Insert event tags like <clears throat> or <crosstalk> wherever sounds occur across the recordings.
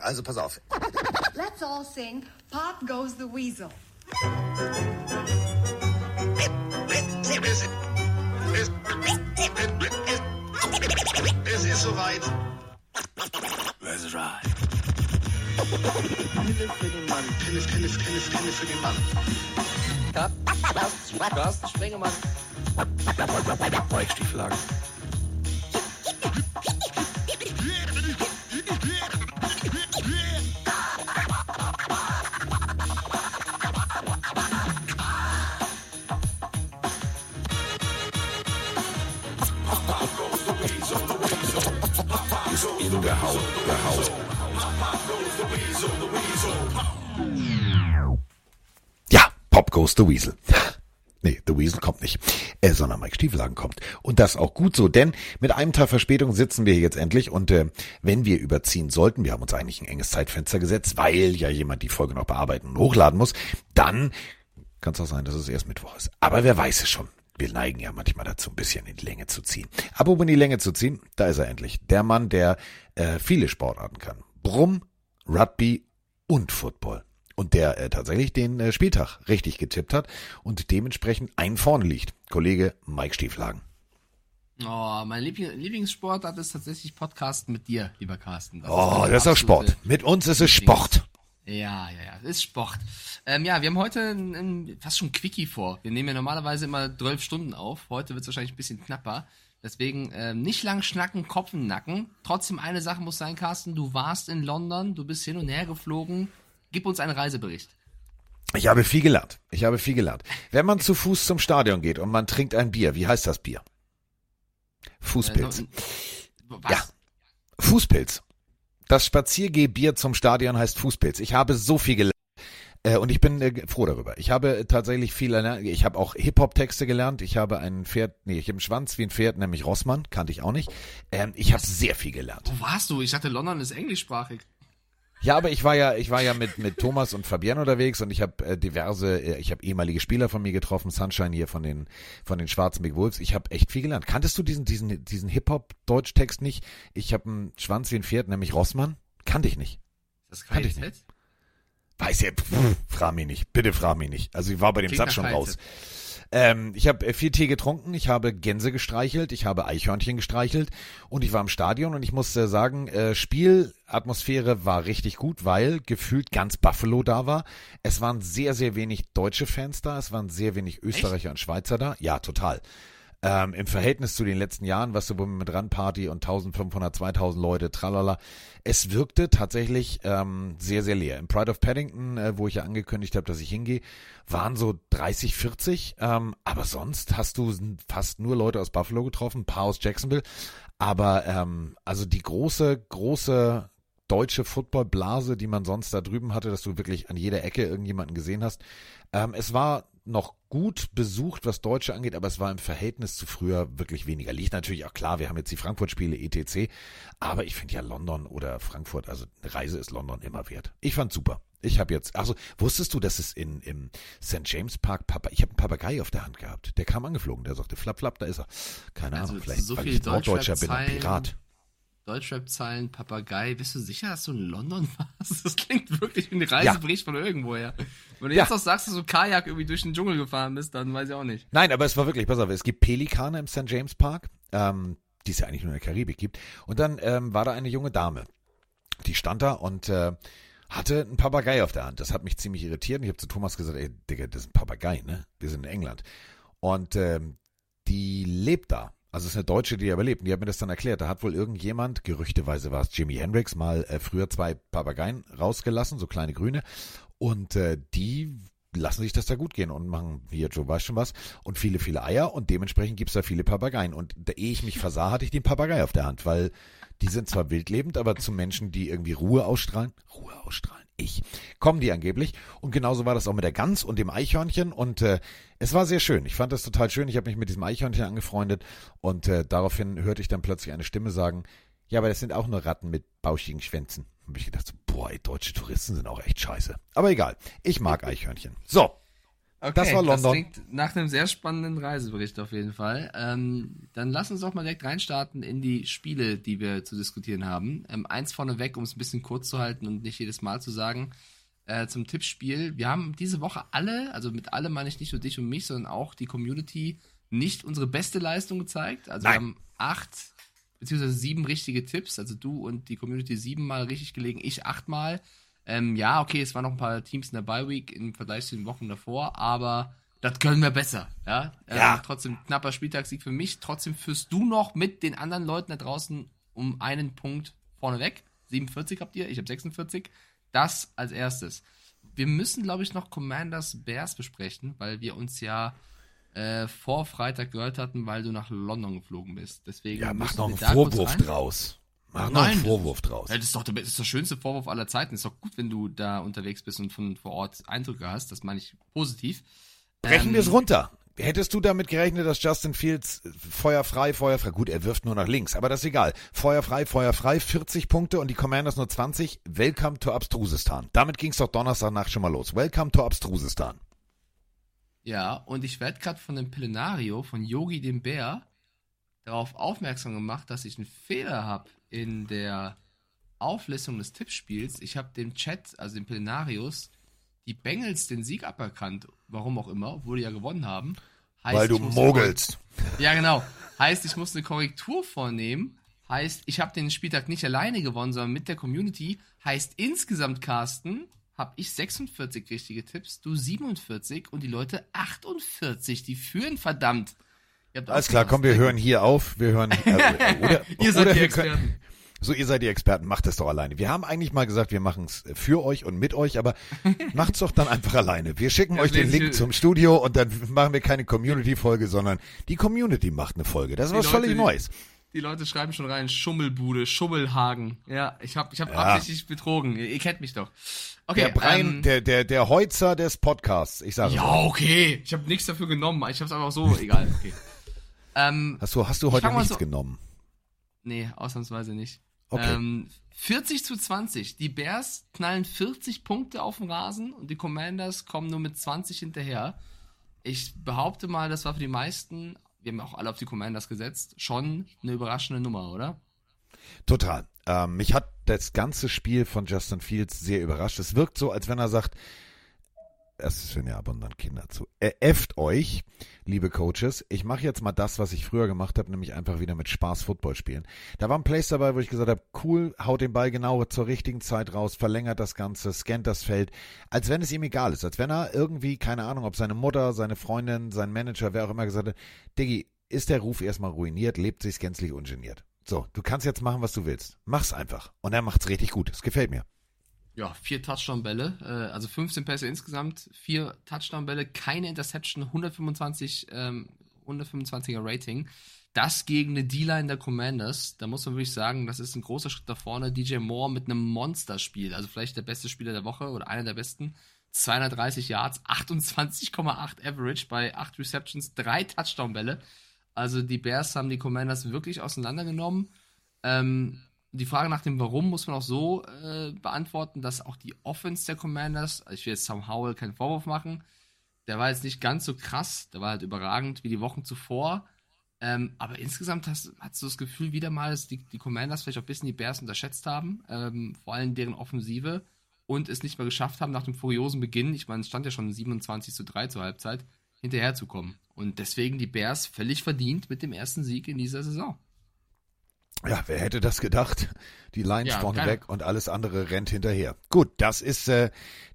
Also pass auf. Let's all sing Pop Goes the Weasel. Es ist soweit. Let's ride. Pille für den Mann. Pille, Pille, Pille, Pille für den Mann. Carsten, Carsten Sprengemann. Weichstieflagen. Goes the Weasel. <laughs> Nee, The Weasel kommt nicht, äh, sondern Mike Stieflagen kommt. Und das auch gut so, denn mit einem Tag Verspätung sitzen wir hier jetzt endlich und äh, wenn wir überziehen sollten, wir haben uns eigentlich ein enges Zeitfenster gesetzt, weil ja jemand die Folge noch bearbeiten und hochladen muss, dann kann es auch sein, dass es erst Mittwoch ist. Aber wer weiß es schon. Wir neigen ja manchmal dazu, ein bisschen in die Länge zu ziehen. Aber um in die Länge zu ziehen, da ist er endlich. Der Mann, der äh, viele Sportarten kann. Brumm, Rugby und Football. Und der äh, tatsächlich den äh, Spieltag richtig getippt hat und dementsprechend einen vorne liegt. Kollege Mike Stieflagen. Oh, mein Liebling Lieblingssportart ist tatsächlich Podcasten mit dir, lieber Carsten. Das Oh, meine das ist auch Sport. Mit uns ist es Sport. Ja, ja, ja, ist Sport. Ähm, ja, wir haben heute ein, ein, fast schon Quickie vor. Wir nehmen ja normalerweise immer 12 Stunden auf. Heute wird es wahrscheinlich ein bisschen knapper. Deswegen ähm, nicht lang schnacken, Kopf im Nacken. Trotzdem eine Sache muss sein, Carsten. Du warst in London, du bist hin und her geflogen. Gib uns einen Reisebericht. Ich habe viel gelernt. Ich habe viel gelernt. Wenn man zu Fuß zum Stadion geht und man trinkt ein Bier, wie heißt das Bier? Fußpilz. Äh, was? Ja. Fußpilz. Das Spaziergehbier zum Stadion heißt Fußpilz. Ich habe so viel gelernt. Äh, Und ich bin äh, froh darüber. Ich habe tatsächlich viel erlernt. Ich habe auch Hip-Hop-Texte gelernt. Ich habe ein Pferd, nee, ich habe einen Schwanz wie ein Pferd, nämlich Rossmann. Kannte ich auch nicht. Ähm, ich habe sehr viel gelernt. Wo warst du? Ich dachte, London ist englischsprachig. Ja, aber ich war ja, ich war ja mit mit Thomas und Fabienne unterwegs und ich habe äh, diverse, äh, ich habe ehemalige Spieler von mir getroffen, Sunshine hier von den von den Schwarzen Big Wolves. Ich habe echt viel gelernt. Kanntest du diesen diesen diesen Hip Hop Deutschtext nicht? Ich habe einen Schwanz wie ein Pferd, nämlich Rossmann. Kannte ich nicht. Das ist Kannte ich KIZ? Weiß ja, pff, frag mich nicht. Bitte frag mich nicht. Also ich war bei dem Klingt Satz schon raus. Ähm, ich habe äh, viel Tee getrunken, ich habe Gänse gestreichelt, ich habe Eichhörnchen gestreichelt und ich war im Stadion und ich muss äh, sagen, äh, Spielatmosphäre war richtig gut, weil gefühlt ganz Buffalo da war. Es waren sehr, sehr wenig deutsche Fans da, es waren sehr wenig Österreicher und Schweizer da. Ja, total. Ähm, Im Verhältnis zu den letzten Jahren, was du mit Randparty und 1500, 2000 Leute, tralala. Es wirkte tatsächlich ähm, sehr, sehr leer. Im Pride of Paddington, äh, wo ich ja angekündigt habe, dass ich hingehe, waren so 30, 40. Ähm, aber sonst hast du fast nur Leute aus Buffalo getroffen, ein paar aus Jacksonville. Aber ähm, also die große, große deutsche Footballblase, die man sonst da drüben hatte, dass du wirklich an jeder Ecke irgendjemanden gesehen hast. Ähm, es war noch gut besucht, was Deutsche angeht, aber es war im Verhältnis zu früher wirklich weniger. Liegt natürlich auch klar, wir haben jetzt die Frankfurt-Spiele etc. Aber ich finde ja London oder Frankfurt, also eine Reise ist London immer wert. Ich fand's super. Ich habe jetzt, also wusstest du, dass es in im St. James Park Papa, ich habe einen Papagei auf der Hand gehabt. Der kam angeflogen, der sagte, flapp, flapp, da ist er. Keine Also Ahnung, vielleicht, so weil ich Norddeutscher bin. Pirat. Deutschrap-Zeilen, Papagei. Bist du sicher, dass du in London <laughs> warst? Das klingt wirklich wie ein Reisebericht von irgendwoher. Wenn du Ja. jetzt auch sagst, dass du Kajak irgendwie durch den Dschungel gefahren bist, dann weiß ich auch nicht. Nein, aber es war wirklich, pass auf, es gibt Pelikane im St. James Park, ähm, die es ja eigentlich nur in der Karibik gibt. Und dann ähm, war da eine junge Dame, die stand da und äh, hatte einen Papagei auf der Hand. Das hat mich ziemlich irritiert. Und ich habe zu Thomas gesagt, ey, Digga, das ist ein Papagei, ne? Wir sind in England. Und ähm, die lebt da. Also es ist eine Deutsche, die aber lebt. Und die hat mir das dann erklärt. Da hat wohl irgendjemand, gerüchteweise war es Jimi Hendrix, mal äh, früher zwei Papageien rausgelassen, so kleine grüne. Und äh, die lassen sich das da gut gehen und machen, hier, Joe weiß schon was, und viele, viele Eier und dementsprechend gibt's da viele Papageien. Und da, ehe ich mich versah, hatte ich den Papagei auf der Hand, weil die sind zwar wildlebend, aber zu Menschen, die irgendwie Ruhe ausstrahlen, Ruhe ausstrahlen, ich, kommen die angeblich. Und genauso war das auch mit der Gans und dem Eichhörnchen und äh, es war sehr schön. Ich fand das total schön. Ich habe mich mit diesem Eichhörnchen angefreundet und äh, daraufhin hörte ich dann plötzlich eine Stimme sagen, ja, aber das sind auch nur Ratten mit bauschigen Schwänzen. Und ich gedacht, so, boah, ey, deutsche Touristen sind auch echt scheiße. Aber egal, ich mag Eichhörnchen. So, Okay, Das war London. Das klingt nach einem sehr spannenden Reisebericht auf jeden Fall. Ähm, dann lass uns doch mal direkt reinstarten in die Spiele, die wir zu diskutieren haben. Ähm, eins vorneweg, um es ein bisschen kurz zu halten und nicht jedes Mal zu sagen, äh, zum Tippspiel. Wir haben diese Woche alle, also mit alle meine ich nicht nur dich und mich, sondern auch die Community, nicht unsere beste Leistung gezeigt. Also Nein. wir haben acht beziehungsweise sieben richtige Tipps. Also du und die Community siebenmal richtig gelegen, ich achtmal. Ähm, ja, okay, es waren noch ein paar Teams in der Bye Week im Vergleich zu den Wochen davor, aber das können wir besser, ja. Ähm, Ja. Trotzdem knapper Spieltagssieg für mich. Trotzdem führst du noch mit den anderen Leuten da draußen um einen Punkt vorneweg. 47 habt ihr, ich habe 46. Das als erstes. Wir müssen, glaube ich, noch Commanders Bears besprechen, weil wir uns ja äh, vor Freitag gehört hatten, weil du nach London geflogen bist. Deswegen Ja, mach noch einen Vorwurf draus. Mach noch einen Nein. Vorwurf draus. Das, ist doch der, das ist der schönste Vorwurf aller Zeiten. Ist doch gut, wenn du da unterwegs bist und von vor Ort Eindrücke hast. Das meine ich positiv. Brechen Ähm, wir es runter. Hättest du damit gerechnet, dass Justin Fields feuerfrei, feuerfrei, gut, er wirft nur nach links, aber das ist egal. Feuerfrei, feuerfrei, 40 Punkte und die Commanders nur 20. Welcome to Abstrusistan. Damit ging es doch Donnerstagnacht schon mal los. Welcome to Abstrusistan. Ja, und ich werde gerade von dem Plenario, von Yogi dem Bär, darauf aufmerksam gemacht, dass ich einen Fehler habe in der Auflistung des Tippspiels. Ich habe dem Chat, also dem Plenarius, die Bengals den Sieg aberkannt. Warum auch immer, obwohl die ja gewonnen haben. Heißt, Weil du mogelst. Ja, genau. Heißt, ich muss eine Korrektur vornehmen. Heißt, ich habe den Spieltag nicht alleine gewonnen, sondern mit der Community. Heißt, insgesamt, Carsten, habe ich 46 richtige Tipps, du 47 und die Leute 48. Die führen verdammt. Alles klar, komm, wir hören hier auf. Wir hören. Äh, oder, <laughs> Ihr seid oder die wir können- Experten. So, ihr seid die Experten, macht es doch alleine. Wir haben eigentlich mal gesagt, wir machen es für euch und mit euch, aber <laughs> macht's doch dann einfach alleine. Wir schicken Ja, euch den Link zum Studio und dann machen wir keine Community-Folge, sondern die Community macht eine Folge. Das ist was Leute, völlig Neues. Die Leute schreiben schon rein, Schummelbude, Schummelhagen. Ja, ich habe ich hab Ja. absichtlich betrogen. Ihr, ihr kennt mich doch. Okay, Der Brian, ähm, der, der, der Heutzer des Podcasts. Ich sage Ja, okay. Ich habe nichts dafür genommen. Ich habe es einfach so, egal. Okay. Ähm, Hast du, hast du heute nichts so- genommen? Nee, ausnahmsweise nicht. Okay. Ähm, 40 zu 20. Die Bears knallen 40 Punkte auf den Rasen und die Commanders kommen nur mit 20 hinterher. Ich behaupte mal, das war für die meisten, wir haben auch alle auf die Commanders gesetzt, schon eine überraschende Nummer, oder? Total. Ähm, mich hat das ganze Spiel von Justin Fields sehr überrascht. Es wirkt so, als wenn er sagt, es sind ja abundant Kinder zu. Er äfft euch, liebe Coaches. Ich mache jetzt mal das, was ich früher gemacht habe, nämlich einfach wieder mit Spaß Football spielen. Da waren Plays dabei, wo ich gesagt habe, cool, haut den Ball genau zur richtigen Zeit raus, verlängert das Ganze, scannt das Feld, als wenn es ihm egal ist, als wenn er irgendwie, keine Ahnung, ob seine Mutter, seine Freundin, sein Manager, wer auch immer gesagt hat, Diggi, ist der Ruf erstmal ruiniert, lebt sich's gänzlich ungeniert. So, du kannst jetzt machen, was du willst. Mach's einfach. Und er macht's richtig gut. Es gefällt mir. Ja, vier Touchdown-Bälle, äh, also 15 Pässe insgesamt, vier Touchdown-Bälle, keine Interception, 125, ähm, 125er Rating. Das gegen eine D-Line der Commanders, da muss man wirklich sagen, das ist ein großer Schritt nach vorne. DJ Moore mit einem Monsterspiel, also vielleicht der beste Spieler der Woche oder einer der besten. 230 Yards, 28,8 Average bei 8 Receptions, drei Touchdown-Bälle. Also die Bears haben die Commanders wirklich auseinandergenommen. Ähm, die Frage nach dem Warum muss man auch so äh, beantworten, dass auch die Offense der Commanders, also ich will jetzt Sam Howell keinen Vorwurf machen, der war jetzt nicht ganz so krass, der war halt überragend wie die Wochen zuvor. Ähm, aber insgesamt hast, hast du das Gefühl wieder mal, dass die, die Commanders vielleicht auch ein bisschen die Bears unterschätzt haben, ähm, vor allem deren Offensive und es nicht mehr geschafft haben, nach dem furiosen Beginn, ich meine, es stand ja schon 27 zu 3 zur Halbzeit, hinterherzukommen. Und deswegen die Bears völlig verdient mit dem ersten Sieg in dieser Saison. Ja, wer hätte das gedacht? Die Lions Ja, vorne weg und alles andere rennt hinterher. Gut, das ist äh,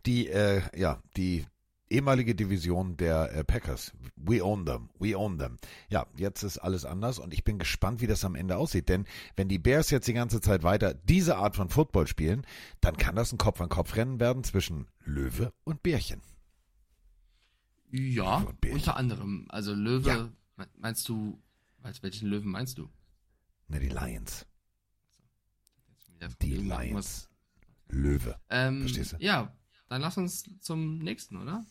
die, äh, ja, die ehemalige Division der äh, Packers. We own them, we own them. Ja, jetzt ist alles anders und ich bin gespannt, wie das am Ende aussieht. Denn wenn die Bears jetzt die ganze Zeit weiter diese Art von Football spielen, dann kann das ein Kopf-an-Kopf-Rennen werden zwischen Löwe und Bärchen. Ja, Und Bärchen. unter anderem. Also Löwe, Ja. me- meinst du, welchen Löwen meinst du? Ne, die Lions. Die Lions. Löwe. Ähm, Verstehst du? Ja, dann lass uns zum nächsten, oder?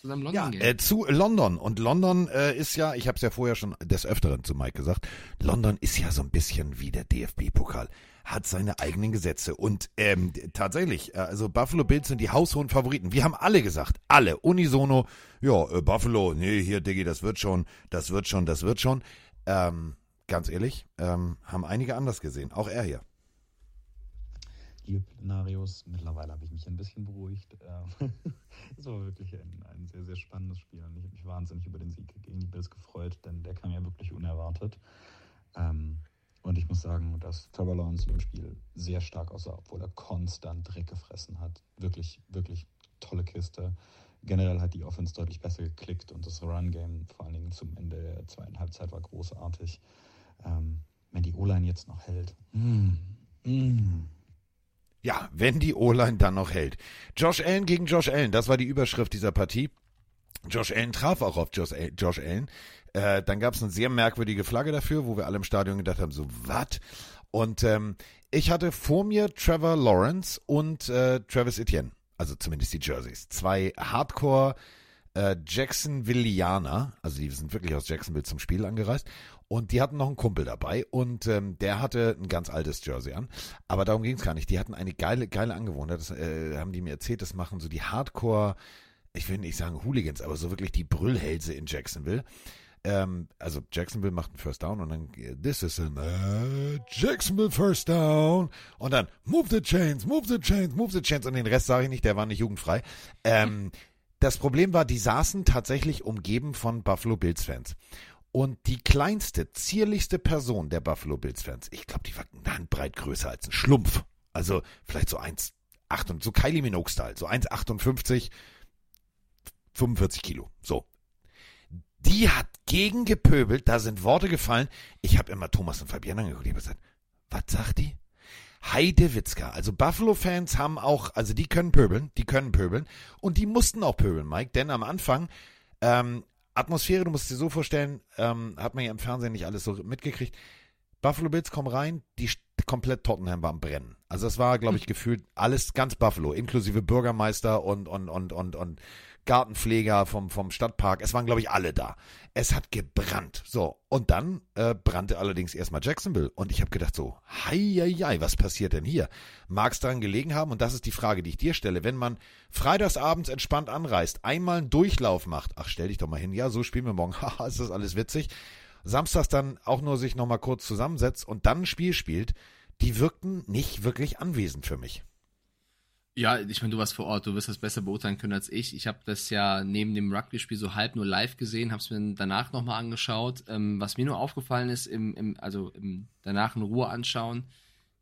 zu seinem Ja, London-Game. äh, zu London. Und London äh, ist ja, ich habe es ja vorher schon des Öfteren zu Mike gesagt, London ist ja so ein bisschen wie der DFB-Pokal. Hat seine eigenen Gesetze. Und ähm, tatsächlich, äh, also Buffalo Bills sind die haushohen Favoriten. Wir haben alle gesagt, alle, unisono, ja, äh, Buffalo, nee, hier, Diggi, das wird schon, das wird schon, das wird schon. Ähm, ganz ehrlich, ähm, haben einige anders gesehen. Auch er hier. liebe Plenarios. Mittlerweile habe ich mich ein bisschen beruhigt. Ähm, <laughs> Es war wirklich ein, ein sehr, sehr spannendes Spiel und ich habe mich wahnsinnig über den Sieg gegen die Bills gefreut, denn der kam ja wirklich unerwartet. Ähm, und ich muss sagen, dass Trevor Lawrence im Spiel sehr stark aussah, obwohl er konstant Dreck gefressen hat. Wirklich, wirklich tolle Kiste. Generell hat die Offense deutlich besser geklickt und das Run-Game vor allen Dingen zum Ende der zweiten Halbzeit war großartig. Ähm, wenn die O-Line jetzt noch hält. Mm, mm. Ja, wenn die O-Line dann noch hält. Josh Allen gegen Josh Allen, das war die Überschrift dieser Partie. Josh Allen traf auch auf Josh, Josh Allen. Äh, dann gab es eine sehr merkwürdige Flagge dafür, wo wir alle im Stadion gedacht haben, so, was? Und ähm, ich hatte vor mir Trevor Lawrence und äh, Travis Etienne, also zumindest die Jerseys. Zwei Hardcore äh, Jacksonvillianer, also die sind wirklich aus Jacksonville zum Spiel angereist. Und die hatten noch einen Kumpel dabei und ähm, der hatte ein ganz altes Jersey an. Aber darum ging es gar nicht. Die hatten eine geile, geile Angewohnheit. Das äh, haben die mir erzählt, das machen so die Hardcore, ich will nicht sagen Hooligans, aber so wirklich die Brüllhälse in Jacksonville. Ähm, also Jacksonville macht einen First Down und dann äh, this is an äh, Jacksonville First Down und dann move the chains, move the chains, move the chains und den Rest sage ich nicht, der war nicht jugendfrei. Ähm, das Problem war, die saßen tatsächlich umgeben von Buffalo Bills Fans. Und die kleinste, zierlichste Person der Buffalo Bills Fans, ich glaube, die war eine Handbreit größer als ein Schlumpf. Also vielleicht so 1,8 und so Kylie Minogue-Style, so 1,58, 45 Kilo. So. Die hat gegengepöbelt, da sind Worte gefallen. Ich habe immer Thomas und Fabian angeguckt, ich habe gesagt, was sagt die? Heide Witzka. Also Buffalo-Fans haben auch, also die können pöbeln, die können pöbeln. Und die mussten auch pöbeln, Mike, denn am Anfang, ähm, Atmosphäre, du musst dir so vorstellen, ähm, hat man ja im Fernsehen nicht alles so mitgekriegt. Buffalo Bills kommen rein, die komplett Tottenham war am Brennen. Also das war, glaube ich, gefühlt alles ganz Buffalo, inklusive Bürgermeister und, und, und, und, und Gartenpfleger vom, vom Stadtpark. Es waren, glaube ich, alle da. Es hat gebrannt. So, und dann äh, brannte allerdings erstmal Jacksonville. Und ich habe gedacht so, hei, was passiert denn hier? Mag es daran gelegen haben? Und das ist die Frage, die ich dir stelle. Wenn man freitagsabends entspannt anreist, einmal einen Durchlauf macht, ach, stell dich doch mal hin, ja, so spielen wir morgen, <laughs> haha, ist das alles witzig. Samstags dann auch nur sich nochmal kurz zusammensetzt und dann ein Spiel spielt, die wirkten nicht wirklich anwesend für mich. Ja, ich meine, du warst vor Ort, du wirst das besser beurteilen können als ich. Ich habe das ja neben dem Rugby-Spiel so halb nur live gesehen, habe es mir danach nochmal angeschaut. Ähm, was mir nur aufgefallen ist, im, im, also im danach in Ruhe anschauen,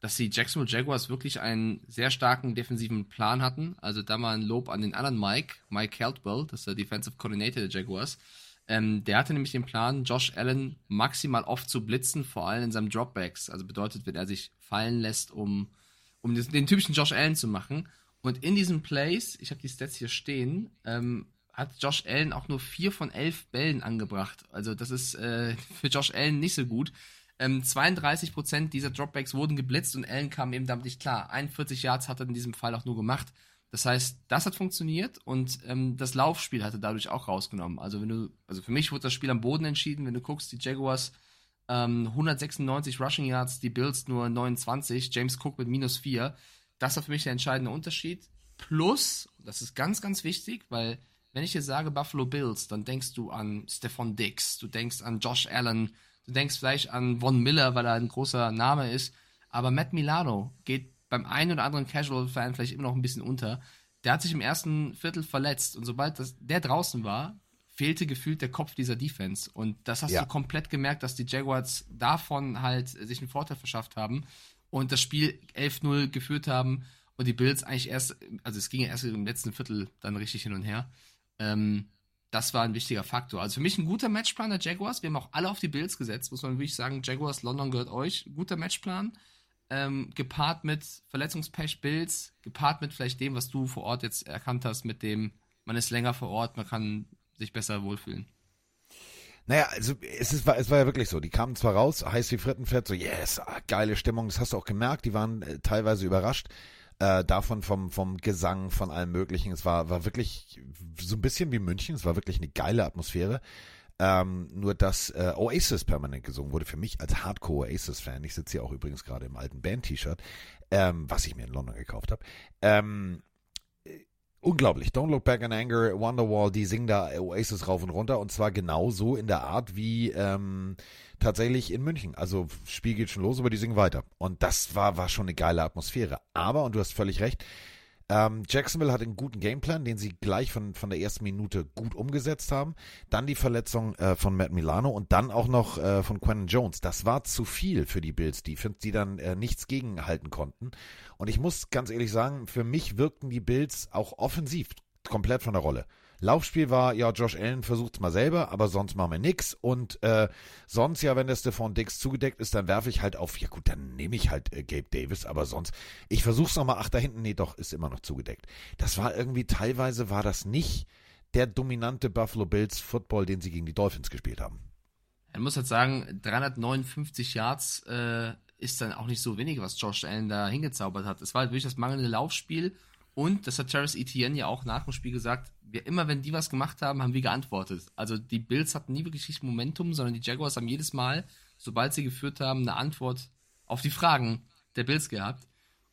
dass die Jacksonville Jaguars wirklich einen sehr starken defensiven Plan hatten. Also da mal ein Lob an den anderen Mike, Mike Caldwell, das ist der Defensive Coordinator der Jaguars. Ähm, der hatte nämlich den Plan, Josh Allen maximal oft zu blitzen, vor allem in seinem Dropbacks. Also bedeutet, wenn er sich fallen lässt, um, um den, den typischen Josh Allen zu machen. Und in diesen Plays, ich habe die Stats hier stehen, ähm, hat Josh Allen auch nur vier von elf Bällen angebracht. Also das ist äh, <laughs> für Josh Allen nicht so gut. Ähm, 32% dieser Dropbacks wurden geblitzt und Allen kam eben damit nicht klar. 41 Yards hat er in diesem Fall auch nur gemacht. Das heißt, das hat funktioniert und ähm, das Laufspiel hatte dadurch auch rausgenommen. Also wenn du, also für mich wurde das Spiel am Boden entschieden, wenn du guckst, die Jaguars ähm, 196 Rushing Yards, die Bills nur 29, James Cook mit minus 4. Das war für mich der entscheidende Unterschied. Plus, das ist ganz, ganz wichtig, weil wenn ich dir sage Buffalo Bills, dann denkst du an Stephon Diggs, du denkst an Josh Allen, du denkst vielleicht an Von Miller, weil er ein großer Name ist. Aber Matt Milano geht beim einen oder anderen Casual-Fan vielleicht immer noch ein bisschen unter. Der hat sich im ersten Viertel verletzt und sobald das, der draußen war, fehlte gefühlt der Kopf dieser Defense. Und das hast Ja. du komplett gemerkt, dass die Jaguars davon halt sich einen Vorteil verschafft haben und das Spiel 11-0 geführt haben und die Bills eigentlich erst, also es ging ja erst im letzten Viertel dann richtig hin und her. Ähm, das war ein wichtiger Faktor. Also für mich ein guter Matchplan der Jaguars. Wir haben auch alle auf die Bills gesetzt, muss man wirklich sagen. Jaguars, London gehört euch. Guter Matchplan. Ähm, gepaart mit Verletzungspech Bills, gepaart mit vielleicht dem, was du vor Ort jetzt erkannt hast, mit dem, man ist länger vor Ort, man kann sich besser wohlfühlen. Naja, also es, ist, es war ja wirklich so. Die kamen zwar raus, heiß wie Frittenfett, so yes, geile Stimmung, das hast du auch gemerkt, die waren äh, teilweise überrascht. Äh, davon vom, vom Gesang, von allem Möglichen. Es war, war wirklich so ein bisschen wie München. Es war wirklich eine geile Atmosphäre. Ähm, nur dass äh, Oasis permanent gesungen wurde, für mich als Hardcore Oasis-Fan, ich sitze hier auch übrigens gerade im alten Band-T-Shirt, ähm, was ich mir in London gekauft habe, ähm, unglaublich. Don't Look Back in Anger, Wonderwall, die singen da Oasis rauf und runter und zwar genauso in der Art wie ähm, tatsächlich in München. Also Spiel geht schon los, aber die singen weiter. Und das war, war schon eine geile Atmosphäre. Aber, und du hast völlig recht, ähm, Jacksonville hat einen guten Gameplan, den sie gleich von, von der ersten Minute gut umgesetzt haben. Dann die Verletzung äh, von Matt Milano und dann auch noch äh, von Quentin Jones. Das war zu viel für die Bills Defense, die dann äh, nichts gegenhalten konnten. Und ich muss ganz ehrlich sagen, für mich wirkten die Bills auch offensiv komplett von der Rolle. Laufspiel war, ja, Josh Allen versucht's mal selber, aber sonst machen wir nix. Und äh, sonst, ja, wenn der Stephon Dix zugedeckt ist, dann werfe ich halt auf, ja gut, dann nehme ich halt äh, Gabe Davis, aber sonst, ich versuch's nochmal, ach, da hinten, nee, doch, ist immer noch zugedeckt. Das war irgendwie, teilweise war das nicht der dominante Buffalo Bills Football, den sie gegen die Dolphins gespielt haben. Man muss halt sagen, 359 Yards äh, ist dann auch nicht so wenig, was Josh Allen da hingezaubert hat. Es war halt wirklich das mangelnde Laufspiel und das hat Travis Etienne ja auch nach dem Spiel gesagt, wir immer, wenn die was gemacht haben, haben wir geantwortet. Also die Bills hatten nie wirklich richtig Momentum, sondern die Jaguars haben jedes Mal, sobald sie geführt haben, eine Antwort auf die Fragen der Bills gehabt.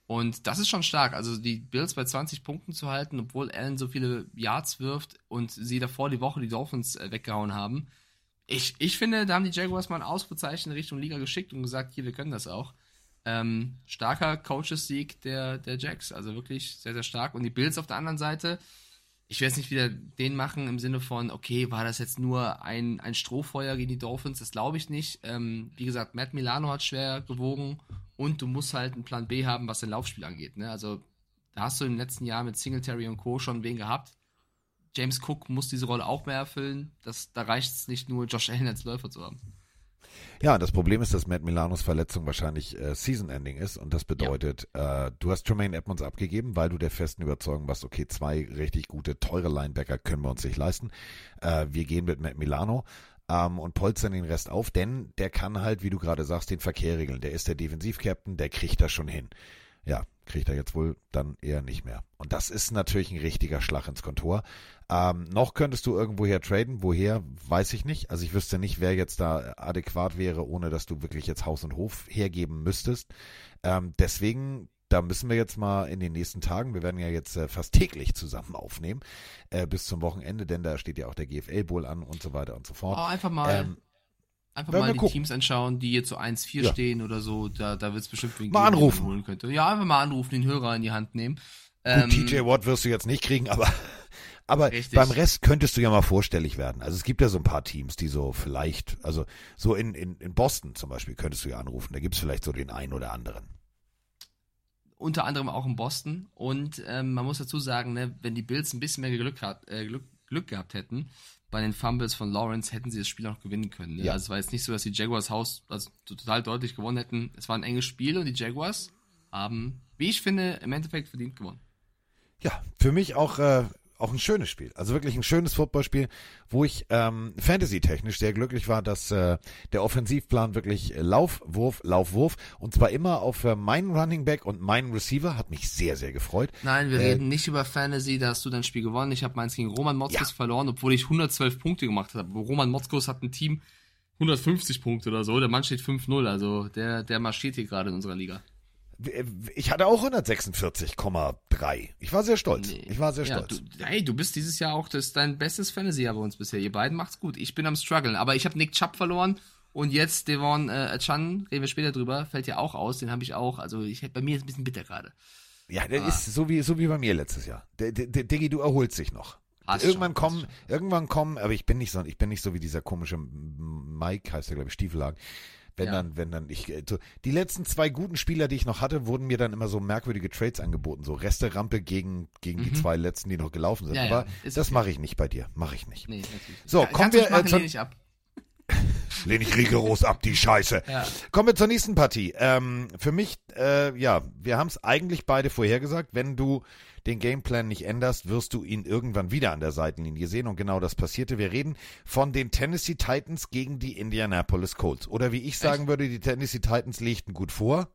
Und das ist schon stark. Also die Bills bei 20 Punkten zu halten, obwohl Allen so viele Yards wirft und sie davor die Woche die Dolphins äh, weggehauen haben. Ich, ich finde, da haben die Jaguars mal ein Ausrufezeichen Richtung Liga geschickt und gesagt, hier, wir können das auch. Ähm, starker Coaches-Sieg der, der Jacks, also wirklich sehr, sehr stark. Und die Bills auf der anderen Seite, ich werde es nicht wieder den machen im Sinne von, okay, war das jetzt nur ein, ein Strohfeuer gegen die Dolphins? Das glaube ich nicht. Ähm, wie gesagt, Matt Milano hat schwer gewogen und du musst halt einen Plan B haben, was dein Laufspiel angeht. Ne? Also da hast du im letzten Jahr mit Singletary und Co. schon wen gehabt. James Cook muss diese Rolle auch mehr erfüllen. Das, da reicht es nicht nur, Josh Allen als Läufer zu haben. Ja, das Problem ist, dass Matt Milanos Verletzung wahrscheinlich äh, Season-Ending ist und das bedeutet, ja. äh, du hast Tremaine Edmonds abgegeben, weil du der festen Überzeugung warst, okay, zwei richtig gute, teure Linebacker können wir uns nicht leisten. Äh, wir gehen mit Matt Milano ähm, und polstern den Rest auf, denn der kann halt, wie du gerade sagst, den Verkehr regeln. Der ist der Defensivcaptain, der kriegt das schon hin. Ja, kriegt er jetzt wohl dann eher nicht mehr. Und das ist natürlich ein richtiger Schlag ins Kontor. Ähm, noch könntest du irgendwoher traden. Woher, weiß ich nicht. Also ich wüsste nicht, wer jetzt da adäquat wäre, ohne dass du wirklich jetzt Haus und Hof hergeben müsstest. Ähm, deswegen da müssen wir jetzt mal in den nächsten Tagen, wir werden ja jetzt äh, fast täglich zusammen aufnehmen, äh, bis zum Wochenende, denn da steht ja auch der GFL Bowl an und so weiter und so fort. Oh, einfach mal, ähm, einfach mal die gucken. Teams anschauen, die jetzt so 1-4 ja. stehen oder so, da, da wird es bestimmt wen mal anrufen. holen könnte. Ja, einfach mal anrufen, den Hörer in die Hand nehmen. Gut, ähm, TJ Watt wirst du jetzt nicht kriegen, aber aber Richtig. beim Rest könntest du ja mal vorstellig werden. Also es gibt ja so ein paar Teams, die so vielleicht, also so in, in, in Boston zum Beispiel könntest du ja anrufen. Da gibt es vielleicht so den einen oder anderen. Unter anderem auch in Boston. Und ähm, man muss dazu sagen, ne, wenn die Bills ein bisschen mehr Glück, hat, äh, Glück, Glück gehabt hätten, bei den Fumbles von Lawrence hätten sie das Spiel auch gewinnen können. Ne? Ja. Also es war jetzt nicht so, dass die Jaguars Haus also total deutlich gewonnen hätten. Es war ein enges Spiel und die Jaguars haben, wie ich finde, im Endeffekt verdient gewonnen. Ja, für mich auch äh, auch ein schönes Spiel. Also wirklich ein schönes Footballspiel, wo ich ähm, fantasy-technisch sehr glücklich war, dass äh, der Offensivplan wirklich Lauf, Wurf, Lauf, Wurf und zwar immer auf äh, meinen Running Back und meinen Receiver hat mich sehr, sehr gefreut. Nein, wir äh, reden nicht über Fantasy, da hast du dein Spiel gewonnen. Ich habe meins gegen Roman Motzkos ja. verloren, obwohl ich 112 Punkte gemacht habe. Roman Motzkos hat ein Team 150 Punkte oder so, der Mann steht 5-0, also der, der marschiert hier gerade in unserer Liga. Ich hatte auch 146,3. Ich war sehr stolz. Nee. Ich war sehr ja, stolz. Du, hey, du bist dieses Jahr auch das dein bestes Fantasy-Jahr bei uns bisher. Ihr beiden macht's gut. Ich bin am struggeln. Aber ich habe Nick Chubb verloren und jetzt Devon äh, Chan, reden wir später drüber, fällt ja auch aus. Den habe ich auch. Also ich bei mir ist ein bisschen bitter gerade. Ja, der ah. ist so wie so wie bei mir letztes Jahr. Der, der, der Diggi, du erholst dich noch. Hast irgendwann schon, kommen, irgendwann kommen, aber ich bin nicht so, ich bin nicht so wie dieser komische Mike, heißt der glaube ich, Stiefelhagen wenn ja. dann, wenn dann ich, so, die letzten zwei guten Spieler, die ich noch hatte, wurden mir dann immer so merkwürdige Trades angeboten, so Reste-Rampe gegen, gegen mhm. die zwei letzten, die noch gelaufen sind. Ja, Aber ja, das okay. mache ich nicht bei dir, mache ich nicht. Nee, so, ja, kommen wir, äh, lehne ich ab. <laughs> lehne ich rigoros ab, die Scheiße. Kommen wir zur nächsten Partie. Ähm, für mich, äh, ja, wir haben es eigentlich beide vorhergesagt, wenn du den Gameplan nicht änderst, wirst du ihn irgendwann wieder an der Seitenlinie sehen. Und genau das passierte. Wir reden von den Tennessee Titans gegen die Indianapolis Colts. Oder wie ich sagen Echt? würde, die Tennessee Titans legten gut vor.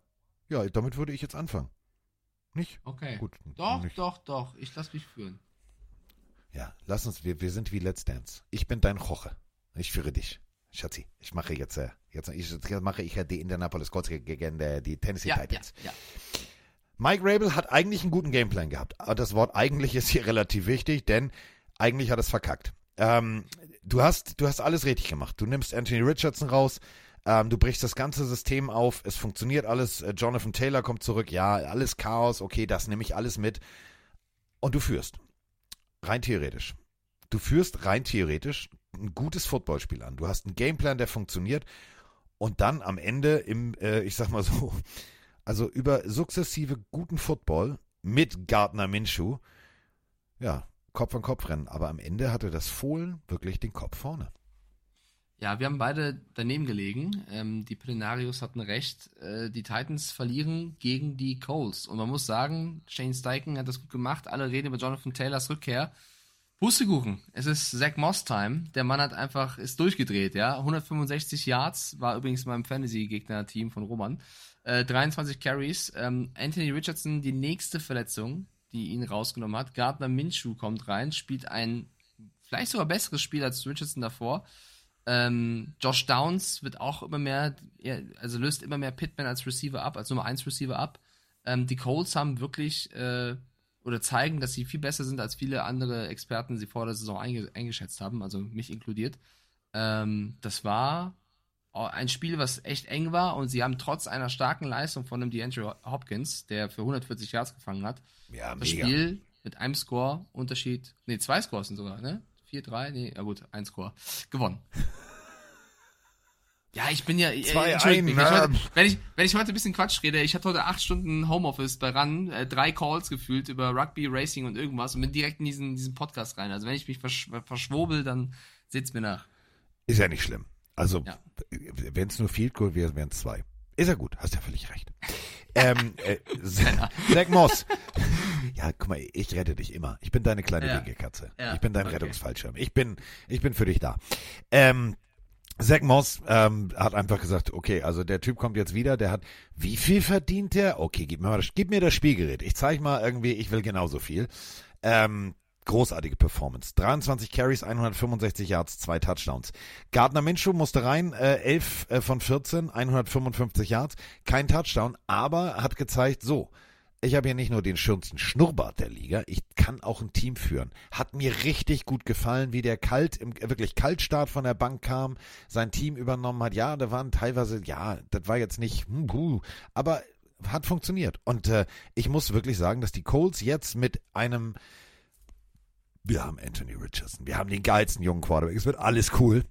Ja, damit würde ich jetzt anfangen. Nicht? Okay. Gut. Doch, nicht. doch, doch. Ich lass mich führen. Ja, lass uns, wir, wir sind wie Let's Dance. Ich bin dein Koche. Ich führe dich. Schatzi, ich mache jetzt, äh, jetzt, ich, jetzt mache ich äh, die Indianapolis Colts gegen die Tennessee Ja, ja, Titans. ja. Mike Rabel hat eigentlich einen guten Gameplan gehabt. Aber das Wort eigentlich ist hier <laughs> relativ wichtig, denn eigentlich hat es verkackt. Ähm, du hast, du hast alles richtig gemacht. Du nimmst Anthony Richardson raus, ähm, du brichst das ganze System auf, es funktioniert alles. Äh, Jonathan Taylor kommt zurück, ja, alles Chaos, okay, das nehme ich alles mit. Und du führst. Rein theoretisch. Du führst rein theoretisch ein gutes Footballspiel an. Du hast einen Gameplan, der funktioniert. Und dann am Ende im, äh, ich sag mal so, also über sukzessive guten Football mit Gardner Minshew, ja, Kopf an Kopf rennen. Aber am Ende hatte das Fohlen wirklich den Kopf vorne. Ja, wir haben beide daneben gelegen. Ähm, die Plenarios hatten recht. Äh, die Titans verlieren gegen die Coles. Und man muss sagen, Shane Steichen hat das gut gemacht. Alle reden über Jonathan Taylors Rückkehr. Pustekuchen. Es ist Zach Moss Time. Der Mann hat einfach, ist durchgedreht, ja. 165 Yards, war übrigens beim Fantasy-Gegner-Team von Roman. Äh, 23 Carries. Ähm, Anthony Richardson, die nächste Verletzung, die ihn rausgenommen hat. Gardner Minshew kommt rein, spielt ein vielleicht sogar besseres Spiel als Richardson davor. Ähm, Josh Downs wird auch immer mehr, also löst immer mehr Pittman als Receiver ab, als Nummer 1 Receiver ab. Ähm, die Colts haben wirklich äh, oder zeigen, dass sie viel besser sind, als viele andere Experten sie vor der Saison einge eingeschätzt haben, also mich inkludiert. Ähm, das war ein Spiel, was echt eng war und sie haben trotz einer starken Leistung von dem DeAndre Hopkins, der für 140 Yards gefangen hat, Ja, das Spiel mit einem Score, Unterschied, nee, zwei Scores sind sogar, ne? 4-3, nee, ja gut, ein Score, gewonnen. <laughs> Ja, ich bin ja. äh, Zwei entschuldigt mich, ein, ich heute, wenn, ich, wenn ich heute ein bisschen Quatsch rede, ich hatte heute acht Stunden Homeoffice bei RAN, äh, drei Calls gefühlt über Rugby, Racing und irgendwas und bin direkt in diesen, diesen Podcast rein. Also wenn ich mich versch verschwobel, dann seht's mir nach. Ist ja nicht schlimm. Also, Ja. wenn es nur Field Goal wäre, wären es zwei. Ist ja gut, hast ja völlig recht. <laughs> ähm, äh, Zach Moss. <laughs> Ja, guck mal, ich rette dich immer. Ich bin deine kleine Ja. Winkekatze. Ja, Ich bin dein okay. Rettungsfallschirm. Ich bin, ich bin für dich da. Ähm, Zach Moss ähm, hat einfach gesagt, okay, also der Typ kommt jetzt wieder, der hat, wie viel verdient der? Okay, gib mir mal das, gib mir das Spielgerät. Ich zeig mal irgendwie, ich will genauso viel. Ähm, großartige Performance. 23 Carries, 165 Yards, zwei Touchdowns. Gardner Minshew musste rein, äh, 11 äh, von 14, 155 Yards, kein Touchdown, aber hat gezeigt, so, ich habe hier nicht nur den schönsten Schnurrbart der Liga, ich kann auch ein Team führen. Hat mir richtig gut gefallen, wie der kalt, im, äh, wirklich Kaltstart von der Bank kam, sein Team übernommen hat. Ja, da waren teilweise, ja, das war jetzt nicht, hm, aber hat funktioniert. Und äh, ich muss wirklich sagen, dass die Colts jetzt mit einem wir haben Anthony Richardson, wir haben den geilsten jungen Quarterback, es wird alles cool.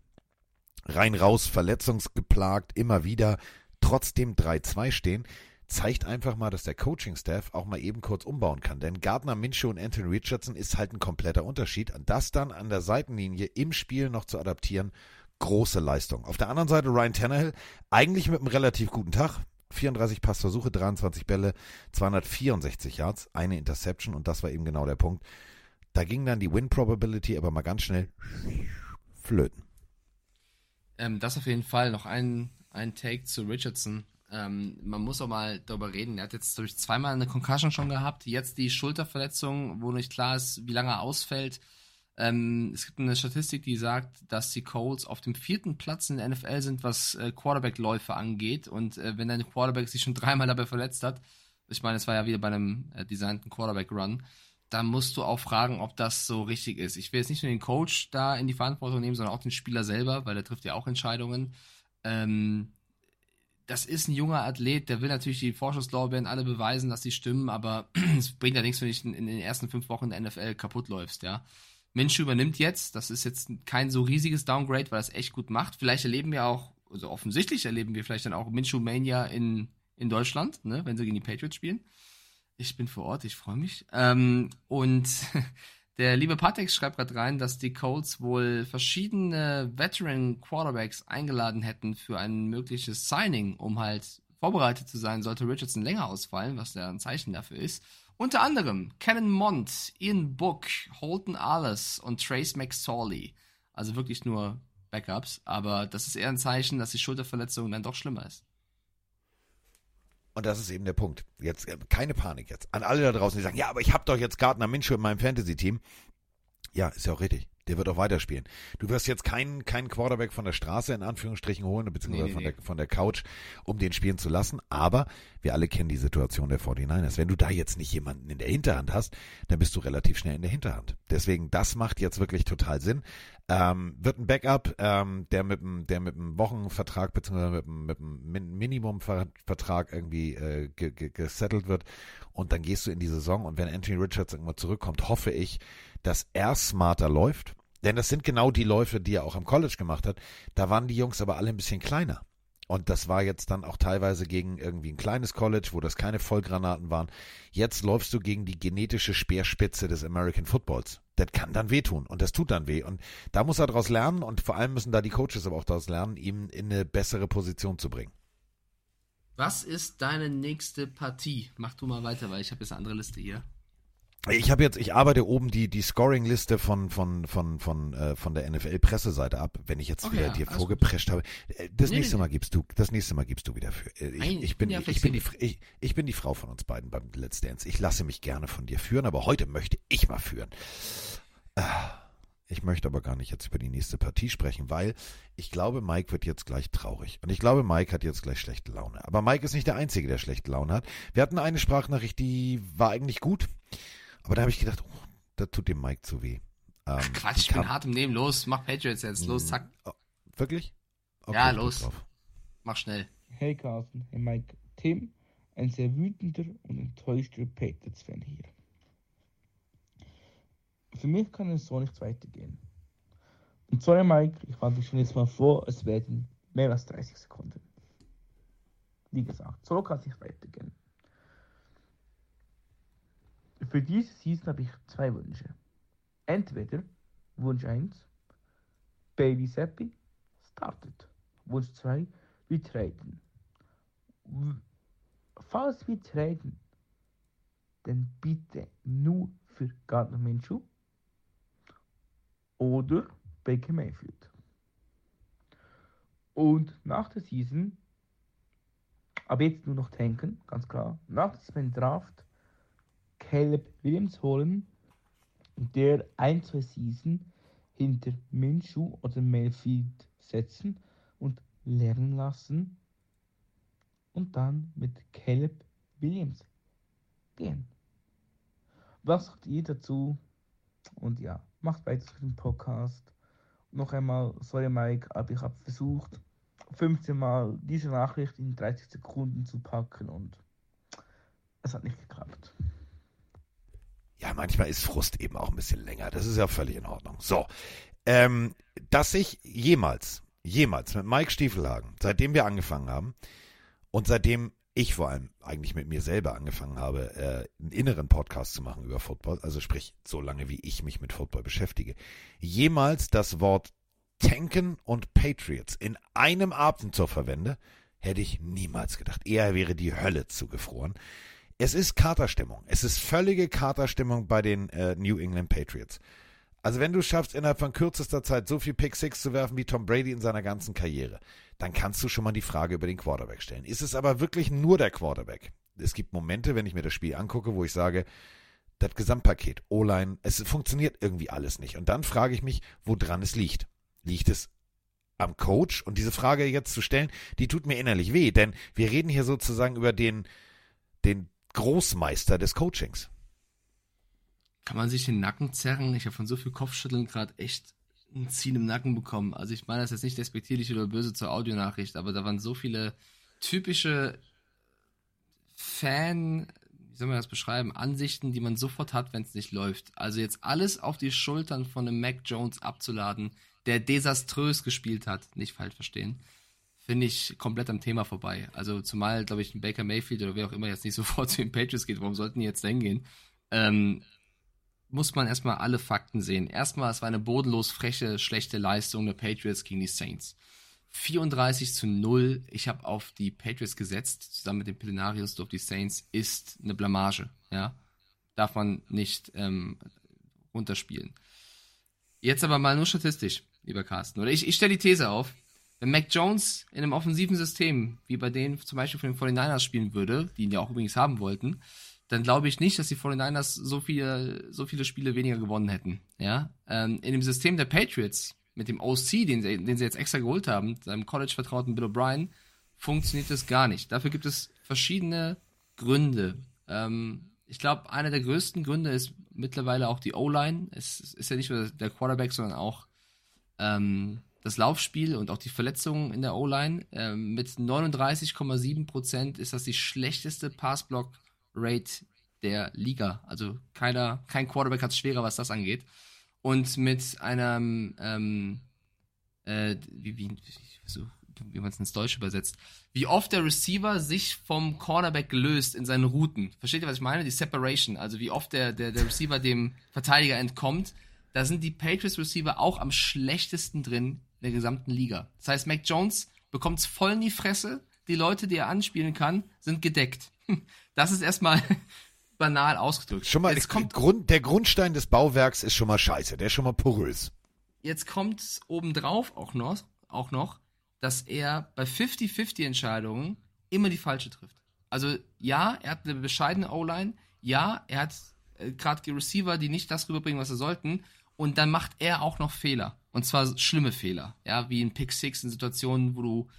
Rein raus, verletzungsgeplagt, immer wieder, trotzdem 3-2 stehen, zeigt einfach mal, dass der Coaching-Staff auch mal eben kurz umbauen kann. Denn Gardner Minshew und Anthony Richardson ist halt ein kompletter Unterschied. Und das dann an der Seitenlinie im Spiel noch zu adaptieren, große Leistung. Auf der anderen Seite Ryan Tannehill, eigentlich mit einem relativ guten Tag. 34 Passversuche, 23 Bälle, 264 Yards, eine Interception und das war eben genau der Punkt. Da ging dann die Win-Probability aber mal ganz schnell flöten. Ähm, das auf jeden Fall. Noch ein, ein Take zu Richardson. Ähm, man muss auch mal darüber reden. Er hat jetzt durch zweimal eine Concussion schon gehabt. Jetzt die Schulterverletzung, wo nicht klar ist, wie lange er ausfällt. Ähm, es gibt eine Statistik, die sagt, dass die Colts auf dem vierten Platz in der NFL sind, was äh, Quarterback-Läufe angeht. Und äh, wenn dein Quarterback sich schon dreimal dabei verletzt hat, ich meine, es war ja wieder bei einem äh, designten Quarterback-Run, dann musst du auch fragen, ob das so richtig ist. Ich will jetzt nicht nur den Coach da in die Verantwortung nehmen, sondern auch den Spieler selber, weil der trifft ja auch Entscheidungen. Ähm, das ist ein junger Athlet, der will natürlich die Vorschusslorbeeren alle beweisen, dass die stimmen, aber <clears throat> es bringt ja nichts, wenn du in, den ersten fünf Wochen der NFL kaputt läufst, ja. Minshew übernimmt jetzt, das ist jetzt kein so riesiges Downgrade, weil es echt gut macht. Vielleicht erleben wir auch, also offensichtlich erleben wir vielleicht dann auch Minshew Mania in, in Deutschland, ne, wenn sie gegen die Patriots spielen. Ich bin vor Ort, ich freue mich. Ähm, und <laughs> der liebe Patex schreibt gerade rein, dass die Colts wohl verschiedene Veteran Quarterbacks eingeladen hätten für ein mögliches Signing, um halt vorbereitet zu sein, sollte Richardson länger ausfallen, was ja ein Zeichen dafür ist. Unter anderem Cannon Mont, Ian Book, Holton Alles und Trace McSorley. Also wirklich nur Backups, aber das ist eher ein Zeichen, dass die Schulterverletzung dann doch schlimmer ist. Und das ist eben der Punkt. Jetzt äh, keine Panik jetzt. An alle da draußen, die sagen, ja, aber ich habe doch jetzt Gardner Minshew in meinem Fantasy-Team. Ja, ist ja auch richtig. Der wird auch weiterspielen. Du wirst jetzt keinen keinen Quarterback von der Straße in Anführungsstrichen holen, beziehungsweise Nee, nee, von. Der, von der Couch, um den spielen zu lassen. Aber wir alle kennen die Situation der 49ers. Wenn du da jetzt nicht jemanden in der Hinterhand hast, dann bist du relativ schnell in der Hinterhand. Deswegen, das macht jetzt wirklich total Sinn. Ähm, wird ein Backup, ähm, der mit dem, der mit dem Wochenvertrag beziehungsweise mit dem, mit Min Minimumvertrag irgendwie äh, ge ge gesettelt wird und dann gehst du in die Saison und wenn Anthony Richards irgendwann zurückkommt, hoffe ich, dass er smarter läuft. Denn das sind genau die Läufe, die er auch am College gemacht hat. Da waren die Jungs aber alle ein bisschen kleiner. Und das war jetzt dann auch teilweise gegen irgendwie ein kleines College, wo das keine Vollgranaten waren. Jetzt läufst du gegen die genetische Speerspitze des American Footballs. Das kann dann wehtun und das tut dann weh. Und da muss er daraus lernen und vor allem müssen da die Coaches aber auch daraus lernen, ihm in eine bessere Position zu bringen. Was ist deine nächste Partie? Mach du mal weiter, weil ich habe jetzt eine andere Liste hier. Ich habe jetzt, ich arbeite oben die die Scoring-Liste von von von von äh, von der NFL-Presseseite ab. Wenn ich jetzt Ach wieder ja, dir vorgeprescht habe, Äh, das Nee, nächste nee, Mal gibst du, das nächste Mal gibst du wieder für. äh, Ich, Nein, ich bin ja ich bin die ich, ich bin die Frau von uns beiden beim Let's Dance. Ich lasse mich gerne von dir führen, aber heute möchte ich mal führen. Ah, Ich möchte aber gar nicht jetzt über die nächste Partie sprechen, weil ich glaube, Mike wird jetzt gleich traurig. Und ich glaube, Mike hat jetzt gleich schlechte Laune. Aber Mike ist nicht der Einzige, der schlechte Laune hat. Wir hatten eine Sprachnachricht, die war eigentlich gut. Aber da habe ich gedacht, oh, das tut dem Mike zu weh. Ähm, Quatsch, die ich bin hart im Nehmen. Los, mach Patriots jetzt. Los, zack, Wirklich? Okay, Ja, los. mach schnell. Hey Carsten, hey Mike, Tim, ein sehr wütender und enttäuschter Patriots-Fan hier. Für mich kann es so nicht weitergehen. Und sorry Mike, ich dich schon jetzt mal vor, es werden mehr als 30 Sekunden. Wie gesagt, so kann es nicht weitergehen. Für diese Season habe ich zwei Wünsche. Entweder Wunsch 1, Baby Seppi startet. Wunsch 2, wir traden. W- Falls wir traden, dann bitte nur für Gardner Minshew oder Baker Mayfield. Und nach der Season, aber jetzt nur noch tanken, ganz klar, nach Season Draft Caleb Williams holen der ein, zwei Season hinter Minshew oder Mayfield setzen und lernen lassen und dann mit Caleb Williams gehen. Was sagt ihr dazu? Und ja, macht weiter für den Podcast. Noch einmal, sorry Mike, aber ich habe versucht, 15 Mal diese Nachricht in 30 Sekunden zu packen und es hat nicht geklappt. Ja, manchmal ist Frust eben auch ein bisschen länger. Das ist ja völlig in Ordnung. So, ähm, dass ich jemals, jemals mit Mike Stiefelhagen, seitdem wir angefangen haben und seitdem ich vor allem eigentlich mit mir selber angefangen habe, äh, einen inneren Podcast zu machen über Football, also sprich, so lange wie ich mich mit Football beschäftige, jemals das Wort Tanken und Patriots in einem Atemzug verwende, hätte ich niemals gedacht. Eher wäre die Hölle zugefroren. Es ist Katerstimmung. Es ist völlige Katerstimmung bei den äh, New England Patriots. Also wenn du schaffst, innerhalb von kürzester Zeit so viel Pick Six zu werfen wie Tom Brady in seiner ganzen Karriere, dann kannst du schon mal die Frage über den Quarterback stellen. Ist es aber wirklich nur der Quarterback? Es gibt Momente, wenn ich mir das Spiel angucke, wo ich sage, das Gesamtpaket, O-Line, es funktioniert irgendwie alles nicht. Und dann frage ich mich, woran es liegt. Liegt es am Coach? Und diese Frage jetzt zu stellen, die tut mir innerlich weh, denn wir reden hier sozusagen über den, den Großmeister des Coachings. Kann man sich den Nacken zerren? Ich habe von so viel Kopfschütteln gerade echt ein Ziehen im Nacken bekommen. Also ich meine das jetzt nicht despektierlich oder böse zur Audionachricht, aber da waren so viele typische Fan, wie soll man das beschreiben, Ansichten, die man sofort hat, wenn es nicht läuft. Also jetzt alles auf die Schultern von einem Mac Jones abzuladen, der desaströs gespielt hat, nicht falsch verstehen, finde ich komplett am Thema vorbei. Also zumal, glaube ich, ein Baker Mayfield oder wer auch immer jetzt nicht <laughs> sofort zu den Patriots geht, warum sollten die jetzt da hingehen? Ähm, muss man erstmal alle Fakten sehen. Erstmal, es war eine bodenlos freche, schlechte Leistung der Patriots gegen die Saints. 34 zu 0. Ich habe auf die Patriots gesetzt, zusammen mit den Pillenarius auf die Saints, ist eine Blamage. Ja? Darf man nicht ähm, runterspielen. Jetzt aber mal nur statistisch, lieber Carsten. Oder ich, ich stelle die These auf. Wenn Mac Jones in einem offensiven System, wie bei denen zum Beispiel von den 49ers spielen würde, die ihn ja auch übrigens haben wollten, dann glaube ich nicht, dass die 49ers so viele, so viele Spiele weniger gewonnen hätten. Ja? Ähm, in dem System der Patriots, mit dem OC, den, sie- den sie jetzt extra geholt haben, seinem College-Vertrauten Bill O'Brien, funktioniert das gar nicht. Dafür gibt es verschiedene Gründe. Ähm, ich glaube, einer der größten Gründe ist mittlerweile auch die O-Line. Es ist ja nicht nur der Quarterback, sondern auch ähm, das Laufspiel und auch die Verletzungen in der O-Line. Ähm, mit 39,7 Prozent ist das die schlechteste Passblock-Rate der Liga. Also keiner, kein Quarterback hat es schwerer, was das angeht. Und mit einem, ähm, äh, wie, wie, so, wie man es ins Deutsche übersetzt, wie oft der Receiver sich vom Cornerback löst in seinen Routen. Versteht ihr, was ich meine? Die Separation, also wie oft der, der, der Receiver dem Verteidiger entkommt. Da sind die Patriots Receiver auch am schlechtesten drin in der gesamten Liga. Das heißt, Mac Jones bekommt es voll in die Fresse. Die Leute, die er anspielen kann, sind gedeckt. <laughs> Das ist erstmal <laughs> banal ausgedrückt. Schon mal, Jetzt kommt Grund, der Grundstein des Bauwerks ist schon mal scheiße, der ist schon mal porös. jetzt kommt obendrauf auch noch, auch noch, dass er bei 50-50 Entscheidungen immer die falsche trifft. Also ja, er hat eine bescheidene O-Line, ja, er hat äh, gerade die Receiver, die nicht das rüberbringen, was sie sollten, und dann macht er auch noch Fehler. Und zwar schlimme Fehler, ja, wie ein Pick Six in Situationen, wo du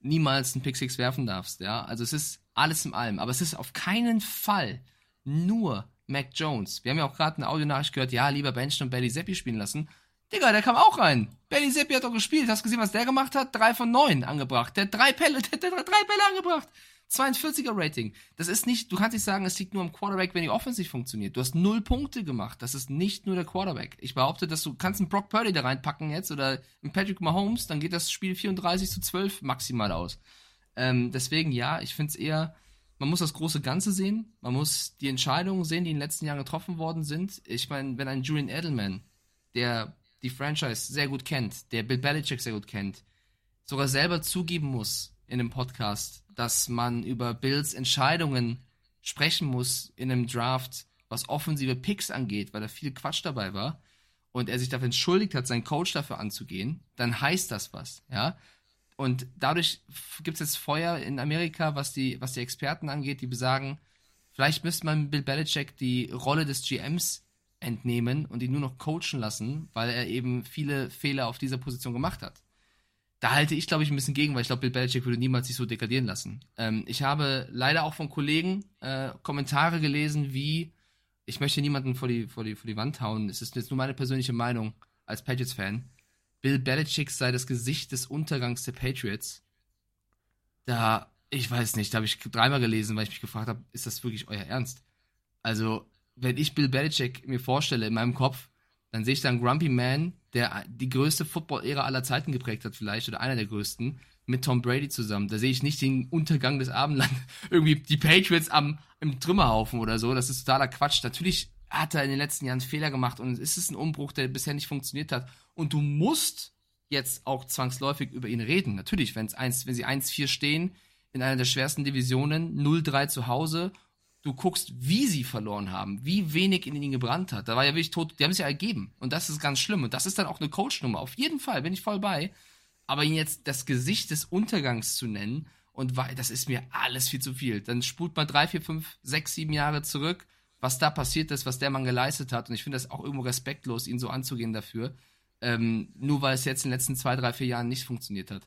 niemals einen Pick Six werfen darfst, ja. Also es ist alles in allem, aber es ist auf keinen Fall nur Mac Jones. Wir haben ja auch gerade eine Audionachricht gehört, ja, lieber Benchen und Belly Seppi spielen lassen. Digga, der kam auch rein. Belly Seppi hat doch gespielt. Hast du gesehen, was der gemacht hat? Drei von neun angebracht. Der hat drei Pelle, <laughs> der hat drei Pelle angebracht. 42er Rating. Das ist nicht, du kannst nicht sagen, es liegt nur am Quarterback, wenn die Offensive funktioniert. Du hast null Punkte gemacht. Das ist nicht nur der Quarterback. Ich behaupte, dass du kannst einen Brock Purdy da reinpacken jetzt oder einen Patrick Mahomes, dann geht das Spiel 34 zu 12 maximal aus. Ähm, deswegen ja, ich finde es eher, man muss das große Ganze sehen. Man muss die Entscheidungen sehen, die in den letzten Jahren getroffen worden sind. Ich meine, wenn ein Julian Edelman, der die Franchise sehr gut kennt, der Bill Belichick sehr gut kennt, sogar selber zugeben muss in einem Podcast, dass man über Bills Entscheidungen sprechen muss in einem Draft, was offensive Picks angeht, weil da viel Quatsch dabei war und er sich dafür entschuldigt hat, seinen Coach dafür anzugehen, dann heißt das was, ja. Und dadurch gibt es jetzt Feuer in Amerika, was die, was die Experten angeht, die besagen, vielleicht müsste man Bill Belichick die Rolle des GMs entnehmen und ihn nur noch coachen lassen, weil er eben viele Fehler auf dieser Position gemacht hat. Da halte ich, glaube ich, ein bisschen gegen, weil ich glaube, Bill Belichick würde niemals sich so degradieren lassen. Ähm, ich habe leider auch von Kollegen äh, Kommentare gelesen, wie, ich möchte niemanden vor die, vor, die, vor die Wand hauen, es ist jetzt nur meine persönliche Meinung als Patriots-Fan, Bill Belichick sei das Gesicht des Untergangs der Patriots. Da, ich weiß nicht, da habe ich dreimal gelesen, weil ich mich gefragt habe, ist das wirklich euer Ernst? Also, wenn ich Bill Belichick mir vorstelle in meinem Kopf, dann sehe ich da einen Grumpy Man, der die größte Football-Ära aller Zeiten geprägt hat, vielleicht, oder einer der größten, mit Tom Brady zusammen. Da sehe ich nicht den Untergang des Abendlandes, <laughs> irgendwie die Patriots am, im Trümmerhaufen oder so. Das ist totaler Quatsch. Natürlich hat er in den letzten Jahren Fehler gemacht und es ist ein Umbruch, der bisher nicht funktioniert hat. Und du musst jetzt auch zwangsläufig über ihn reden. Natürlich, wenn's eins, wenn sie 1-4 stehen, in einer der schwersten Divisionen, 0-3 zu Hause, du guckst, wie sie verloren haben, wie wenig in ihnen gebrannt hat. Da war ja wirklich tot, die haben es ja ergeben. Und das ist ganz schlimm. Und das ist dann auch eine Coachnummer. Auf jeden Fall, bin ich voll bei. Aber ihn jetzt das Gesicht des Untergangs zu nennen, und wei- das ist mir alles viel zu viel. Dann spult mal drei, vier, fünf, sechs, sieben Jahre zurück, was da passiert ist, was der Mann geleistet hat. Und ich finde das auch irgendwo respektlos, ihn so anzugehen dafür. Ähm, nur weil es jetzt in den letzten zwei, drei, vier Jahren nicht funktioniert hat.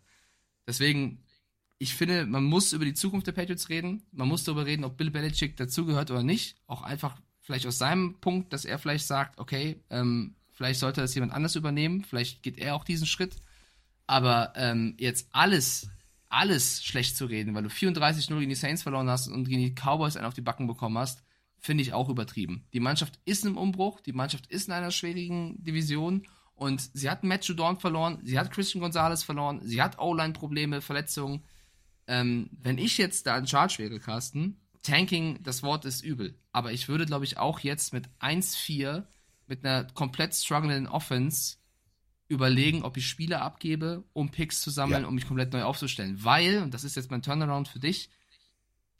Deswegen, ich finde, man muss über die Zukunft der Patriots reden. Man muss darüber reden, ob Bill Belichick dazugehört oder nicht. Auch einfach vielleicht aus seinem Punkt, dass er vielleicht sagt, okay, ähm, vielleicht sollte das jemand anders übernehmen. Vielleicht geht er auch diesen Schritt. Aber ähm, jetzt alles, alles schlecht zu reden, weil du 34-0 gegen die Saints verloren hast und gegen die Cowboys einen auf die Backen bekommen hast, finde ich auch übertrieben. Die Mannschaft ist im Umbruch, die Mannschaft ist in einer schwierigen Division und sie hat Matt Judon verloren, sie hat Christian Gonzalez verloren, sie hat O-Line-Probleme, Verletzungen. Ähm, wenn ich jetzt da in Charge wäre, Carsten, Tanking, das Wort ist übel. Aber ich würde, glaube ich, auch jetzt mit 1-4, mit einer komplett strugglenden Offense, überlegen, ob ich Spiele abgebe, um Picks zu sammeln, Ja. um mich komplett neu aufzustellen. Weil, und das ist jetzt mein Turnaround für dich,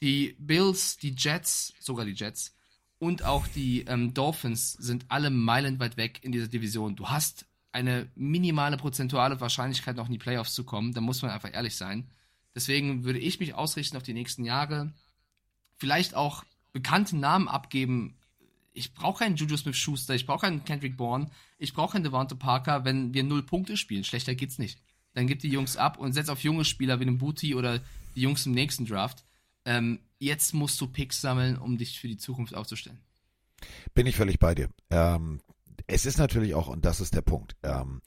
die Bills, die Jets, sogar die Jets und auch die ähm, Dolphins sind alle meilenweit weg in dieser Division. Du hast eine minimale prozentuale Wahrscheinlichkeit, noch in die Playoffs zu kommen. Da muss man einfach ehrlich sein. Deswegen würde ich mich ausrichten auf die nächsten Jahre. Vielleicht auch bekannte Namen abgeben. Ich brauche keinen Juju Smith-Schuster, ich brauche keinen Kendrick Bourne, ich brauche keinen Devonta Parker, wenn wir null Punkte spielen. Schlechter geht's nicht. Dann gib die Jungs ab und setz auf junge Spieler wie den Booty oder die Jungs im nächsten Draft. Ähm, jetzt musst du Picks sammeln, um dich für die Zukunft aufzustellen. Bin ich völlig bei dir. Ähm, es ist natürlich auch, und das ist der Punkt, ähm,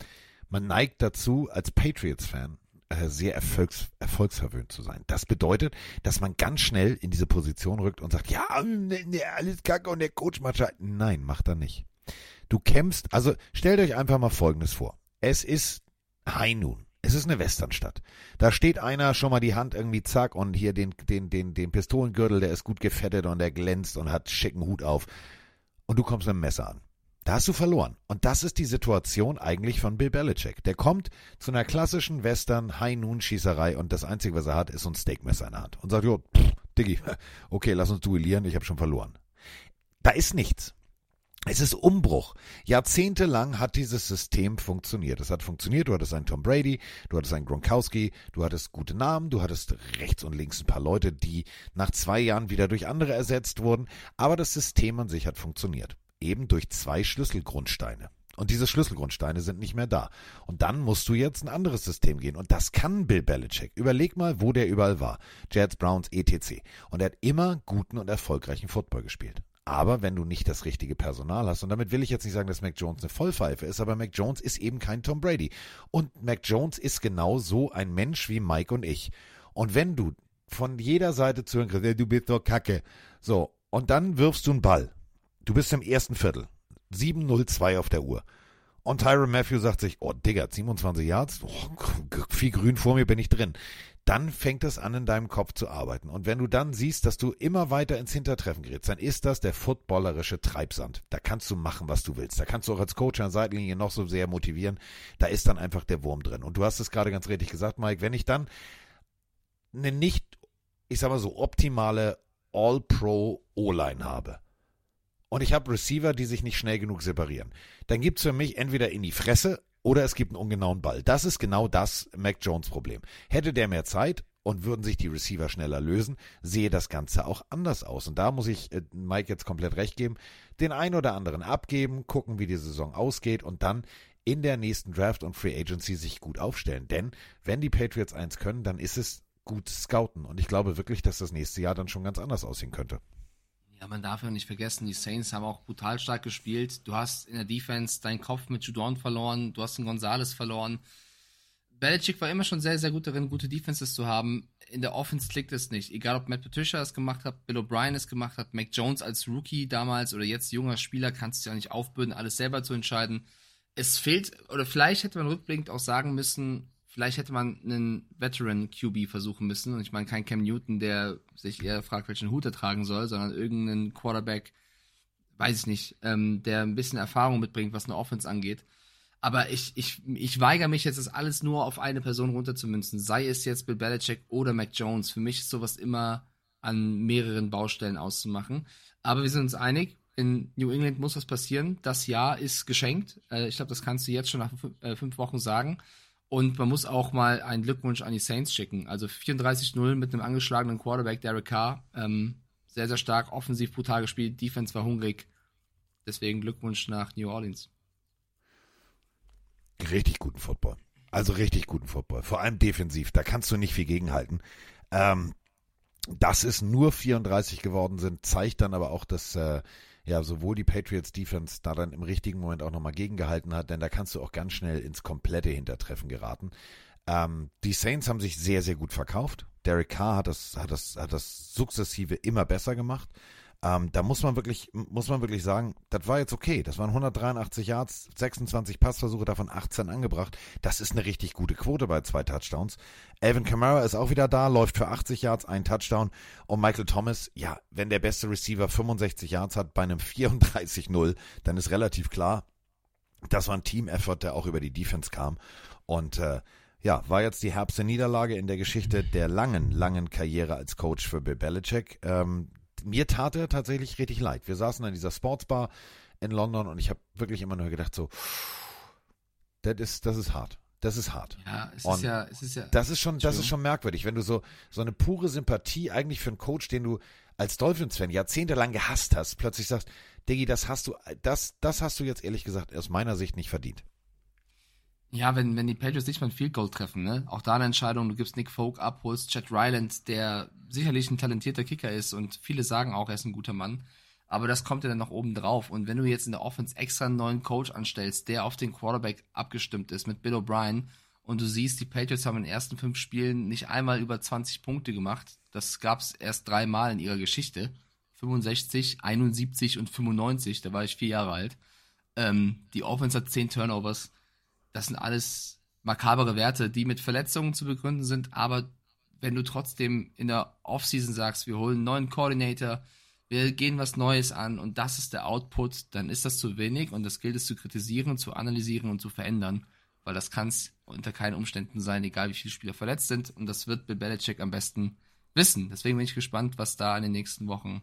man neigt dazu, als Patriots-Fan äh, sehr erfolgs erfolgsverwöhnt zu sein. Das bedeutet, dass man ganz schnell in diese Position rückt und sagt, ja, ne, ne, alles kacke und der Coach macht Scheiße. Nein, macht er nicht. Du kämpfst, also stellt euch einfach mal Folgendes vor. Es ist High Noon. Es ist eine Westernstadt. Da steht einer schon mal die Hand irgendwie zack und hier den, den, den, den Pistolengürtel, der ist gut gefettet und der glänzt und hat schicken Hut auf. Und du kommst mit dem Messer an. Da hast du verloren. Und das ist die Situation eigentlich von Bill Belichick. Der kommt zu einer klassischen Western High-Noon-Schießerei und das Einzige, was er hat, ist so ein Steakmesser in der Hand. Und sagt, jo, pff, Diggi, <laughs> okay, lass uns duellieren, ich habe schon verloren. Da ist nichts. Es ist Umbruch. Jahrzehntelang hat dieses System funktioniert. Es hat funktioniert. Du hattest einen Tom Brady, du hattest einen Gronkowski, du hattest gute Namen, du hattest rechts und links ein paar Leute, die nach zwei Jahren wieder durch andere ersetzt wurden. Aber das System an sich hat funktioniert eben durch zwei Schlüsselgrundsteine. Und diese Schlüsselgrundsteine sind nicht mehr da. Und dann musst du jetzt ein anderes System gehen. Und das kann Bill Belichick. Überleg mal, wo der überall war. Jets, Browns, etc. Und er hat immer guten und erfolgreichen Football gespielt. Aber wenn du nicht das richtige Personal hast, und damit will ich jetzt nicht sagen, dass Mac Jones eine Vollpfeife ist, aber Mac Jones ist eben kein Tom Brady. Und Mac Jones ist genau so ein Mensch wie Mike und ich. Und wenn du von jeder Seite zu hören kriegst, du bist doch kacke. So, und dann wirfst du einen Ball Du bist im ersten Viertel. 7-0-2 auf der Uhr. Und Tyron Matthew sagt sich, oh Digga, 27 Yards, oh, viel grün vor mir bin ich drin. Dann fängt es an, in deinem Kopf zu arbeiten. Und wenn du dann siehst, dass du immer weiter ins Hintertreffen gerätst, dann ist das der footballerische Treibsand. Da kannst du machen, was du willst. Da kannst du auch als Coach an der Seitenlinie noch so sehr motivieren. Da ist dann einfach der Wurm drin. Und du hast es gerade ganz richtig gesagt, Mike, wenn ich dann eine nicht, ich sag mal so, optimale All-Pro O-Line habe, und ich habe Receiver, die sich nicht schnell genug separieren. Dann gibt's für mich entweder in die Fresse oder es gibt einen ungenauen Ball. Das ist genau das Mac Jones Problem. Hätte der mehr Zeit und würden sich die Receiver schneller lösen, sehe das Ganze auch anders aus. Und da muss ich äh, Mike jetzt komplett recht geben. Den einen oder anderen abgeben, gucken, wie die Saison ausgeht und dann in der nächsten Draft und Free Agency sich gut aufstellen. Denn wenn die Patriots eins können, dann ist es gut scouten. Und ich glaube wirklich, dass das nächste Jahr dann schon ganz anders aussehen könnte. Ja, man darf ja nicht vergessen, die Saints haben auch brutal stark gespielt. Du hast in der Defense deinen Kopf mit Judon verloren, du hast den Gonzales verloren. Belichick war immer schon sehr, sehr gut darin, gute Defenses zu haben. In der Offense klickt es nicht. Egal, ob Matt Patricia es gemacht hat, Bill O'Brien es gemacht hat, Mac Jones als Rookie damals oder jetzt junger Spieler, kannst du ja nicht aufbürden, alles selber zu entscheiden. Es fehlt, oder vielleicht hätte man rückblickend auch sagen müssen, vielleicht hätte man einen Veteran QB versuchen müssen. Und ich meine, kein Cam Newton, der sich eher fragt, welchen Hut er tragen soll, sondern irgendeinen Quarterback, weiß ich nicht, ähm, der ein bisschen Erfahrung mitbringt, was eine Offense angeht. Aber ich, ich, ich weigere mich jetzt, das alles nur auf eine Person runterzumünzen. Sei es jetzt Bill Belichick oder Mac Jones. Für mich ist sowas immer an mehreren Baustellen auszumachen. Aber wir sind uns einig, in New England muss was passieren. Das Jahr ist geschenkt. Äh, ich glaube, das kannst du jetzt schon nach äh, fünf Wochen sagen. Und man muss auch mal einen Glückwunsch an die Saints schicken. Also 34-0 mit einem angeschlagenen Quarterback, Derek Carr. Ähm, sehr, sehr stark, offensiv brutal gespielt, Defense war hungrig. Deswegen Glückwunsch nach New Orleans. Richtig guten Football. Also richtig guten Football. Vor allem defensiv. Da kannst du nicht viel gegenhalten. Ähm, dass es nur 34 geworden sind, zeigt dann aber auch, dass äh, ja sowohl die Patriots Defense da dann im richtigen Moment auch nochmal gegengehalten hat, denn da kannst du auch ganz schnell ins komplette Hintertreffen geraten. Ähm, die Saints haben sich sehr, sehr gut verkauft. Derek Carr hat das, hat das, hat das sukzessive immer besser gemacht. Ähm, da muss man wirklich, muss man wirklich sagen, das war jetzt okay. Das waren 183 Yards, 26 Passversuche, davon 18 angebracht. Das ist eine richtig gute Quote bei zwei Touchdowns. Alvin Kamara ist auch wieder da, läuft für 80 Yards, ein Touchdown. Und Michael Thomas, ja, wenn der beste Receiver 65 Yards hat bei einem 34-0, dann ist relativ klar, das war ein Team-Effort, der auch über die Defense kam. Und äh, ja, war jetzt die herbste Niederlage in der Geschichte der langen, langen Karriere als Coach für Bill Belichick. Ähm, mir tat er tatsächlich richtig leid. Wir saßen in dieser Sportsbar in London und ich habe wirklich immer nur gedacht so, Das ist, das ist hart. Das ist hart. Ja, es Und ist ja, es ist ja. Das ist schon, das ist schon merkwürdig, wenn du so, so eine pure Sympathie eigentlich für einen Coach, den du als Dolphins-Fan jahrzehntelang gehasst hast, plötzlich sagst, Diggi, das hast du, das, das hast du jetzt ehrlich gesagt aus meiner Sicht nicht verdient. Ja, wenn, wenn die Patriots nicht mal ein Field Goal treffen, ne? Auch da eine Entscheidung, du gibst Nick Folk ab, holst Chad Ryland, der sicherlich ein talentierter Kicker ist und viele sagen auch, er ist ein guter Mann. Aber das kommt ja dann noch oben drauf. Und wenn du jetzt in der Offense extra einen neuen Coach anstellst, der auf den Quarterback abgestimmt ist mit Bill O'Brien und du siehst, die Patriots haben in den ersten fünf Spielen nicht einmal über 20 Punkte gemacht. Das gab's erst dreimal in ihrer Geschichte. 65, 71 und 95, da war ich vier Jahre alt. Ähm, die Offense hat 10 Turnovers. Das sind alles makabere Werte, die mit Verletzungen zu begründen sind, aber wenn du trotzdem in der Offseason sagst, wir holen einen neuen Coordinator, wir gehen was Neues an und das ist der Output, dann ist das zu wenig und das gilt es zu kritisieren, zu analysieren und zu verändern, weil das kann es unter keinen Umständen sein, egal wie viele Spieler verletzt sind und das wird Bill Belichick am besten wissen. Deswegen bin ich gespannt, was da in den nächsten Wochen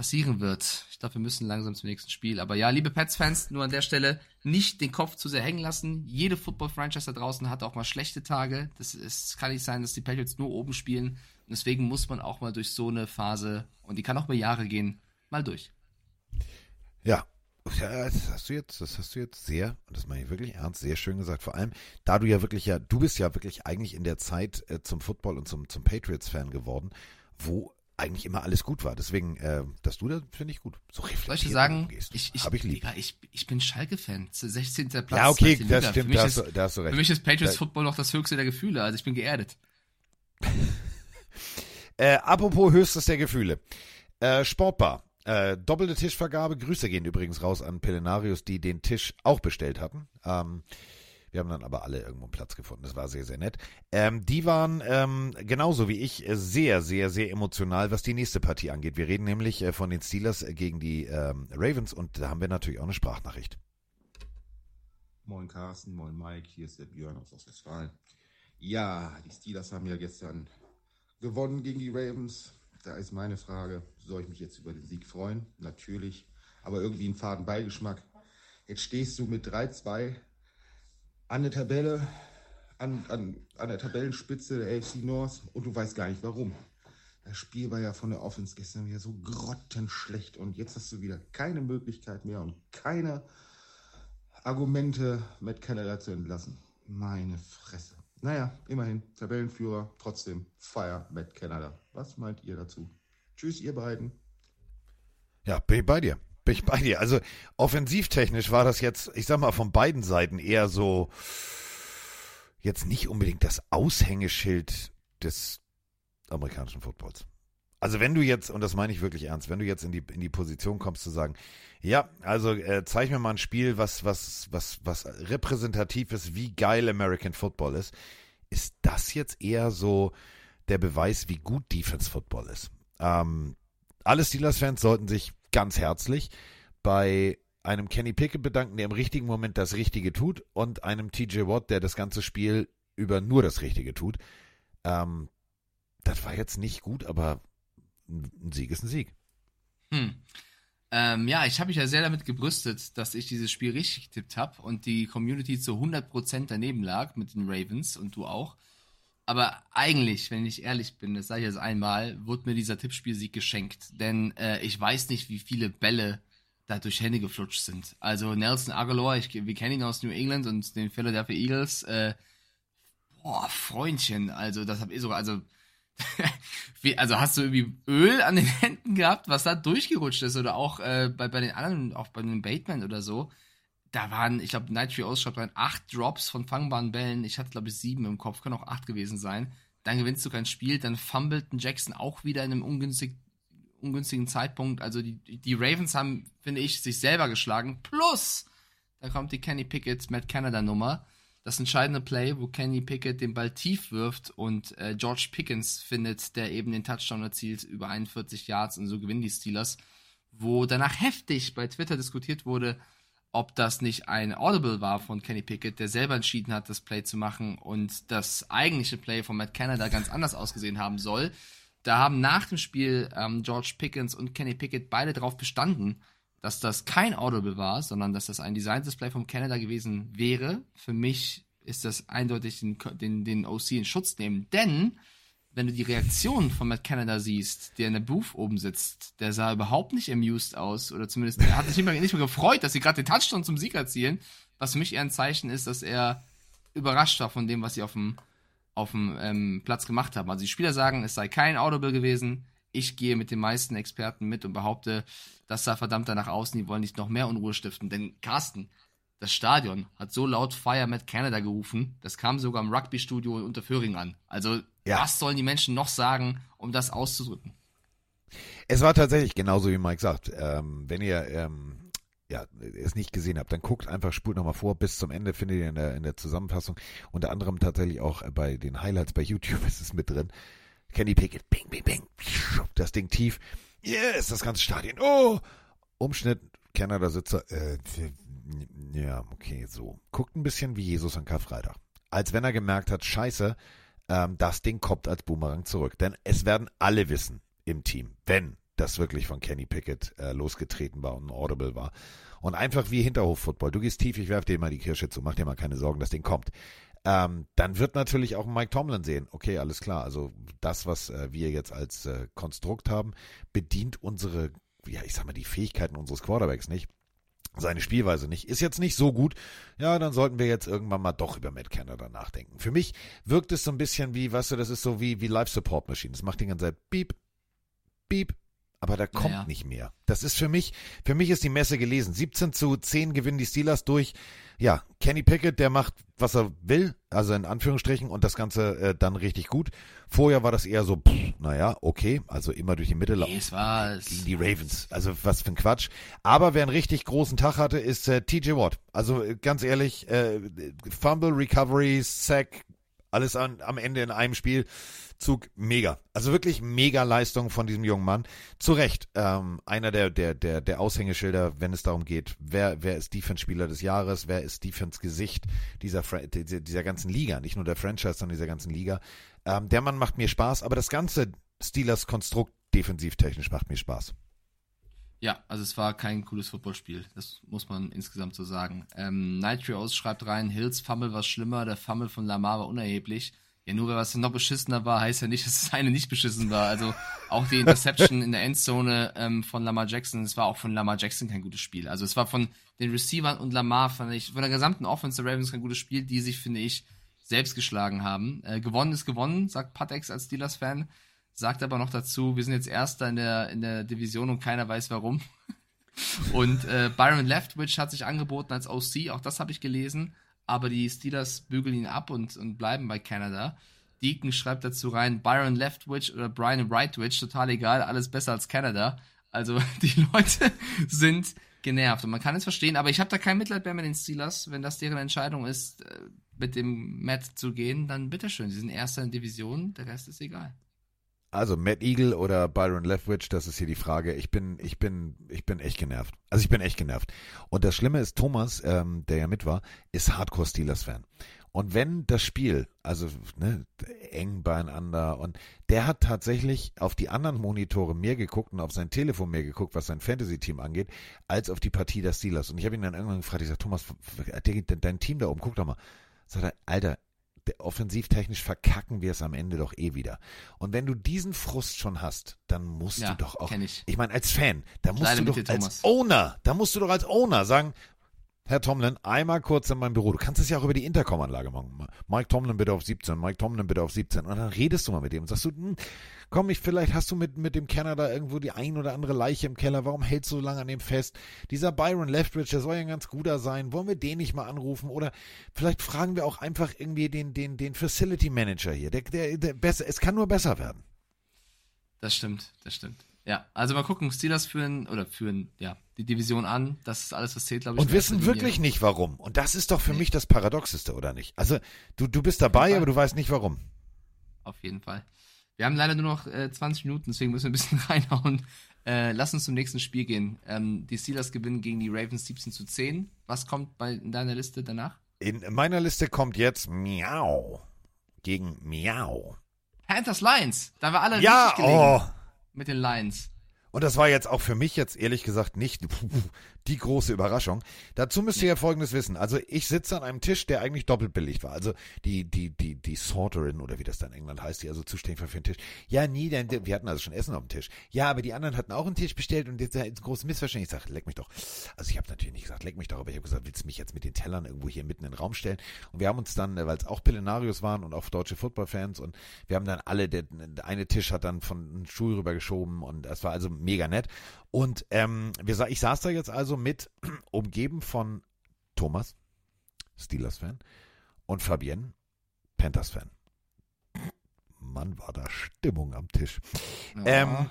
passieren wird. Ich glaube, wir müssen langsam zum nächsten Spiel. Aber ja, liebe Pets-Fans, nur an der Stelle nicht den Kopf zu sehr hängen lassen. Jede Football-Franchise da draußen hat auch mal schlechte Tage. Das ist, kann nicht sein, dass die Patriots nur oben spielen. Und deswegen muss man auch mal durch so eine Phase, und die kann auch über Jahre gehen, mal durch. Ja. Das hast du jetzt, das hast du jetzt sehr, und das meine ich wirklich ernst, sehr schön gesagt. Vor allem, da du ja wirklich ja, du bist ja wirklich eigentlich in der Zeit äh, zum Football und zum, zum Patriots-Fan geworden, wo eigentlich immer alles gut war. Deswegen, äh, dass du da finde ich gut. So Soll ich sagen, umgehst. ich, ich, ich lieb. Digga, ich, ich bin Schalke-Fan. 16. Platz. ja, okay, das Liga. stimmt, Für mich, da ist, hast, du, da hast du recht. für mich ist Patriots Da- Football noch das höchste der Gefühle. Also ich bin geerdet. <laughs> Äh, apropos höchstes der Gefühle. Äh, Sportbar. Äh, doppelte Tischvergabe. Grüße gehen übrigens raus an Pelenarius, die den Tisch auch bestellt hatten. Ähm, wir haben dann aber alle irgendwo einen Platz gefunden. Das war sehr, sehr nett. Ähm, die waren ähm, genauso wie ich äh, sehr, sehr, sehr emotional, was die nächste Partie angeht. Wir reden nämlich äh, von den Steelers äh, gegen die ähm, Ravens und da haben wir natürlich auch eine Sprachnachricht. Moin Carsten, moin Mike, hier ist der Björn aus Ostwestfalen. Ja, die Steelers haben ja gestern gewonnen gegen die Ravens. Da ist meine Frage, soll ich mich jetzt über den Sieg freuen? Natürlich, aber irgendwie einen faden Beigeschmack. Jetzt stehst du mit 3-2 an der Tabelle, an, an, an der Tabellenspitze der AFC North und du weißt gar nicht warum. Das Spiel war ja von der Offense gestern wieder so grottenschlecht und jetzt hast du wieder keine Möglichkeit mehr und keine Argumente mit Canada zu entlassen. Meine Fresse. Naja, immerhin, Tabellenführer, trotzdem Fire Matt Canada. Was meint ihr dazu? Tschüss, ihr beiden. Ja, bei dir. Bin ich bei dir. Also offensivtechnisch war das jetzt, ich sag mal, von beiden Seiten eher so jetzt nicht unbedingt das Aushängeschild des amerikanischen Footballs. Also wenn du jetzt, und das meine ich wirklich ernst, wenn du jetzt in die, in die Position kommst zu sagen, ja, also äh, zeig mir mal ein Spiel, was, was, was, was repräsentativ ist, wie geil American Football ist, ist das jetzt eher so der Beweis, wie gut Defense Football ist. Ähm, alle Steelers-Fans sollten sich ganz herzlich bei einem Kenny Pickett bedanken, der im richtigen Moment das Richtige tut, und einem TJ Watt, der das ganze Spiel über nur das Richtige tut. Ähm, das war jetzt nicht gut, aber ein Sieg ist ein Sieg. Hm. Ähm, ja, ich habe mich ja sehr damit gebrüstet, dass ich dieses Spiel richtig getippt habe und die Community zu 100% daneben lag mit den Ravens und du auch. Aber eigentlich, wenn ich ehrlich bin, das sage ich jetzt einmal, wurde mir dieser Tippspielsieg geschenkt. Denn äh, ich weiß nicht, wie viele Bälle da durch Hände geflutscht sind. Also Nelson Aguilar, ich, wir kennen ihn aus New England und den Philadelphia Eagles. Äh, boah, Freundchen, also das habe ich sogar, also <laughs> wie, also hast du irgendwie Öl an den Händen gehabt, was da durchgerutscht ist? Oder auch äh, bei, bei den anderen, auch bei den Bateman oder so. Da waren, ich glaube, Night Tree ausschreibt rein, acht Drops von fangbaren Bällen. Ich hatte, glaube ich, sieben im Kopf, können auch acht gewesen sein. Dann gewinnst du kein Spiel, dann fumbelten Jackson auch wieder in einem ungünstig, ungünstigen Zeitpunkt. Also die, die Ravens haben, finde ich, sich selber geschlagen. Plus, da kommt die Kenny Pickett Matt Canada Nummer das entscheidende Play, wo Kenny Pickett den Ball tief wirft und äh, George Pickens findet, der eben den Touchdown erzielt über 41 Yards und so gewinnen die Steelers, wo danach heftig bei Twitter diskutiert wurde, ob das nicht ein Audible war von Kenny Pickett, der selber entschieden hat, das Play zu machen und das eigentliche Play von Matt Canada ganz anders ausgesehen haben soll. Da haben nach dem Spiel ähm, George Pickens und Kenny Pickett beide darauf bestanden, dass das kein Audible war, sondern dass das ein Design-Display vom Canada gewesen wäre. Für mich ist das eindeutig den, den, den OC in Schutz nehmen, denn wenn du die Reaktion von Matt Canada siehst, der in der Booth oben sitzt, der sah überhaupt nicht amused aus oder zumindest er hat sich nicht mehr, gefreut, dass sie gerade den Touchdown zum Sieg erzielen, was für mich eher ein Zeichen ist, dass er überrascht war von dem, was sie auf dem, auf dem ähm, Platz gemacht haben. Also die Spieler sagen, es sei kein Audible gewesen. Ich gehe mit den meisten Experten mit und behaupte, das sah verdammt danach aus, die wollen nicht noch mehr Unruhe stiften. Denn Carsten, das Stadion hat so laut Fire Matt Canada gerufen, das kam sogar im Rugby-Studio in Unterföhring an. Also, Ja. was sollen die Menschen noch sagen, um das auszudrücken? Es war tatsächlich genauso, wie Mike sagt. Ähm, wenn ihr ähm, ja, es nicht gesehen habt, dann guckt einfach, spult nochmal vor, bis zum Ende findet ihr in der, in der Zusammenfassung. Unter anderem tatsächlich auch bei den Highlights bei YouTube <laughs> ist es mit drin. Kenny Pickett, bing, bing, bing, das Ding tief. Yes, das ganze Stadion. Oh! Umschnitt, Kanada-Sitzer, äh, ja, okay, so. Guckt ein bisschen wie Jesus an Karfreitag. Als wenn er gemerkt hat, scheiße, ähm, das Ding kommt als Boomerang zurück. Denn es werden alle wissen im Team, wenn das wirklich von Kenny Pickett äh, losgetreten war und ein Audible war. Und einfach wie Hinterhof-Football. Du gehst tief, ich werf dir mal die Kirsche zu, mach dir mal keine Sorgen, das Ding kommt. Ähm, dann wird natürlich auch Mike Tomlin sehen, okay, alles klar, also das, was äh, wir jetzt als äh, Konstrukt haben, bedient unsere, ja, ich sag mal, die Fähigkeiten unseres Quarterbacks nicht seine Spielweise nicht. Ist jetzt nicht so gut. Ja, dann sollten wir jetzt irgendwann mal doch über Matt Canada nachdenken. Für mich wirkt es so ein bisschen wie, weißt du, das ist so wie, wie Life Support Machine. Das macht die ganze Zeit Beep, Beep, aber da kommt Naja. nicht mehr. Das ist für mich, für mich ist die Messe gelesen. 17 zu 10 gewinnen die Steelers durch. Ja, Kenny Pickett, der macht, was er will, also in Anführungsstrichen, und das Ganze äh, dann richtig gut. Vorher war das eher so, pff, naja, okay, also immer durch die Mitte laufen es war gegen die Ravens. Also was für ein Quatsch. Aber wer einen richtig großen Tag hatte, ist äh, TJ Watt. Also äh, ganz ehrlich, äh, Fumble, Recovery, Sack, alles an, am Ende in einem Spielzug mega. Also wirklich mega Leistung von diesem jungen Mann. Zu Recht, ähm, einer der, der, der, der Aushängeschilder, wenn es darum geht, wer, wer ist Defense-Spieler des Jahres, wer ist Defense-Gesicht dieser, dieser ganzen Liga, nicht nur der Franchise, sondern dieser ganzen Liga. Ähm, der Mann macht mir Spaß, aber das ganze Steelers-Konstrukt defensivtechnisch macht mir Spaß. Ja, also es war kein cooles Footballspiel. Das muss man insgesamt so sagen. Ähm, Nitrios schreibt rein, Hills Fumble war schlimmer, der Fumble von Lamar war unerheblich. Ja, nur weil was noch beschissener war, heißt ja nicht, <laughs> dass das eine nicht beschissen war. Also auch die Interception in der Endzone ähm, von Lamar Jackson, es war auch von Lamar Jackson kein gutes Spiel. Also es war von den Receivern und Lamar, fand ich, von der gesamten Offense der Ravens kein gutes Spiel, die sich, finde ich, selbst geschlagen haben. Äh, gewonnen ist gewonnen, sagt Patex als Steelers-Fan. Sagt aber noch dazu, wir sind jetzt Erster in der, in der Division und keiner weiß warum. <laughs> Und äh, Byron Leftwich hat sich angeboten als OC, auch das habe ich gelesen. Aber die Steelers bügeln ihn ab und, und bleiben bei Canada. Deacon schreibt dazu rein, Byron Leftwich oder Brian Rightwich, total egal, alles besser als Canada. Also <laughs> die Leute sind genervt und man kann es verstehen, aber ich habe da kein Mitleid mehr mit den Steelers. Wenn das deren Entscheidung ist, äh, mit dem Matt zu gehen, dann bitteschön. Sie sind Erster in Division, der Rest ist egal. Also Matt Eagle oder Byron Leftwich, das ist hier die Frage. Ich bin, ich bin, ich bin echt genervt. Also ich bin echt genervt. Und das Schlimme ist, Thomas, ähm, der ja mit war, ist Hardcore Steelers-Fan. Und wenn das Spiel, also ne, eng beieinander und der hat tatsächlich auf die anderen Monitore mehr geguckt und auf sein Telefon mehr geguckt, was sein Fantasy-Team angeht, als auf die Partie der Steelers. Und ich habe ihn dann irgendwann gefragt, ich sage, Thomas, dein Team da oben, guck doch mal. Sagt er, Alter, offensivtechnisch verkacken wir es am Ende doch eh wieder. Und wenn du diesen Frust schon hast, dann musst Ja, du doch auch, ich. ich meine, als Fan, da musst leide du doch als Thomas. Owner, da musst du doch als Owner sagen, Herr Tomlin, einmal kurz in mein Büro. Du kannst es ja auch über die Intercom-Anlage machen. Mike Tomlin bitte auf 17, Mike Tomlin bitte auf 17. Und dann redest du mal mit dem und sagst du, hm, komm, ich, vielleicht hast du mit, mit dem Kenner da irgendwo die ein oder andere Leiche im Keller. Warum hältst du so lange an dem fest? Dieser Byron Leftwich, der soll ja ein ganz guter sein. Wollen wir den nicht mal anrufen? Oder vielleicht fragen wir auch einfach irgendwie den, den, den Facility Manager hier. Der, der, der besser, es kann nur besser werden. Das stimmt, das stimmt. Ja, also mal gucken, Steelers führen oder führen ja die Division an. Das ist alles, was zählt, glaube ich. Und wissen Linie. wirklich nicht warum. Und das ist doch für Nee. mich das Paradoxeste, oder nicht? Also, du, du bist dabei, aber du weißt nicht warum. Auf jeden Fall. Wir haben leider nur noch äh, 20 Minuten, deswegen müssen wir ein bisschen <laughs> reinhauen. Äh, lass uns zum nächsten Spiel gehen. Ähm, die Steelers gewinnen gegen die Ravens 17 zu 10. Was kommt bei, in deiner Liste danach? In meiner Liste kommt jetzt Miau gegen Miau. Panthers Lions. Da wir alle Ja, richtig gelegen oh. mit den Lions. Und das war jetzt auch für mich jetzt ehrlich gesagt nicht <laughs> die große Überraschung. Dazu müsst ihr ja Folgendes wissen. Also ich sitze an einem Tisch, der eigentlich doppelt belegt war. Also die, die, die, die Sorterin oder wie das da in England heißt, die also zuständig war für den Tisch. Ja, nie, denn wir hatten also schon Essen auf dem Tisch. Ja, aber die anderen hatten auch einen Tisch bestellt und jetzt ist ein großes Missverständnis. Ich sage, leck mich doch. Also ich habe natürlich nicht gesagt, leck mich doch, aber ich habe gesagt, willst du mich jetzt mit den Tellern irgendwo hier mitten in den Raum stellen? Und wir haben uns dann, weil es auch Pillenarios waren und auch deutsche Footballfans und wir haben dann alle, der, der eine Tisch hat dann von einem Stuhl rübergeschoben und das war also mega nett. Und ähm, wir, ich saß da jetzt also mit, <clears throat> umgeben von Thomas, Steelers-Fan, und Fabienne, Panthers-Fan. Mann, war da Stimmung am Tisch. Ja. Ähm,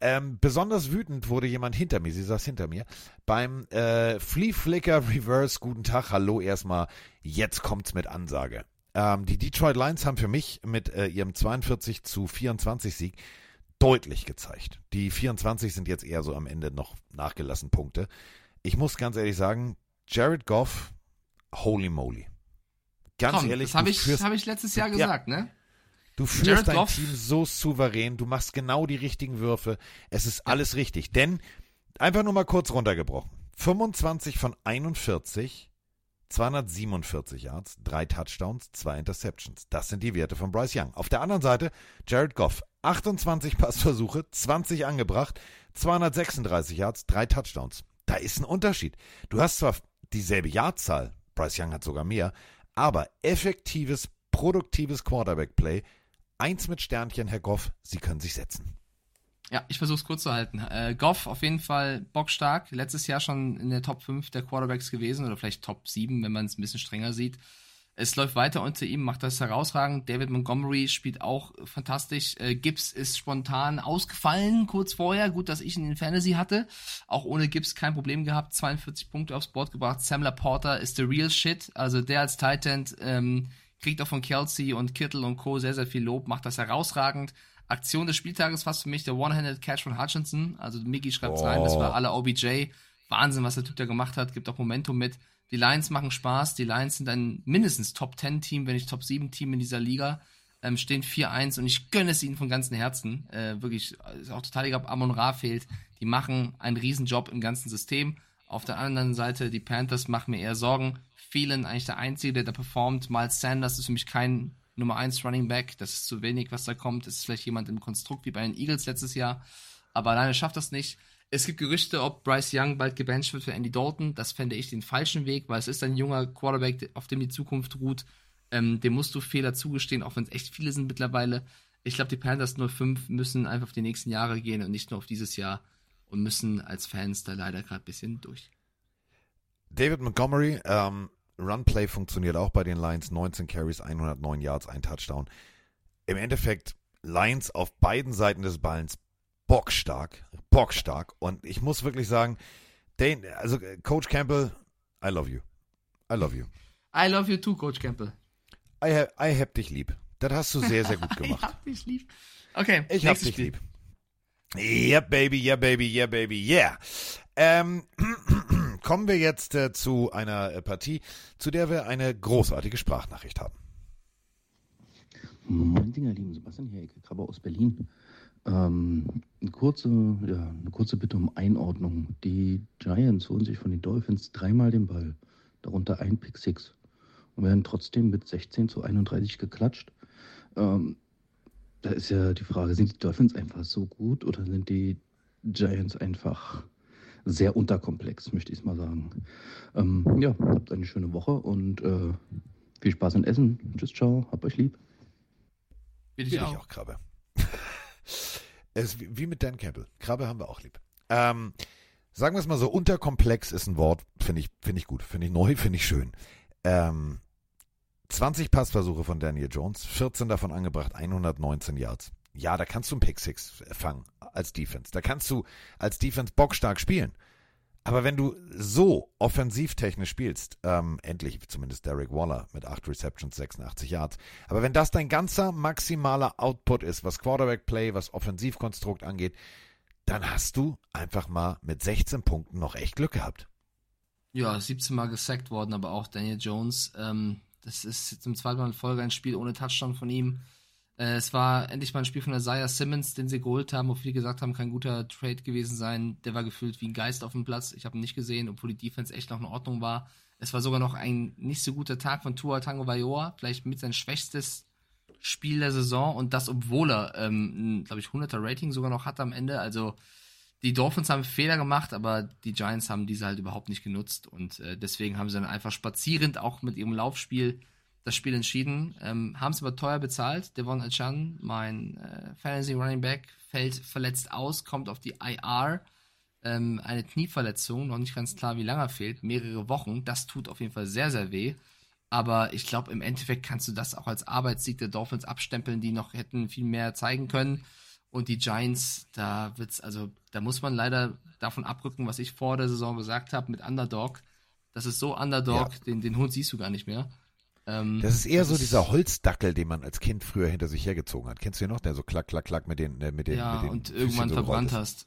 ähm, besonders wütend wurde jemand hinter mir, sie saß hinter mir, beim äh, Flea Flicker Reverse, guten Tag, hallo erstmal, jetzt kommt's mit Ansage. Ähm, die Detroit Lions haben für mich mit äh, ihrem 42 zu 24 Sieg deutlich gezeigt. Die 24 sind jetzt eher so am Ende noch nachgelassen Punkte. Ich muss ganz ehrlich sagen, Jared Goff, holy moly. Ganz Komm, ehrlich, das habe ich, führst- hab ich letztes Jahr Ja. gesagt, ne? Du führst Jared dein Goff- Team so souverän, du machst genau die richtigen Würfe. Es ist alles richtig. Denn, einfach nur mal kurz runtergebrochen. 25 von 41, 247 Yards, drei Touchdowns, zwei Interceptions. Das sind die Werte von Bryce Young. Auf der anderen Seite Jared Goff, 28 Passversuche, 20 angebracht, 236 Yards, drei Touchdowns. Da ist ein Unterschied. Du hast zwar dieselbe Yardzahl, Bryce Young hat sogar mehr, aber effektives, produktives Quarterback-Play Eins mit Sternchen, Herr Goff, Sie können sich setzen. Ja, ich versuche es kurz zu halten. Äh, Goff auf jeden Fall bockstark. Letztes Jahr schon in der Top 5 der Quarterbacks gewesen oder vielleicht Top 7, wenn man es ein bisschen strenger sieht. Es läuft weiter unter ihm, macht das herausragend. David Montgomery spielt auch fantastisch. Äh, Gibbs ist spontan ausgefallen kurz vorher. Gut, dass ich ihn in Fantasy hatte. Auch ohne Gibbs kein Problem gehabt. 42 Punkte aufs Board gebracht. Sam Laporta ist the real shit. Also der als Titan ähm, kriegt auch von Kelsey und Kittle und Co. sehr, sehr viel Lob, macht das herausragend. Aktion des Spieltages fast für mich der One-Handed Catch von Hutchinson. Also Mickey schreibt rein, das war alle OBJ. Wahnsinn, was der Typ da gemacht hat, gibt auch Momentum mit. Die Lions machen Spaß. Die Lions sind ein mindestens Top 10 Team, wenn nicht Top 7 Team in dieser Liga. Ähm, stehen 4-1 und ich gönne es ihnen von ganzem Herzen. Äh, wirklich, ist auch total egal, ob Amon Ra fehlt. Die machen einen Riesenjob im ganzen System. Auf der anderen Seite, die Panthers machen mir eher Sorgen. Phelan eigentlich der Einzige, der da performt. Miles Sanders ist für mich kein Nummer 1 Running Back. Das ist zu wenig, was da kommt. Das ist vielleicht jemand im Konstrukt wie bei den Eagles letztes Jahr. Aber alleine schafft das nicht. Es gibt Gerüchte, ob Bryce Young bald gebencht wird für Andy Dalton. Das fände ich den falschen Weg, weil es ist ein junger Quarterback, auf dem die Zukunft ruht. Ähm, dem musst du Fehler zugestehen, auch wenn es echt viele sind mittlerweile. Ich glaube, die Panthers 05 müssen einfach auf die nächsten Jahre gehen und nicht nur auf dieses Jahr und müssen als Fans da leider gerade ein bisschen durch. David Montgomery, ähm, Runplay funktioniert auch bei den Lions. 19 Carries, 109 Yards, ein Touchdown. Im Endeffekt Lions auf beiden Seiten des Ballens bockstark, bockstark. Und ich muss wirklich sagen, den, also äh, Coach Campbell, I love you. I love you. I love you too, Coach Campbell. I, ha I hab dich lieb. Das hast du sehr, sehr gut <laughs> Ich gemacht. hab dich lieb. Okay, Ich hab dich Spiel. lieb. Yeah, baby, yeah, baby, yeah, baby, yeah. Ähm, <clears throat> kommen wir jetzt äh, zu einer äh, Partie, zu der wir eine großartige Sprachnachricht haben. Moin Dinger, lieben Sebastian hier, Ecke Krabbe aus Berlin. Ähm, eine, kurze, ja, eine kurze Bitte um Einordnung. Die Giants holen sich von den Dolphins dreimal den Ball, darunter ein Pick Six und werden trotzdem mit 16 zu 31 geklatscht. Ähm, da ist ja die Frage, sind die Dolphins einfach so gut oder sind die Giants einfach sehr unterkomplex, möchte ich es mal sagen. Ähm, ja, habt eine schöne Woche und äh, viel Spaß in Essen. Tschüss, ciao, habt euch lieb. Will ich auch, Krabbe. Es wie mit Dan Campbell. Krabbe haben wir auch lieb. Ähm, sagen wir es mal so, unterkomplex ist ein Wort, finde ich, finde ich gut, finde ich neu, <laughs> finde ich schön. Ähm, 20 Passversuche von Daniel Jones, 14 davon angebracht, 119 Yards. Ja, da kannst du einen Pick Six fangen als Defense. Da kannst du als Defense bockstark spielen. Aber wenn du so offensivtechnisch spielst, ähm, endlich zumindest Derek Waller mit 8 Receptions, 86 Yards, aber wenn das dein ganzer maximaler Output ist, was Quarterback-Play, was Offensivkonstrukt angeht, dann hast du einfach mal mit 16 Punkten noch echt Glück gehabt. Ja, 17 Mal gesackt worden, aber auch Daniel Jones. Ähm, das ist im zweiten Mal in Folge ein Spiel ohne Touchdown von ihm. Äh, es war endlich mal ein Spiel von Isaiah Simmons, den sie geholt haben, wo viele gesagt haben, kein guter Trade gewesen sein. Der war gefühlt wie ein Geist auf dem Platz. Ich habe ihn nicht gesehen, obwohl die Defense echt noch in Ordnung war. Es war sogar noch ein nicht so guter Tag von Tua Tango Vailoa, vielleicht mit sein schwächstes Spiel der Saison und das, obwohl er, ähm, glaube ich, 100er Rating sogar noch hat am Ende. Also die Dolphins haben Fehler gemacht, aber die Giants haben diese halt überhaupt nicht genutzt und äh, deswegen haben sie dann einfach spazierend auch mit ihrem Laufspiel das Spiel entschieden. Ähm, haben es aber teuer bezahlt. Devon Achan, mein äh, Fantasy Running Back, fällt verletzt aus, kommt auf die IR. Ähm, eine Knieverletzung, noch nicht ganz klar, wie lange er fehlt, mehrere Wochen. Das tut auf jeden Fall sehr, sehr weh. Aber ich glaube, im Endeffekt kannst du das auch als Arbeitssieg der Dolphins abstempeln, die noch hätten viel mehr zeigen können. Und die Giants, da wird's, also, da muss man leider davon abrücken, was ich vor der Saison gesagt habe mit Underdog. Das ist so Underdog, Ja. den, den Hund siehst du gar nicht mehr. Ähm, Das ist eher das so dieser Holzdackel, den man als Kind früher hinter sich hergezogen hat. Kennst du den noch? Der so klack, klack, klack mit den, äh, mit den, Ja, mit den und Füßchen irgendwann so verbrannt hast.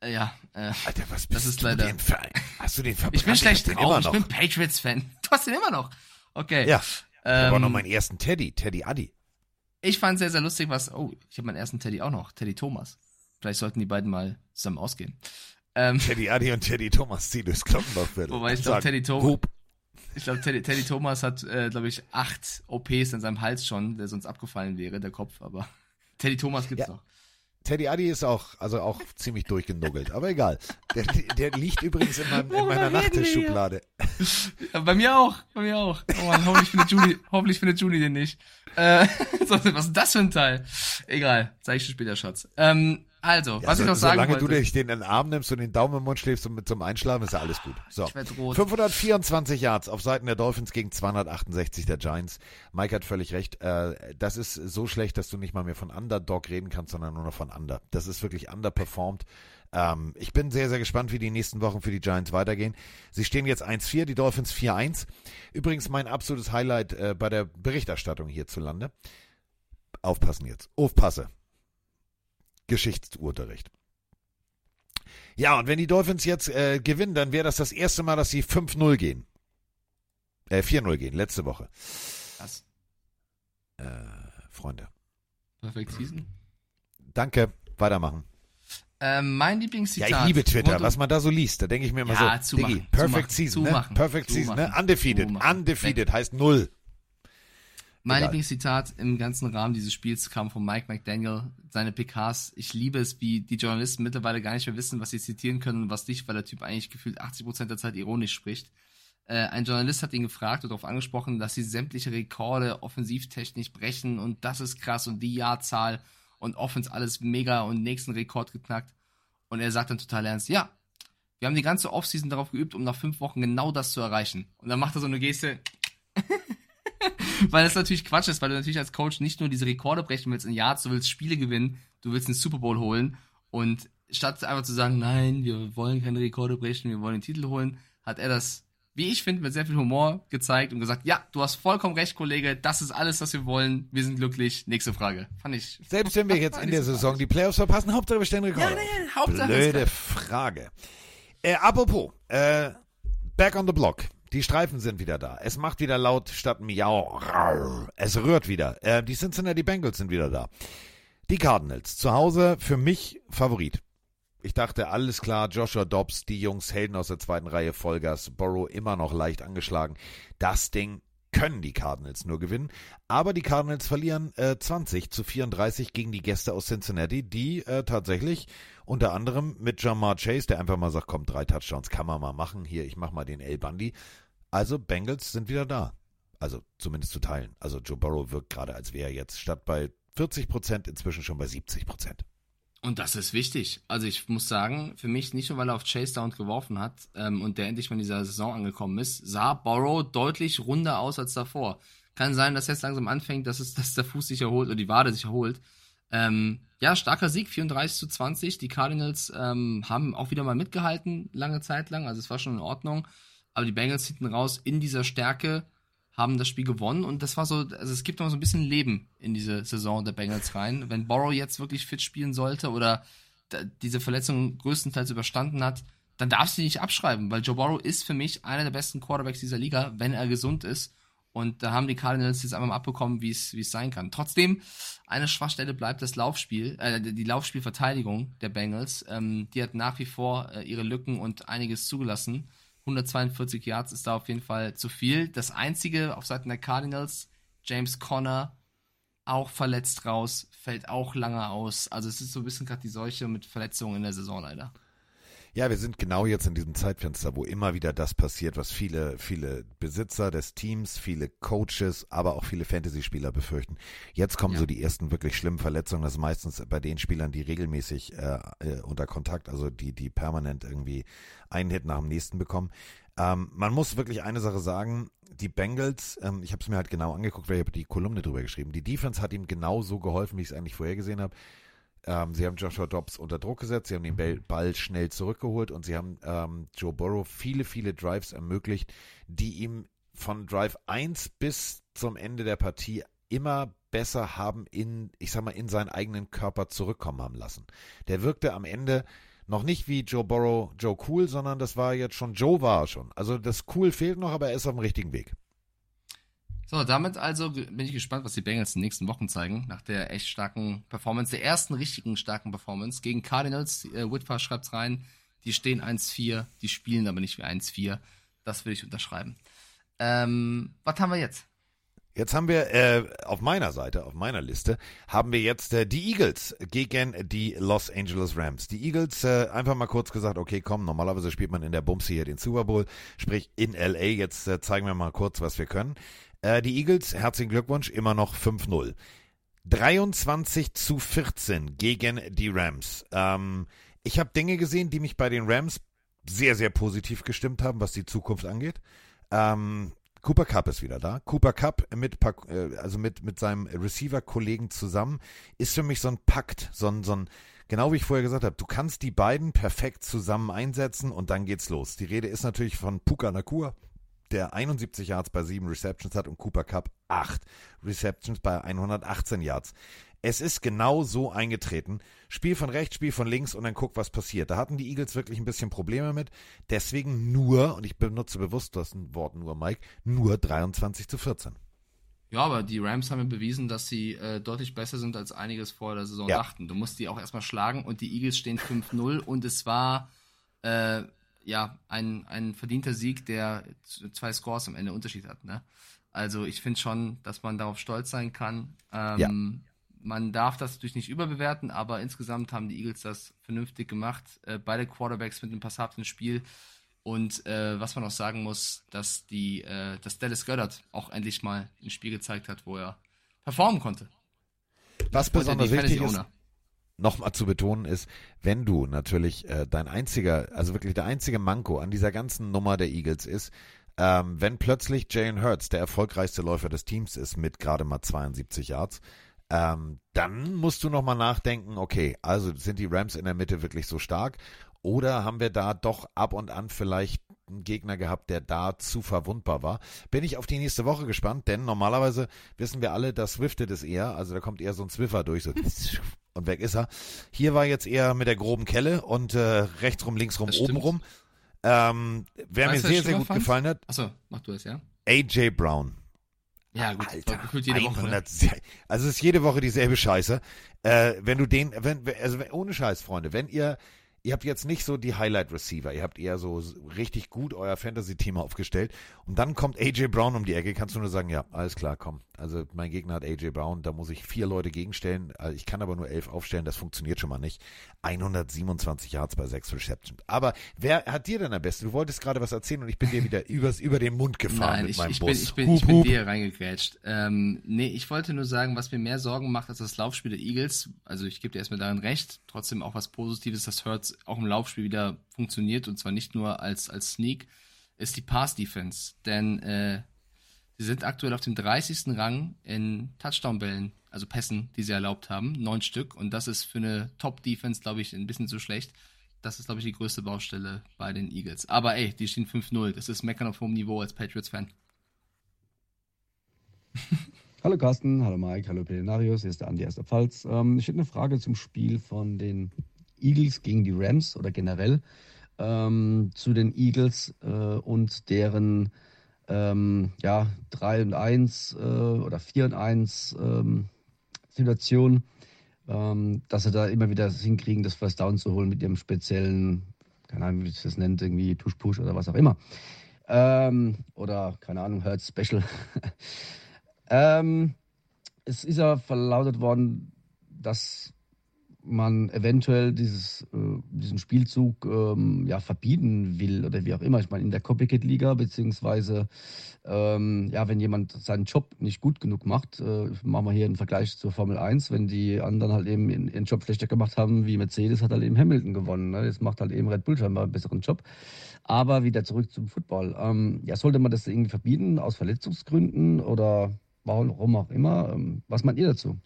Äh, ja, äh, Alter, was bist Das ist du leider- denn für Hast du den <laughs> verbrannt? ich bin schlecht drauf, ich noch. bin Patriots-Fan. Du hast den immer noch. Okay. Ja, ähm, aber noch meinen ersten Teddy, Teddy Addy. Ich fand sehr, sehr lustig, was. Oh, ich habe meinen ersten Teddy auch noch, Teddy Thomas. Vielleicht sollten die beiden mal zusammen ausgehen. Ähm, Teddy Addy und Teddy Thomas ziehen durchs Glockenbachviertel. Wobei ich Und glaub, sagen, Teddy Thomas-. Ich glaube, Teddy, Teddy Thomas hat, äh, glaube ich, acht OPs in seinem Hals schon, der sonst abgefallen wäre, der Kopf, aber <laughs> Teddy Thomas gibt's Ja. noch. Teddy Addy ist auch, also auch ziemlich durchgenuggelt, aber egal. Der, der liegt übrigens in, meinem, in meiner? Nachttischschublade. Ja, bei mir auch, bei mir auch. Oh Mann, hoffentlich findet Juni, hoffentlich findet Juni den nicht. Äh, <laughs> was ist das für ein Teil? Egal, zeig ich dir später, Schatz. Ähm, also, was ich so, noch sagen solange wollte. du dich den in den Arm nimmst und den Daumen im Mund schläfst und mit zum Einschlafen, ist ja alles gut. So. Ich werd rot. 524 Yards auf Seiten der Dolphins gegen 268 der Giants. Mike hat völlig recht. Äh, das ist so schlecht, dass du nicht mal mehr von Underdog reden kannst, sondern nur noch von Under. Das ist wirklich underperformed. Ähm, ich bin sehr, sehr gespannt, wie die nächsten Wochen für die Giants weitergehen. Sie stehen jetzt 1-4, die Dolphins 4-1. Übrigens mein absolutes Highlight äh, bei der Berichterstattung hierzulande. Aufpassen jetzt. Aufpasse. Geschichtsunterricht. Ja, und wenn die Dolphins jetzt äh, gewinnen, dann wäre das das erste Mal, dass sie 5-0 gehen. Äh, 4-0 gehen, letzte Woche. Krass. Äh, Freunde. Perfect Season. Danke, weitermachen. Ähm, mein Lieblingszitat. Ja, ich liebe Twitter, was man da so liest. Da denke ich mir immer Ja, so, zumachen, Diggi, Perfect zumachen, Season, ne? zumachen, Perfect Season, ne? zumachen, Undefeated, undefeated heißt null. Mein Egal. Lieblingszitat im ganzen Rahmen dieses Spiels kam von Mike McDaniel, seine PKs. Ich liebe es, wie die Journalisten mittlerweile gar nicht mehr wissen, was sie zitieren können und was nicht, weil der Typ eigentlich gefühlt 80% der Zeit ironisch spricht. Äh, ein Journalist hat ihn gefragt und darauf angesprochen, dass sie sämtliche Rekorde offensivtechnisch brechen und das ist krass und die Jahrzahl und Offense alles mega und nächsten Rekord geknackt. Und er sagt dann total ernst, ja, wir haben die ganze Offseason darauf geübt, um nach fünf Wochen genau das zu erreichen. Und dann macht er so eine Geste, <laughs> weil das natürlich Quatsch ist, weil du natürlich als Coach nicht nur diese Rekorde brechen willst in Yards, du willst Spiele gewinnen, du willst den Super Bowl holen und statt einfach zu sagen, nein, wir wollen keine Rekorde brechen, wir wollen den Titel holen, hat er das, wie ich finde, mit sehr viel Humor gezeigt und gesagt, ja, du hast vollkommen recht, Kollege, das ist alles, was wir wollen, wir sind glücklich, nächste Frage. Fand ich. Selbst wenn wir <laughs> jetzt in der Saison die Playoffs verpassen, Hauptsache wir stellen Rekorde. Ja, nee, Hauptsache Blöde Frage. Äh, apropos, äh, back on the block. Die Streifen sind wieder da. Es macht wieder laut statt Miau. Es rührt wieder. Äh, die Cincinnati Bengals sind wieder da. Die Cardinals. Zu Hause für mich Favorit. Ich dachte, alles klar, Joshua Dobbs, die Jungs, Helden aus der zweiten Reihe, Vollgas, Borrow immer noch leicht angeschlagen. Das Ding können die Cardinals nur gewinnen. Aber die Cardinals verlieren äh, 20 zu 34 gegen die Gäste aus Cincinnati, die äh, tatsächlich unter anderem mit Jamar Chase, der einfach mal sagt, komm, drei Touchdowns kann man mal machen. Hier, ich mach mal den El Bundy. Also Bengals sind wieder da. Also zumindest zu teilen. Also Joe Burrow wirkt gerade, als wäre er jetzt statt bei 40 Prozent inzwischen schon bei 70 Prozent. Und das ist wichtig. Also ich muss sagen, für mich nicht nur, weil er auf Chase Down geworfen hat ähm, und der endlich mal in dieser Saison angekommen ist, sah Borrow deutlich runder aus als davor. Kann sein, dass jetzt langsam anfängt, dass, es, dass der Fuß sich erholt oder die Wade sich erholt. Ähm, ja, starker Sieg, 34 zu 20. Die Cardinals ähm, haben auch wieder mal mitgehalten, lange Zeit lang. Also es war schon in Ordnung. Aber die Bengals hinten raus in dieser Stärke haben das Spiel gewonnen und das war so, also es gibt noch so ein bisschen Leben in diese Saison der Bengals rein. Wenn Borrow jetzt wirklich fit spielen sollte oder diese Verletzung größtenteils überstanden hat, dann darfst du ihn nicht abschreiben, weil Joe Burrow ist für mich einer der besten Quarterbacks dieser Liga, wenn er gesund ist. Und da haben die Cardinals jetzt einfach mal abbekommen, wie es wie es sein kann. Trotzdem, eine Schwachstelle bleibt das Laufspiel, äh, die Laufspielverteidigung der Bengals. Ähm, die hat nach wie vor äh, ihre Lücken und einiges zugelassen. 142 Yards ist da auf jeden Fall zu viel. Das einzige auf Seiten der Cardinals, James Conner, auch verletzt raus, fällt auch lange aus. Also es ist so ein bisschen gerade die Seuche mit Verletzungen in der Saison leider. Ja, wir sind genau jetzt in diesem Zeitfenster, wo immer wieder das passiert, was viele, viele Besitzer des Teams, viele Coaches, aber auch viele Fantasy-Spieler befürchten. Jetzt kommen ja. so die ersten wirklich schlimmen Verletzungen. Das ist meistens bei den Spielern, die regelmäßig äh, äh, unter Kontakt, also die, die permanent irgendwie einen Hit nach dem nächsten bekommen. Ähm, man muss wirklich eine Sache sagen, die Bengals, ähm, ich habe es mir halt genau angeguckt, weil ich habe die Kolumne drüber geschrieben. Die Defense hat ihm genau so geholfen, wie ich es eigentlich vorher gesehen habe. Ähm, sie haben Joshua Dobbs unter Druck gesetzt, sie haben den Ball schnell zurückgeholt und sie haben ähm, Joe Burrow viele, viele Drives ermöglicht, die ihm von Drive 1 bis zum Ende der Partie immer besser haben in, ich sag mal, in seinen eigenen Körper zurückkommen haben lassen. Der wirkte am Ende noch nicht wie Joe Burrow, Joe Cool, sondern das war jetzt schon, Joe war schon. Also das Cool fehlt noch, aber er ist auf dem richtigen Weg. So, damit also bin ich gespannt, was die Bengals in den nächsten Wochen zeigen, nach der echt starken Performance, der ersten richtigen starken Performance gegen Cardinals. Äh, Whitford schreibt rein, die stehen 1-4, die spielen aber nicht wie 1-4. Das will ich unterschreiben. Ähm, was haben wir jetzt? Jetzt haben wir äh, auf meiner Seite, auf meiner Liste, haben wir jetzt äh, die Eagles gegen die Los Angeles Rams. Die Eagles, äh, einfach mal kurz gesagt, okay, komm, normalerweise spielt man in der Bumsi hier den Super Bowl, sprich in LA, jetzt äh, zeigen wir mal kurz, was wir können. Äh, die Eagles, herzlichen Glückwunsch, immer noch 5-0. 23 zu 14 gegen die Rams. Ähm, ich habe Dinge gesehen, die mich bei den Rams sehr, sehr positiv gestimmt haben, was die Zukunft angeht. Ähm, Cooper Cup ist wieder da. Cooper Cup mit, äh, also mit, mit seinem Receiver-Kollegen zusammen ist für mich so ein Pakt, so ein, so ein, genau wie ich vorher gesagt habe, du kannst die beiden perfekt zusammen einsetzen und dann geht's los. Die Rede ist natürlich von Puka Nakua, der 71 Yards bei 7 Receptions hat und Cooper Cup 8 Receptions bei 118 Yards. Es ist genau so eingetreten. Spiel von rechts, Spiel von links und dann guck, was passiert. Da hatten die Eagles wirklich ein bisschen Probleme mit. Deswegen nur, und ich benutze bewusst das Wort nur, Mike, nur 23 zu 14. Ja, aber die Rams haben bewiesen, dass sie äh, deutlich besser sind, als einiges vor der Saison ja. dachten. Du musst die auch erstmal schlagen und die Eagles stehen 5-0 und es war äh, ja ein, ein verdienter Sieg, der zwei Scores am Ende Unterschied hat. Ne? Also ich finde schon, dass man darauf stolz sein kann. Ähm, ja man darf das natürlich nicht überbewerten, aber insgesamt haben die Eagles das vernünftig gemacht. Äh, beide Quarterbacks mit einem passablen Spiel. Und äh, was man auch sagen muss, dass die, äh, dass Dallas Goddard auch endlich mal ein Spiel gezeigt hat, wo er performen konnte. Was besonders wichtig ist, nochmal zu betonen ist, wenn du natürlich äh, dein einziger, also wirklich der einzige Manko an dieser ganzen Nummer der Eagles ist, ähm, wenn plötzlich Jalen Hurts der erfolgreichste Läufer des Teams ist mit gerade mal 72 Yards, ähm, dann musst du nochmal nachdenken, okay, also sind die Rams in der Mitte wirklich so stark oder haben wir da doch ab und an vielleicht einen Gegner gehabt, der da zu verwundbar war? Bin ich auf die nächste Woche gespannt, denn normalerweise wissen wir alle, das swiftet es eher, also da kommt eher so ein Swiffer durch, so <laughs> und weg ist er. Hier war jetzt eher mit der groben Kelle und äh, rechts rum, links rum, oben rum. Ähm, wer weißt mir sehr, sehr gut fand? gefallen hat. Achso, mach du es, ja. AJ Brown. Ja, gut, Alter, jede 100, Woche. Ne? Also es ist jede Woche dieselbe Scheiße. Äh, wenn du den, wenn, also ohne Scheiß, Freunde, wenn ihr ihr habt jetzt nicht so die Highlight-Receiver, ihr habt eher so richtig gut euer Fantasy-Team aufgestellt und dann kommt AJ Brown um die Ecke, kannst du nur sagen, ja, alles klar, komm. Also mein Gegner hat AJ Brown, da muss ich vier Leute gegenstellen, also ich kann aber nur elf aufstellen, das funktioniert schon mal nicht. 127 Yards bei sechs Receptions. Aber wer hat dir denn am besten? Du wolltest gerade was erzählen und ich bin dir wieder <laughs> übers, über den Mund gefahren Nein, mit ich, meinem ich Bus. Bin, ich bin, hup, ich bin hup. dir reingegrätscht. Ähm, nee, ich wollte nur sagen, was mir mehr Sorgen macht als das Laufspiel der Eagles, also ich gebe dir erstmal darin recht, trotzdem auch was Positives, das Hurts auch im Laufspiel wieder wieder funktioniert und zwar nicht nur als, als Sneak, ist die Pass-Defense. Denn äh, sie sind aktuell auf dem 30. Rang in Touchdown-Bällen, also Pässen, die sie erlaubt haben, neun Stück. Und das ist für eine Top-Defense, glaube ich, ein bisschen zu schlecht. Das ist, glaube ich, die größte Baustelle bei den Eagles. Aber ey, die stehen 5-0. Das ist Meckern auf hohem Niveau als Patriots-Fan. <laughs> Hallo Carsten, hallo Mike, hallo Pelenarius, hier ist der Andi aus der Pfalz. Ähm, ich hätte eine Frage zum Spiel von den Eagles gegen die Rams oder generell ähm, zu den Eagles äh, und deren ähm, ja, 3 und 1 äh, oder 4 und 1 ähm, Situation, ähm, dass sie da immer wieder hinkriegen, das First Down zu holen mit ihrem speziellen, keine Ahnung, wie sich das nennt, irgendwie Tush-Push oder was auch immer. Ähm, oder, keine Ahnung, Hurt Special. <laughs> ähm, es ist ja verlautet worden, dass man eventuell dieses, äh, diesen Spielzug ähm, ja, verbieten will oder wie auch immer. Ich meine, in der Copycat-Liga, beziehungsweise ähm, ja, wenn jemand seinen Job nicht gut genug macht, äh, machen wir hier einen Vergleich zur Formel 1, wenn die anderen halt eben ihren Job schlechter gemacht haben, wie Mercedes hat halt eben Hamilton gewonnen. Ne? Jetzt macht halt eben Red Bull scheinbar einen besseren Job. Aber wieder zurück zum Football. Ähm, ja, sollte man das irgendwie verbieten aus Verletzungsgründen oder warum auch immer? Ähm, was meint ihr dazu?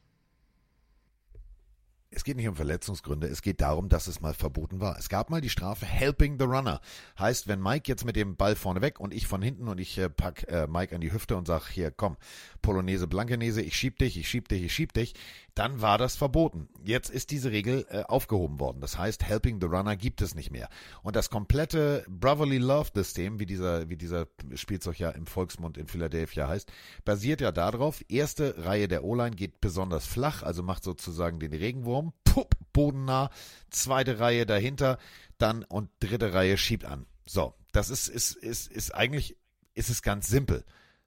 Es geht nicht um Verletzungsgründe, es geht darum, dass es mal verboten war. Es gab mal die Strafe Helping the Runner. Heißt, wenn Mike jetzt mit dem Ball vorne weg und ich von hinten und ich äh, pack äh, Mike an die Hüfte und sag, hier komm, Polonaise, Blankenese, ich schieb dich, ich schieb dich, ich schieb dich, dann war das verboten. Jetzt ist diese Regel äh, aufgehoben worden. Das heißt, Helping the Runner gibt es nicht mehr. Und das komplette Brotherly Love System, wie dieser, wie dieser Spielzeug ja im Volksmund in Philadelphia heißt, basiert ja darauf, erste Reihe der O-Line geht besonders flach, also macht sozusagen den Regenwurm Raum, pup, bodennah, zweite Reihe dahinter, dann und dritte Reihe schiebt an. So, das ist, ist, ist, ist eigentlich, ist es ganz simpel.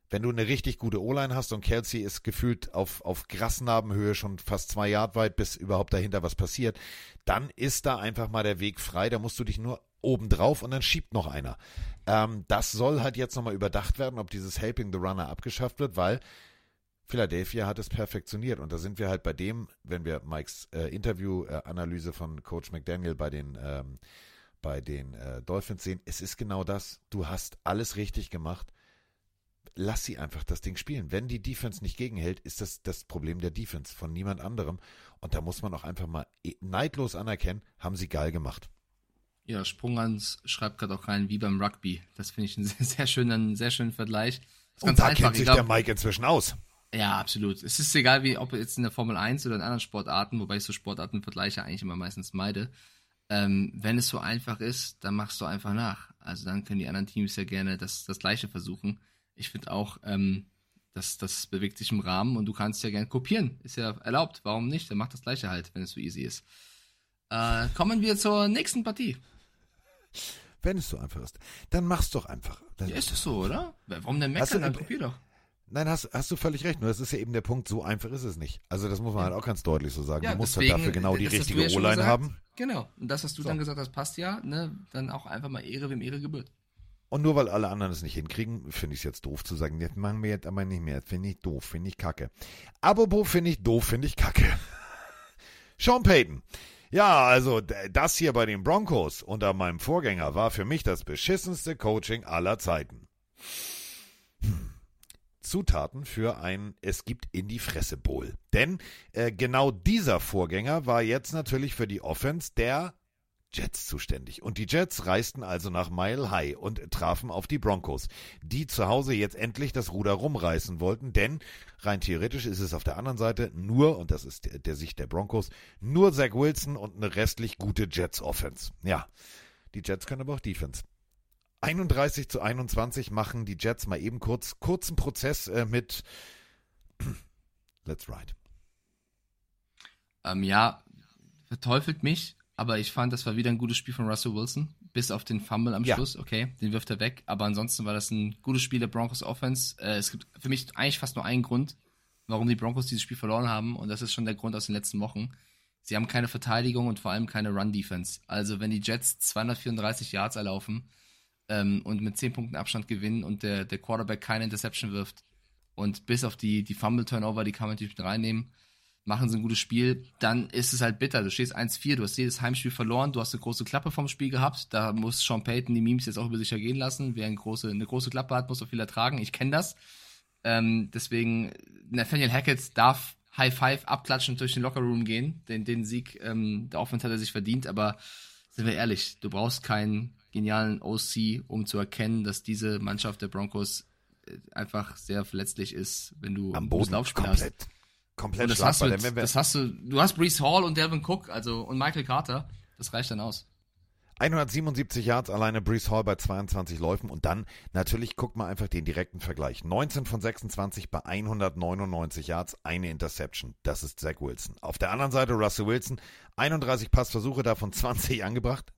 Wenn du eine richtig gute O-Line hast und Kelsey ist gefühlt auf, auf Grasnarbenhöhe schon fast zwei Yard weit, bis überhaupt dahinter was passiert, dann ist da einfach mal der Weg frei. Da musst du dich nur oben drauf und dann schiebt noch einer. Ähm, das soll halt jetzt nochmal überdacht werden, ob dieses Helping the Runner abgeschafft wird, weil Philadelphia hat es perfektioniert. Und da sind wir halt bei dem, wenn wir Mikes äh, Interview-Analyse äh, von Coach McDaniel bei den, ähm, bei den äh, Dolphins sehen, es ist genau das. Du hast alles richtig gemacht. Lass sie einfach das Ding spielen. Wenn die Defense nicht gegenhält, ist das das Problem der Defense von niemand anderem. Und da muss man auch einfach mal e, neidlos anerkennen, haben sie geil gemacht. Ja, Sprunghans schreibt gerade auch rein, wie beim Rugby. Das finde ich einen sehr, <laughs> sehr schönen, sehr schönen Vergleich. Und da einfach. kennt sich glaub, der Mike inzwischen aus. Ja, absolut. Es ist egal, wie, ob jetzt in der Formel 1 oder in anderen Sportarten, wobei ich so Sportartenvergleiche eigentlich immer meistens meide. Ähm, wenn es so einfach ist, dann machst du einfach nach. Also dann können die anderen Teams ja gerne das, das Gleiche versuchen. Ich finde auch, ähm, das, das bewegt sich im Rahmen und du kannst ja gerne kopieren. Ist ja erlaubt. Warum nicht? Dann mach das Gleiche halt, wenn es so easy ist. Äh, kommen wir zur nächsten Partie. Wenn es so einfach ist, dann mach's doch einfach. ja, ist es so, oder? Warum denn meckern? Dann kopier doch. Nein, hast, hast du völlig recht. Nur das ist ja eben der Punkt, so einfach ist es nicht. Also das muss man halt auch ganz deutlich so sagen. Ja, du musst deswegen, halt dafür genau die richtige O-Line haben. Genau. Und das, was du so. dann gesagt hast, passt ja. Ne? Dann auch einfach mal Ehre, wem Ehre gebührt. Und nur weil alle anderen es nicht hinkriegen, finde ich es jetzt doof zu sagen, jetzt machen wir jetzt aber nicht mehr. Finde ich doof, finde ich kacke. Apropos finde ich doof, finde ich kacke. <laughs> Sean Payton. Ja, also das hier bei den Broncos unter meinem Vorgänger war für mich das beschissenste Coaching aller Zeiten. Zutaten für ein Es gibt in die Fresse Bowl. Denn äh, genau dieser Vorgänger war jetzt natürlich für die Offense der Jets zuständig. Und die Jets reisten also nach Mile High und trafen auf die Broncos, die zu Hause jetzt endlich das Ruder rumreißen wollten, denn rein theoretisch ist es auf der anderen Seite nur, und das ist der, der Sicht der Broncos, nur Zach Wilson und eine restlich gute Jets Offense. Ja, die Jets können aber auch Defense. 31 zu 21 machen die Jets mal eben kurz kurzen Prozess äh, mit <clears throat> Let's Ride. Ähm, ja, verteufelt mich, aber ich fand, das war wieder ein gutes Spiel von Russell Wilson. Bis auf den Fumble am ja. Schluss, okay, den wirft er weg. Aber ansonsten war das ein gutes Spiel der Broncos Offense. Äh, es gibt für mich eigentlich fast nur einen Grund, warum die Broncos dieses Spiel verloren haben. Und das ist schon der Grund aus den letzten Wochen. Sie haben keine Verteidigung und vor allem keine Run-Defense. Also wenn die Jets 234 Yards erlaufen, ähm, und mit 10 Punkten Abstand gewinnen und der, der Quarterback keine Interception wirft und bis auf die, die Fumble-Turnover, die kann man natürlich mit reinnehmen, machen sie ein gutes Spiel, dann ist es halt bitter. Du stehst 1-4, du hast jedes Heimspiel verloren, du hast eine große Klappe vom Spiel gehabt, da muss Sean Payton die Memes jetzt auch über sich ergehen lassen. Wer eine große, eine große Klappe hat, muss auch viel ertragen. Ich kenne das. Ähm, deswegen, Nathaniel Hackett darf High Five abklatschen durch den Lockerroom gehen. Den, den Sieg ähm, der Offense hat er sich verdient, aber sind wir ehrlich, du brauchst keinen genialen OC, um zu erkennen, dass diese Mannschaft der Broncos äh, einfach sehr verletzlich ist, wenn du am Boden Laufspiel komplett, hast. komplett und das hast, du, das hast du, du hast Brees Hall und Delvin Cook, also und Michael Carter, das reicht dann aus. 177 Yards alleine Brees Hall bei 22 Läufen und dann natürlich guckt mal einfach den direkten Vergleich. 19 von 26 bei 199 Yards, eine Interception. Das ist Zach Wilson. Auf der anderen Seite Russell Wilson, 31 Passversuche, davon 20 angebracht.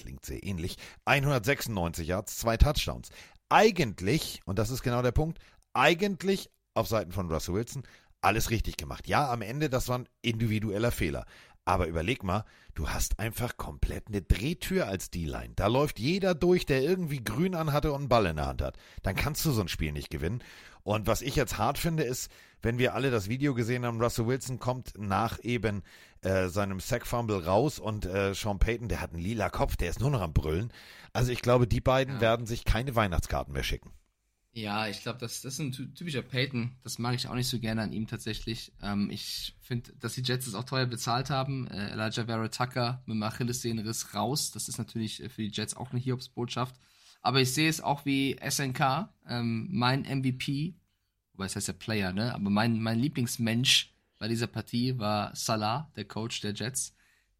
Klingt sehr ähnlich. 196 Yards, zwei Touchdowns. Eigentlich, und das ist genau der Punkt, eigentlich auf Seiten von Russell Wilson alles richtig gemacht. Ja, am Ende, das war ein individueller Fehler. Aber überleg mal, du hast einfach komplett eine Drehtür als D-Line. Da läuft jeder durch, der irgendwie grün anhatte und einen Ball in der Hand hat. Dann kannst du so ein Spiel nicht gewinnen. Und was ich jetzt hart finde, ist, wenn wir alle das Video gesehen haben, Russell Wilson kommt nach eben äh, seinem Sack-Fumble raus und äh, Sean Payton, der hat einen lila Kopf, der ist nur noch am Brüllen. Also ich glaube, die beiden Ja. werden sich keine Weihnachtskarten mehr schicken. Ja, ich glaube, das, das ist ein ty- typischer Peyton. Das mag ich auch nicht so gerne an ihm tatsächlich. Ähm, ich finde, dass die Jets es auch teuer bezahlt haben. Äh, Elijah Vera Tucker mit dem Achillessehnenriss raus. Das ist natürlich äh, für die Jets auch eine Hiobsbotschaft. Aber ich sehe es auch wie SNK, ähm, mein MVP, wobei es heißt ja Player, ne? Aber mein, mein Lieblingsmensch bei dieser Partie war Salah, der Coach der Jets,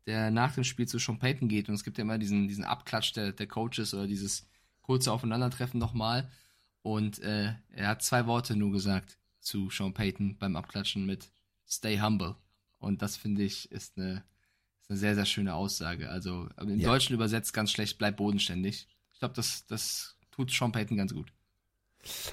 der nach dem Spiel zu Sean Payton geht. Und es gibt ja immer diesen, diesen Abklatsch der, der Coaches oder dieses kurze Aufeinandertreffen nochmal. Und äh, er hat zwei Worte nur gesagt zu Sean Payton beim Abklatschen mit Stay humble. Und das finde ich ist eine, ist eine sehr, sehr schöne Aussage. Also im Ja. Deutschen übersetzt ganz schlecht, bleib bodenständig. Ich glaube, das, das tut Sean Payton ganz gut.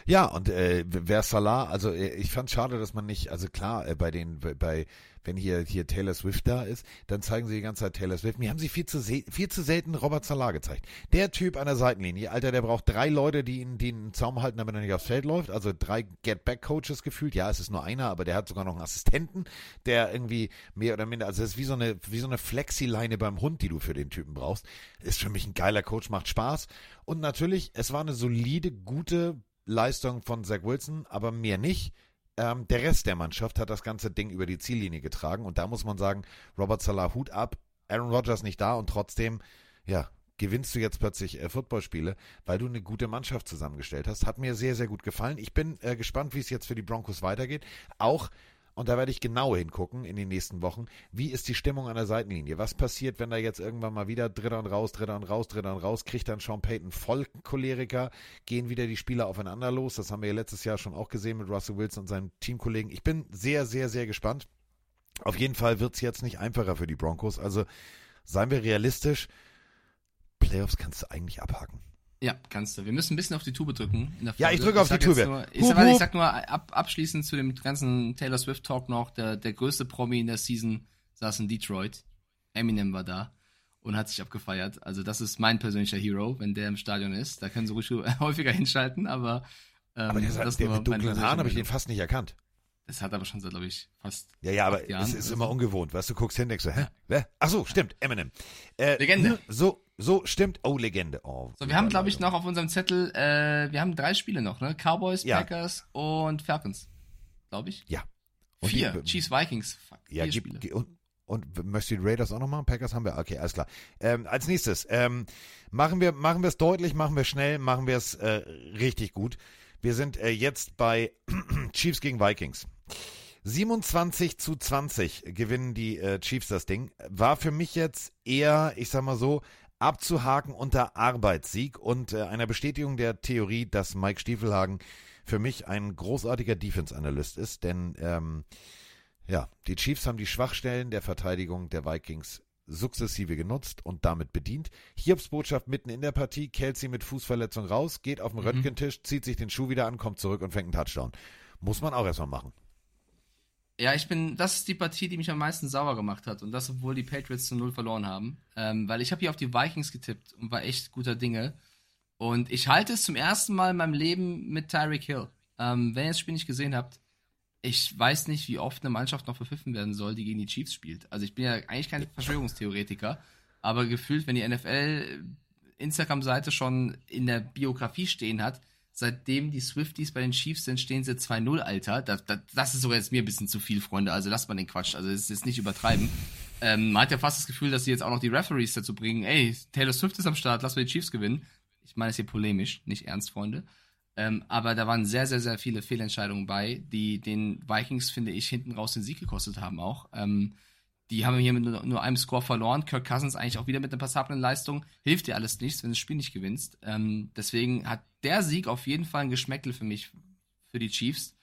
Ja, und äh, wer Salah, also äh, ich fand schade, dass man nicht, also klar, äh, bei den, bei, wenn hier, hier Taylor Swift da ist, dann zeigen sie die ganze Zeit Taylor Swift. Mir haben sie viel zu, viel zu selten Robert Salah gezeigt. Der Typ an der Seitenlinie, Alter, der braucht drei Leute, die ihn, die ihn Zaum halten, damit er nicht aufs Feld läuft. Also drei Get-Back-Coaches gefühlt. Ja, es ist nur einer, aber der hat sogar noch einen Assistenten, der irgendwie mehr oder minder, also es ist wie so eine, wie so eine Flexileine beim Hund, die du für den Typen brauchst. Ist für mich ein geiler Coach, macht Spaß. Und natürlich, es war eine solide, gute Leistung von Zach Wilson, aber mehr nicht. Ähm, der Rest der Mannschaft hat das ganze Ding über die Ziellinie getragen und da muss man sagen, Robert Salah Hut ab, Aaron Rodgers nicht da und trotzdem, ja, gewinnst du jetzt plötzlich äh, Footballspiele, weil du eine gute Mannschaft zusammengestellt hast. Hat mir sehr, sehr gut gefallen. Ich bin äh, gespannt, wie es jetzt für die Broncos weitergeht. Auch und da werde ich genau hingucken in den nächsten Wochen. Wie ist die Stimmung an der Seitenlinie? Was passiert, wenn da jetzt irgendwann mal wieder Dritter und raus, Dritter und raus, Dritter und raus? Kriegt dann Sean Payton voll Choleriker? Gehen wieder die Spieler aufeinander los? Das haben wir ja letztes Jahr schon auch gesehen mit Russell Wilson und seinem Teamkollegen. Ich bin sehr, sehr, sehr gespannt. Auf jeden Fall wird es jetzt nicht einfacher für die Broncos. Also seien wir realistisch. Playoffs kannst du eigentlich abhaken. Ja, kannst du. Wir müssen ein bisschen auf die Tube drücken. Ja, ich drücke auf die Tube. Nur, ich, Hup, sag, warte, ich hup. sag nur ab, abschließend zu dem ganzen Taylor Swift Talk noch. Der, der größte Promi in der Season saß in Detroit. Eminem war da und hat sich abgefeiert. Also das ist mein persönlicher Hero, wenn der im Stadion ist. Da können sie ruhig <laughs> häufiger hinschalten, aber ähm, Aber der, das der mit dunklen Haaren habe ich den fast nicht erkannt. Das hat aber schon seit, glaube ich, fast Ja, ja, aber es ist immer so. ungewohnt, weißt du, guckst hin, denkst du, hä? Wer? Ach so, stimmt, Eminem. Äh, Legende. So, so, stimmt. Oh, Legende. Oh, So, wir haben, glaube ich, noch auf unserem Zettel, äh, wir haben drei Spiele noch, ne? Cowboys, Ja. Packers und Falcons. Glaube ich. Ja. Und Vier. die- Chiefs, Vikings. Fuck, Ja, vier Spiele. und, und möchtest du die Raiders auch noch machen? Packers haben wir? Okay, alles klar. Ähm, als nächstes, ähm, machen wir machen wir es deutlich, machen wir schnell, machen wir es äh, richtig gut. Wir sind äh, jetzt bei <clears throat> Chiefs gegen Vikings. 27 zu 20 gewinnen die äh, Chiefs das Ding. War für mich jetzt eher, ich sag mal so, abzuhaken unter Arbeitssieg und äh, einer Bestätigung der Theorie, dass Mike Stiefelhagen für mich ein großartiger Defense-Analyst ist, denn ähm, ja, die Chiefs haben die Schwachstellen der Verteidigung der Vikings sukzessive genutzt und damit bedient. Hiobs Botschaft mitten in der Partie, Kelsey mit Fußverletzung raus, geht auf den Mhm. Röntgentisch, zieht sich den Schuh wieder an, kommt zurück und fängt einen Touchdown. Muss man auch erstmal machen. Ja, ich bin, das ist die Partie, die mich am meisten sauer gemacht hat. Und das, obwohl die Patriots zu Null verloren haben. Ähm, weil ich habe hier auf die Vikings getippt und war echt guter Dinge. Und ich halte es zum ersten Mal in meinem Leben mit Tyreek Hill. Ähm, wenn ihr das Spiel nicht gesehen habt, ich weiß nicht, wie oft eine Mannschaft noch verpfiffen werden soll, die gegen die Chiefs spielt. Also ich bin ja eigentlich kein Verschwörungstheoretiker, aber gefühlt, wenn die NFL Instagram-Seite schon in der Biografie stehen hat, seitdem die Swifties bei den Chiefs sind, stehen sie 2-0, Alter. Das, das, das ist sogar jetzt mir ein bisschen zu viel, Freunde. Also lasst mal den Quatsch. Also es ist jetzt nicht übertreiben. Ähm, man hat ja fast das Gefühl, dass sie jetzt auch noch die Referees dazu bringen, ey, Taylor Swift ist am Start, lass mal die Chiefs gewinnen. Ich meine es hier polemisch, nicht ernst, Freunde. Ähm, aber da waren sehr, sehr, sehr viele Fehlentscheidungen bei, die den Vikings, finde ich, hinten raus den Sieg gekostet haben auch. Ähm, die haben hier mit nur, nur einem Score verloren. Kirk Cousins eigentlich auch wieder mit einer passablen Leistung. Hilft dir alles nichts, wenn du das Spiel nicht gewinnst. Ähm, deswegen hat der Sieg auf jeden Fall ein Geschmäckel für mich, für die Chiefs.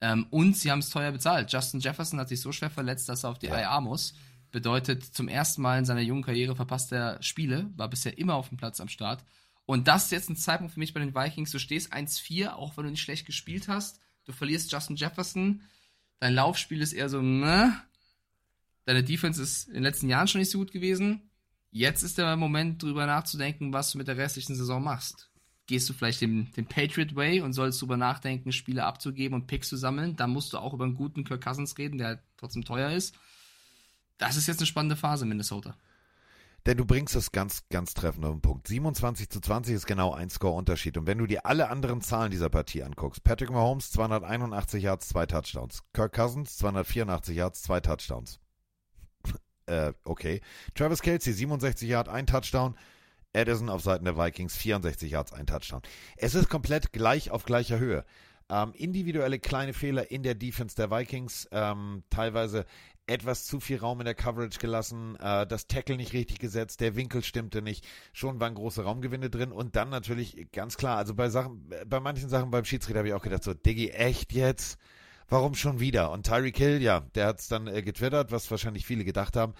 Ähm, und sie haben es teuer bezahlt. Justin Jefferson hat sich so schwer verletzt, dass er auf die ja. IA muss. Bedeutet, zum ersten Mal in seiner jungen Karriere verpasst er Spiele, war bisher immer auf dem Platz am Start. Und das ist jetzt ein Zeitpunkt für mich bei den Vikings. Du stehst 1-4, auch wenn du nicht schlecht gespielt hast. Du verlierst Justin Jefferson. Dein Laufspiel ist eher so, ne? Deine Defense ist in den letzten Jahren schon nicht so gut gewesen. Jetzt ist der Moment, drüber nachzudenken, was du mit der restlichen Saison machst. Gehst du vielleicht den, den Patriot Way und sollst drüber nachdenken, Spiele abzugeben und Picks zu sammeln? Dann musst du auch über einen guten Kirk Cousins reden, der halt trotzdem teuer ist. Das ist jetzt eine spannende Phase in Minnesota. Denn du bringst es ganz, ganz treffend auf den Punkt. 27 zu 20 ist genau ein Score-Unterschied. Und wenn du dir alle anderen Zahlen dieser Partie anguckst, Patrick Mahomes 281 Yards, zwei Touchdowns. Kirk Cousins 284 Yards, zwei Touchdowns. Äh, okay. Travis Kelsey 67 Yards, ein Touchdown. Addison auf Seiten der Vikings 64 Yards, ein Touchdown. Es ist komplett gleich auf gleicher Höhe. Ähm, individuelle kleine Fehler in der Defense der Vikings, ähm, teilweise etwas zu viel Raum in der Coverage gelassen, äh, das Tackle nicht richtig gesetzt, der Winkel stimmte nicht, schon waren große Raumgewinne drin und dann natürlich ganz klar, also bei Sachen, bei manchen Sachen beim Schiedsrichter habe ich auch gedacht, so, Diggi, echt jetzt? Warum schon wieder? Und Tyreek Hill, ja, der hat es dann äh, getwittert, was wahrscheinlich viele gedacht haben.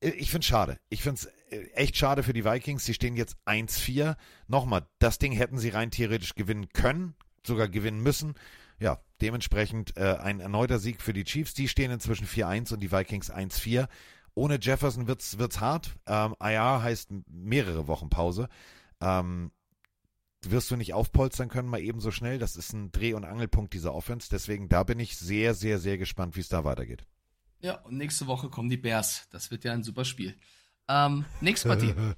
Äh, ich finde es schade. Ich finde es äh, echt schade für die Vikings. Sie stehen jetzt 1-4. Nochmal, das Ding hätten sie rein theoretisch gewinnen können, sogar gewinnen müssen ja, dementsprechend äh, ein erneuter Sieg für die Chiefs. Die stehen inzwischen 4-1 und die Vikings 1-4. Ohne Jefferson wird's wird's hart. Ähm, IR heißt mehrere Wochen Pause. Ähm, wirst du nicht aufpolstern können, mal ebenso schnell. Das ist ein Dreh- und Angelpunkt dieser Offense. Deswegen, da bin ich sehr, sehr, sehr gespannt, wie es da weitergeht. Ja, und nächste Woche kommen die Bears. Das wird ja ein super Spiel. Ähm, nächste Partie. <laughs>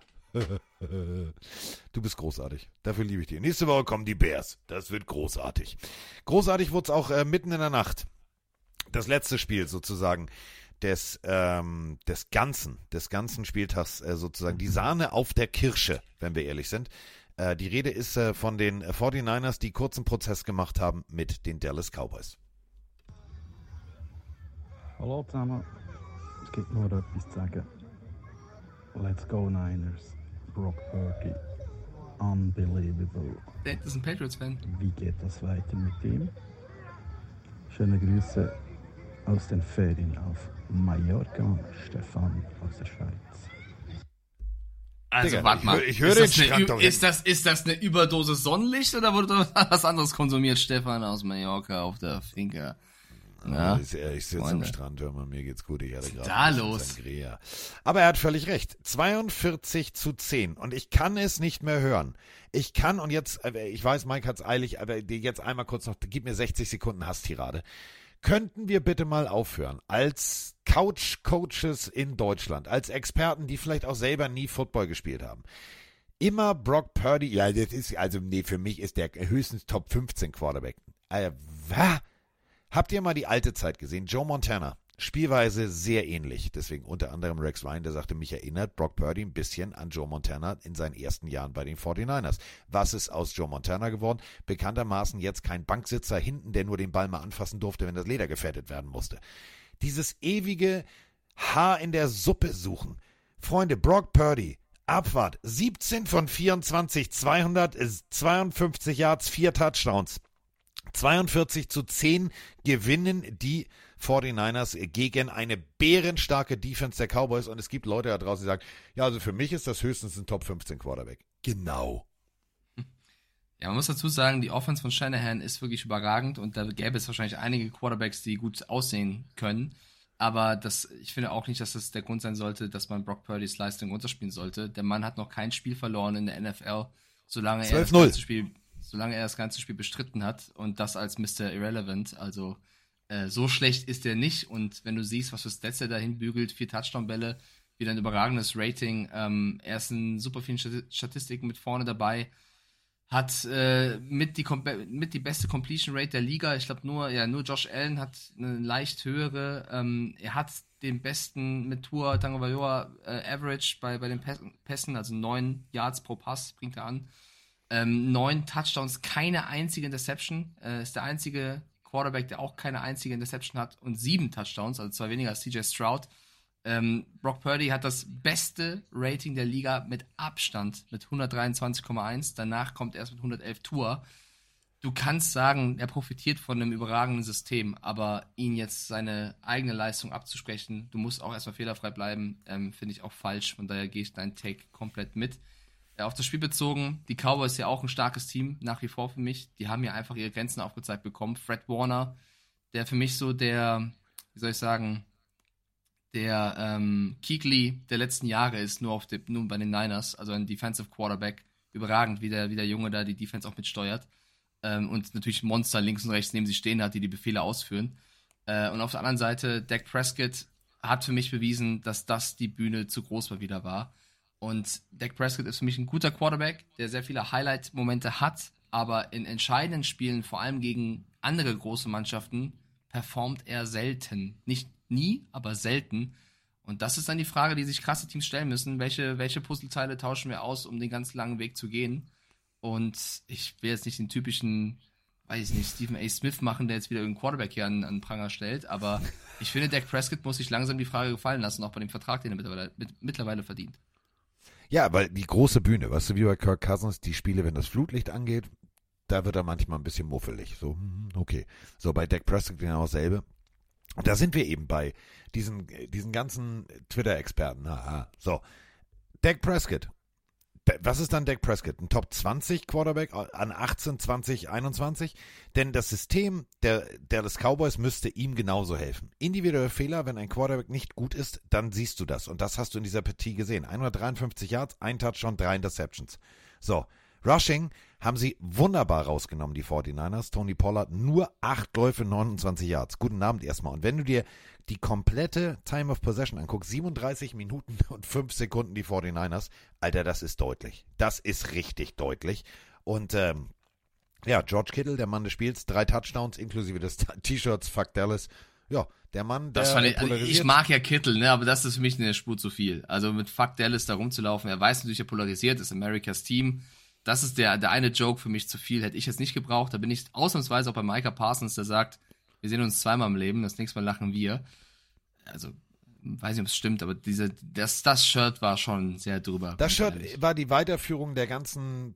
Du bist großartig. Dafür liebe ich dich. Nächste Woche kommen die Bears. Das wird großartig. Großartig wurde es auch äh, mitten in der Nacht. Das letzte Spiel sozusagen des, ähm, des ganzen, des ganzen Spieltags äh, sozusagen. Die Sahne auf der Kirsche, wenn wir ehrlich sind. Äh, die Rede ist äh, von den 49ers, die kurzen Prozess gemacht haben mit den Dallas Cowboys. Hallo zusammen. Es gibt nur etwas zu sagen. Let's go Niners. Brock Purdy. Unbelievable. Das ist ein Patriots-Fan. Wie geht das weiter mit ihm? Schöne Grüße aus den Ferien auf Mallorca. Stefan aus der Schweiz. Also, warte mal. ich ich hör ist, den das eine, ist, das, ist das eine Überdosis Sonnenlicht oder wurde da <laughs> was anderes konsumiert, Stefan aus Mallorca auf der Finca? Ja, Ich, sitze am. Strand, hör mal, mir geht's gut. Ich hatte gerade da los? Sangria. Aber er hat völlig recht. 42 zu 10. Und ich kann es nicht mehr hören. Ich kann, und jetzt, äh, ich weiß, Mike hat's eilig, aber jetzt einmal kurz noch, gib mir 60 Sekunden Hasstirade. Könnten wir bitte mal aufhören, als Couch-Coaches in Deutschland, als Experten, die vielleicht auch selber nie Football gespielt haben, immer Brock Purdy, ja, das ist, also, nee, für mich ist der höchstens Top 15 Quarterback. Äh? Habt ihr mal die alte Zeit gesehen? Joe Montana. Spielweise sehr ähnlich. Deswegen unter anderem Rex Ryan, der sagte, mich erinnert Brock Purdy ein bisschen an Joe Montana in seinen ersten Jahren bei den 49ers. Was ist aus Joe Montana geworden? Bekanntermaßen jetzt kein Banksitzer hinten, der nur den Ball mal anfassen durfte, wenn das Leder gefettet werden musste. Dieses ewige Haar in der Suppe suchen. Freunde, Brock Purdy, Abfahrt, 17 von 24, 252 Yards, 4 Touchdowns. 42 zu 10 gewinnen die 49ers gegen eine bärenstarke Defense der Cowboys und es gibt Leute da draußen, die sagen, ja, also für mich ist das höchstens ein Top 15 Quarterback. Genau. <laughs> Ja, man muss dazu sagen, die Offense von Shanahan ist wirklich überragend und da gäbe es wahrscheinlich einige Quarterbacks, die gut aussehen können. Aber das, ich finde auch nicht, dass das der Grund sein sollte, dass man Brock Purdy's Leistung runterspielen sollte. Der Mann hat noch kein Spiel verloren in der NFL, solange er das 12-0. ganze Spiel, solange er das ganze Spiel bestritten hat und das als Mr. Irrelevant. Also äh, so schlecht ist er nicht. Und wenn du siehst, was für Stats er dahin bügelt, vier Touchdown-Bälle, wieder ein überragendes Rating, ähm, er ist in super vielen Stati- Statistiken mit vorne dabei hat äh, mit, die, mit die beste Completion Rate der Liga. Ich glaube nur, ja, nur Josh Allen hat eine leicht höhere. Ähm, er hat den besten mit Tour Tagovailoa äh, Average bei, bei den Päs- Pässen, also neun Yards pro Pass bringt er an. Ähm, neun Touchdowns, keine einzige Interception. Äh, ist der einzige Quarterback, der auch keine einzige Interception hat und sieben Touchdowns, also zwei weniger als CJ Stroud. Ähm, Brock Purdy hat das beste Rating der Liga mit Abstand mit 123,1. Danach kommt er erst mit 111 Tour. Du kannst sagen, er profitiert von einem überragenden System, aber ihn jetzt seine eigene Leistung abzusprechen, du musst auch erstmal fehlerfrei bleiben, ähm, finde ich auch falsch. Von daher gehe ich deinen Take komplett mit. Äh, auf das Spiel bezogen, die Cowboys ja auch ein starkes Team, nach wie vor für mich. Die haben ja einfach ihre Grenzen aufgezeigt bekommen. Fred Warner, der für mich so der, wie soll ich sagen, der ähm, Keekly der letzten Jahre ist, nur, auf de, nur bei den Niners, also ein Defensive Quarterback. Überragend, wie der, wie der Junge da die Defense auch mitsteuert. Ähm, und natürlich Monster links und rechts neben sich stehen hat, die die Befehle ausführen. Äh, und auf der anderen Seite, Dak Prescott hat für mich bewiesen, dass das die Bühne zu groß mal wieder war. Und Dak Prescott ist für mich ein guter Quarterback, der sehr viele Highlight-Momente hat, aber in entscheidenden Spielen, vor allem gegen andere große Mannschaften, performt er selten. Nicht nie, aber selten. Und das ist dann die Frage, die sich krasse Teams stellen müssen. Welche, welche Puzzleteile tauschen wir aus, um den ganz langen Weg zu gehen? Und ich will jetzt nicht den typischen, weiß ich nicht, Stephen A. Smith machen, der jetzt wieder irgendeinen Quarterback hier an, an Pranger stellt. Aber ich finde, Dak Prescott muss sich langsam die Frage gefallen lassen, auch bei dem Vertrag, den er mittlerweile, mit, mittlerweile verdient. Ja, weil die große Bühne, weißt du, wie bei Kirk Cousins, die Spiele, wenn das Flutlicht angeht, da wird er manchmal ein bisschen muffelig. So, hm, okay. So, bei Dak Prescott genau dasselbe. Und da sind wir eben bei diesen, diesen ganzen Twitter-Experten. So, Dak Prescott. Was ist dann Dak Prescott? Ein Top 20 Quarterback an 18, 20, 21? Denn das System der, der des Cowboys müsste ihm genauso helfen. Individuelle Fehler, wenn ein Quarterback nicht gut ist, dann siehst du das. Und das hast du in dieser Partie gesehen. 153 Yards, ein Touchdown, drei Interceptions. So, Rushing haben sie wunderbar rausgenommen, die 49ers. Tony Pollard nur 8 Läufe, 29 Yards. Guten Abend erstmal. Und wenn du dir die komplette Time of Possession anguckst, 37 Minuten <laughs> und 5 Sekunden die 49ers, Alter, das ist deutlich. Das ist richtig deutlich. Und ähm, ja, George Kittle, der Mann des Spiels, drei Touchdowns inklusive des <laughs> T-Shirts, fuck Dallas. Ja, der Mann, der das fand ich, also ich mag ja Kittle, ne, aber das ist für mich eine Spur zu viel. Also mit Fuck Dallas da rumzulaufen, er weiß natürlich, er polarisiert, ist Americas Team das ist der, der eine Joke für mich zu viel. Hätte ich jetzt nicht gebraucht. Da bin ich ausnahmsweise auch bei Micah Parsons, der sagt, wir sehen uns zweimal im Leben, das nächste Mal lachen wir. Also, weiß nicht, ob es stimmt, aber diese, das, das Shirt war schon sehr drüber. Das Shirt ehrlich. war die Weiterführung der ganzen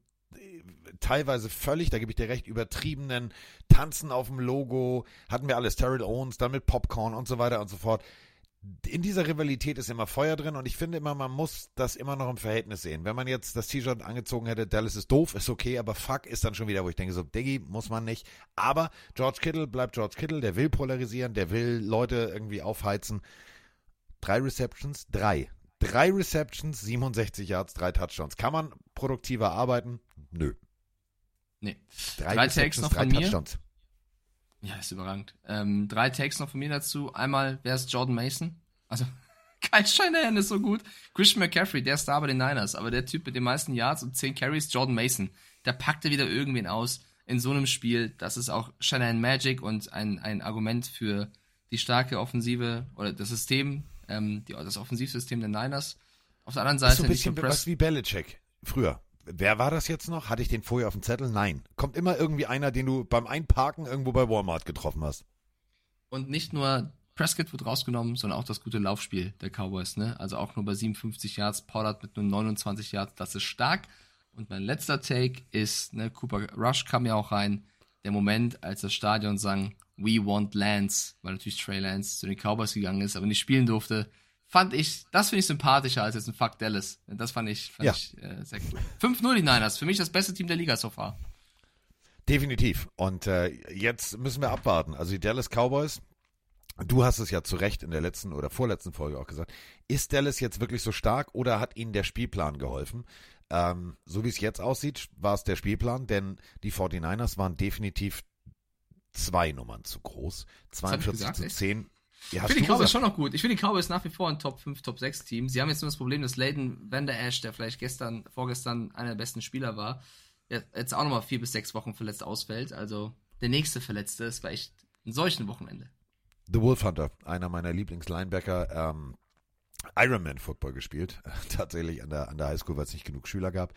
teilweise völlig, da gebe ich dir recht, übertriebenen Tanzen auf dem Logo, hatten wir alles, Terrell Owens, dann mit Popcorn und so weiter und so fort in dieser Rivalität ist immer Feuer drin und ich finde immer, man muss das immer noch im Verhältnis sehen. Wenn man jetzt das T-Shirt angezogen hätte, Dallas ist doof, ist okay, aber fuck ist dann schon wieder, wo ich denke, so, Diggi, muss man nicht. Aber George Kittle bleibt George Kittle, der will polarisieren, der will Leute irgendwie aufheizen. Drei Receptions, drei. Drei Receptions, 67 Yards, drei Touchdowns. Kann man produktiver arbeiten? Nö. Nee. Drei, drei Takes noch drei Touchdowns. Mir. Ja, ist überragend. Ähm, drei Takes noch von mir dazu. Einmal, wer ist Jordan Mason? Also, <laughs> Kyle Shanahan ist so gut. Christian McCaffrey, der Star bei den Niners. Aber der Typ mit den meisten Yards und 10 Carries, Jordan Mason. Der packte wieder irgendwen aus in so einem Spiel. Das ist auch Shanahan Magic und ein, ein Argument für die starke Offensive oder das System, ähm, die, das Offensivsystem der Niners. Auf der anderen Seite. Ist so ein bisschen was wie Belichick früher. Wer war das jetzt noch? Hatte ich den vorher auf dem Zettel? Nein. Kommt immer irgendwie einer, den du beim Einparken irgendwo bei Walmart getroffen hast. Und nicht nur Prescott wird rausgenommen, sondern auch das gute Laufspiel der Cowboys, ne? Also auch nur bei 57 Yards, Pollard mit nur 29 Yards, das ist stark. Und mein letzter Take ist, ne, Cooper Rush kam ja auch rein, der Moment, als das Stadion sang, We want Lance, weil natürlich Trey Lance zu den Cowboys gegangen ist, aber nicht spielen durfte fand ich, das finde ich sympathischer als jetzt ein Fuck Dallas. Das fand ich, fand ja. ich äh, sehr gut. 5-0 die Niners, für mich das beste Team der Liga so far. Definitiv. Und äh, jetzt müssen wir abwarten. Also die Dallas Cowboys, du hast es ja zu Recht in der letzten oder vorletzten Folge auch gesagt, ist Dallas jetzt wirklich so stark oder hat ihnen der Spielplan geholfen? Ähm, so wie es jetzt aussieht, war es der Spielplan, denn die 49ers waren definitiv zwei Nummern zu groß. 42 gesagt, zu 10. Ja, ich finde die Cowboys schon noch gut. Ich finde die Cowboys nach wie vor ein Top 5, Top 6 Team. Sie haben jetzt nur das Problem, dass Layden Van Der Ash, der vielleicht gestern, vorgestern einer der besten Spieler war, jetzt auch nochmal vier bis sechs Wochen verletzt ausfällt. Also der nächste Verletzte ist echt ein solchen Wochenende. The Wolf Hunter, einer meiner Lieblingslinebacker, ähm, Ironman Football gespielt. <laughs> Tatsächlich an der, an der Highschool, weil es nicht genug Schüler gab.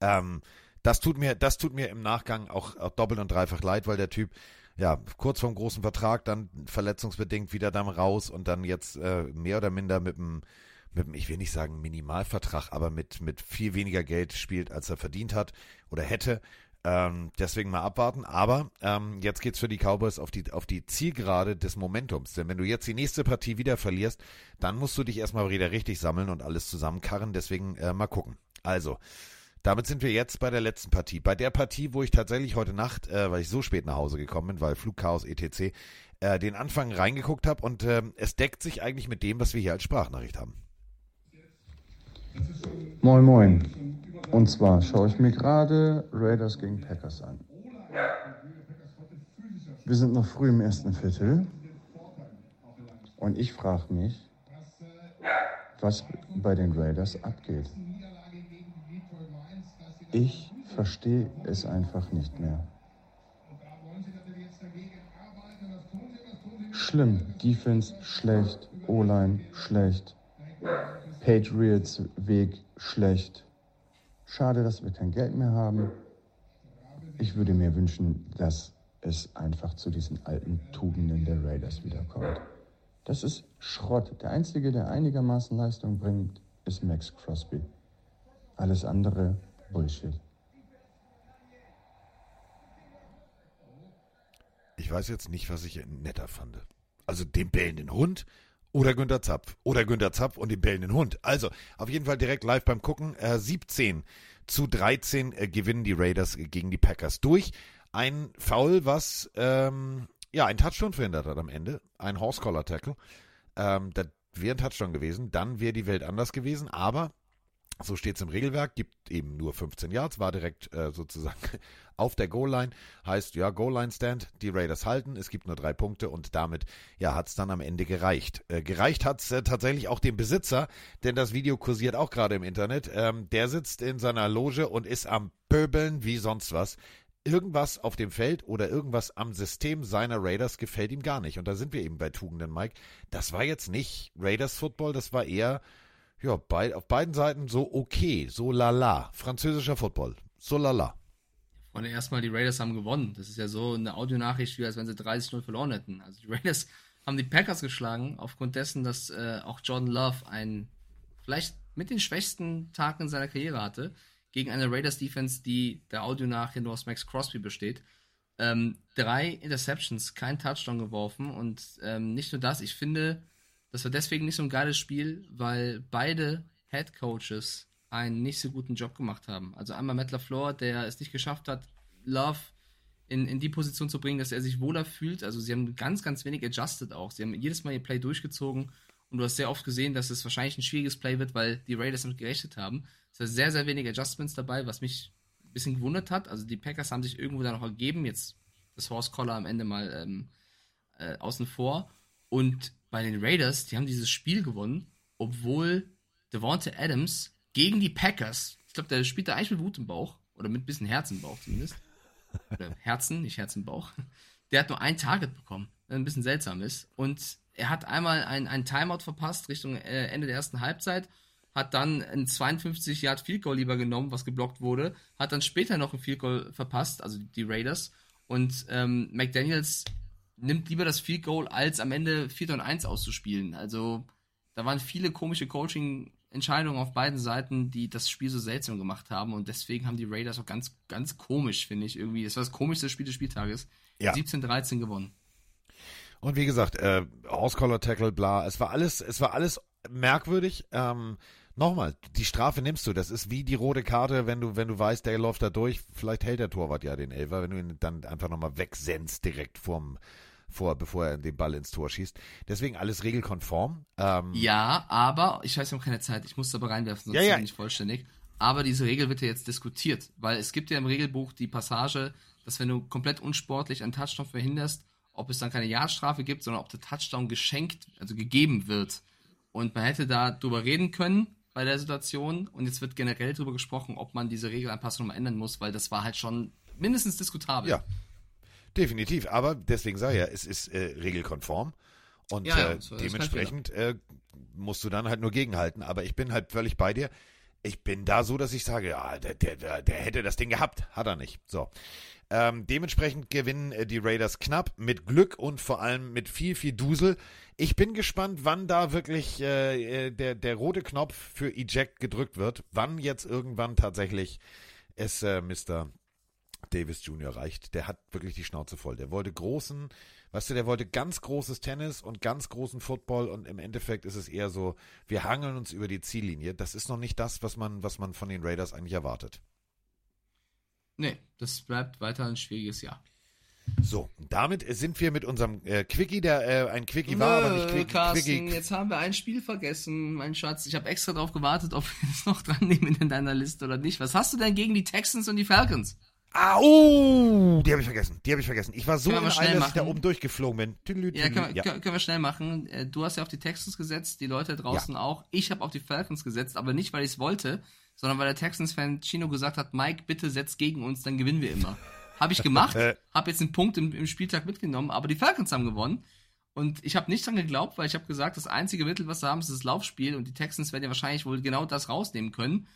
Ähm, Das tut mir, das tut mir im Nachgang auch, auch doppelt und dreifach leid, weil der Typ, ja, kurz vorm großen Vertrag, dann verletzungsbedingt wieder dann raus und dann jetzt äh, mehr oder minder mit dem, mit dem, ich will nicht sagen Minimalvertrag, aber mit, mit viel weniger Geld spielt, als er verdient hat oder hätte. Ähm, deswegen mal abwarten. Aber ähm, jetzt geht's für die Cowboys auf die, auf die Zielgerade des Momentums. Denn wenn du jetzt die nächste Partie wieder verlierst, dann musst du dich erstmal wieder richtig sammeln und alles zusammenkarren. Deswegen äh, mal gucken. Also, damit sind wir jetzt bei der letzten Partie. Bei der Partie, wo ich tatsächlich heute Nacht, äh, weil ich so spät nach Hause gekommen bin, weil Flugchaos etc., äh, den Anfang reingeguckt habe und äh, es deckt sich eigentlich mit dem, was wir hier als Sprachnachricht haben. Moin Moin. Und zwar schaue ich mir gerade Raiders gegen Packers an. Wir sind noch früh im ersten Viertel. Und ich frage mich, was bei den Raiders abgeht. Ich verstehe es einfach nicht mehr. Schlimm. Defense schlecht. O-Line schlecht. Patriots Weg schlecht. Schade, dass wir kein Geld mehr haben. Ich würde mir wünschen, dass es einfach zu diesen alten Tugenden der Raiders wiederkommt. Das ist Schrott. Der Einzige, der einigermaßen Leistung bringt, ist Max Crosby. Alles andere Bullshit. Ich weiß jetzt nicht, was ich netter fand. Also den bellenden Hund oder Günter Zapf. Oder Günter Zapf und den bellenden Hund. Also, auf jeden Fall direkt live beim Gucken. Äh, 17 zu 13 äh, gewinnen die Raiders gegen die Packers durch. Ein Foul, was ähm, ja ein Touchdown verhindert hat am Ende. Ein Horse-Collar-Tackle. Ähm, das wäre ein Touchdown gewesen. Dann wäre die Welt anders gewesen. Aber so steht es im Regelwerk, gibt eben nur 15 Yards, war direkt äh, sozusagen <laughs> auf der Goal-Line. Heißt, ja, Goal-Line-Stand, die Raiders halten, es gibt nur drei Punkte und damit, ja, hat es dann am Ende gereicht. Äh, gereicht hat es äh, tatsächlich auch dem Besitzer, denn das Video kursiert auch gerade im Internet. Ähm, der sitzt in seiner Loge und ist am Pöbeln wie sonst was. Irgendwas auf dem Feld oder irgendwas am System seiner Raiders gefällt ihm gar nicht. Und da sind wir eben bei Tugenden, Mike. Das war jetzt nicht Raiders Football, das war eher ja, bei, auf beiden Seiten so okay, so lala. Französischer Football, so lala. Und erstmal, die Raiders haben gewonnen. Das ist ja so eine Audionachricht, wie als wenn sie 30-0 verloren hätten. Also die Raiders haben die Packers geschlagen, aufgrund dessen, dass äh, auch Jordan Love einen vielleicht mit den schwächsten Tagen in seiner Karriere hatte, gegen eine Raiders-Defense, die der Audio nach nur aus Max Crosby besteht. Ähm, drei Interceptions, kein Touchdown geworfen und ähm, nicht nur das, ich finde, das war deswegen nicht so ein geiles Spiel, weil beide Head Coaches einen nicht so guten Job gemacht haben. Also einmal Matt LaFleur, der es nicht geschafft hat, Love in, in die Position zu bringen, dass er sich wohler fühlt. Also sie haben ganz, ganz wenig adjusted auch. Sie haben jedes Mal ihr Play durchgezogen und du hast sehr oft gesehen, dass es wahrscheinlich ein schwieriges Play wird, weil die Raiders damit gerechnet haben. Es sind sehr, sehr wenig Adjustments dabei, was mich ein bisschen gewundert hat. Also die Packers haben sich irgendwo da noch ergeben. Jetzt das Horse Collar am Ende mal ähm, äh, außen vor. Und bei den Raiders, die haben dieses Spiel gewonnen, obwohl Devonta Adams gegen die Packers, ich glaube, der spielt da eigentlich mit Wut im Bauch, oder mit ein bisschen Herz im Bauch zumindest. Oder <laughs> Herzen, nicht Herz im Bauch. Der hat nur ein Target bekommen, was ein bisschen seltsam ist. Und er hat einmal ein, ein Timeout verpasst Richtung äh, Ende der ersten Halbzeit, hat dann ein 52 Yard Field Goal lieber genommen, was geblockt wurde, hat dann später noch ein Field Goal verpasst, also die Raiders. Und ähm, McDaniels nimmt lieber das Field Goal, als am Ende 4 und 1 auszuspielen. Also da waren viele komische Coaching-Entscheidungen auf beiden Seiten, die das Spiel so seltsam gemacht haben. Und deswegen haben die Raiders auch ganz, ganz komisch, finde ich, irgendwie. Das war das komischste Spiel des Spieltages. Ja. 17-13 gewonnen. Und wie gesagt, äh, Horse Tackle, bla, es war alles, es war alles merkwürdig. Ähm, nochmal, die Strafe nimmst du. Das ist wie die rote Karte, wenn du, wenn du weißt, der läuft da durch. Vielleicht hält der Torwart ja den Elfer, wenn du ihn dann einfach nochmal wegsendst direkt vorm, vor, bevor er den Ball ins Tor schießt. Deswegen alles regelkonform. Ähm, ja, aber ich weiß, wir haben keine Zeit. Ich muss aber reinwerfen, sonst ja, ja. bin ich vollständig. Aber diese Regel wird ja jetzt diskutiert, weil es gibt ja im Regelbuch die Passage, dass wenn du komplett unsportlich einen Touchdown verhinderst, ob es dann keine Jahrstrafe gibt, sondern ob der Touchdown geschenkt, also gegeben wird. Und man hätte da drüber reden können bei der Situation und jetzt wird generell drüber gesprochen, ob man diese Regelanpassung mal ändern muss, weil das war halt schon mindestens diskutabel. Ja, Definitiv, aber deswegen sage ich ja, es ist äh, regelkonform und ja, ja, äh, dementsprechend äh, musst du dann halt nur gegenhalten. Aber ich bin halt völlig bei dir. Ich bin da so, dass ich sage, ja, der, der, der hätte das Ding gehabt. Hat er nicht. So. Ähm, dementsprechend gewinnen äh, die Raiders knapp mit Glück und vor allem mit viel, viel Dusel. Ich bin gespannt, wann da wirklich äh, äh der, der rote Knopf für Eject gedrückt wird. Wann jetzt irgendwann tatsächlich es äh, Mr. Davis Jr. reicht. Der hat wirklich die Schnauze voll. Der wollte großen, weißt du, der wollte ganz großes Tennis und ganz großen Football und im Endeffekt ist es eher so, wir hangeln uns über die Ziellinie. Das ist noch nicht das, was man, was man von den Raiders eigentlich erwartet. Nee, das bleibt weiter ein schwieriges Jahr. So, damit sind wir mit unserem äh, Quickie, der äh, ein Quickie war, aber nicht Quickie. Carsten, Quickie. jetzt haben wir ein Spiel vergessen, mein Schatz. Ich habe extra drauf gewartet, ob wir es noch dran nehmen in deiner Liste oder nicht. Was hast du denn gegen die Texans und die Falcons? Ah, oh, die habe ich vergessen. Die habe ich vergessen. Ich war so in Eile, dass ich da oben durchgeflogen bin. Tüdelü, Ja, tüdelü. können, wir- können, können wir schnell machen. Äh, Du hast ja auf die Texans gesetzt, die Leute draußen auch. Ich habe auf die Falcons gesetzt, aber nicht, weil ich es wollte, sondern weil der Texans-Fan Chino gesagt hat, Mike, bitte setz gegen uns, dann gewinnen wir immer. <laughs> Habe ich gemacht, habe jetzt einen Punkt im, im Spieltag mitgenommen, aber die Falcons haben gewonnen. Und ich habe nicht dran geglaubt, weil ich habe gesagt, das einzige Mittel, was sie haben, ist das Laufspiel und die Texans werden ja wahrscheinlich wohl genau das rausnehmen können.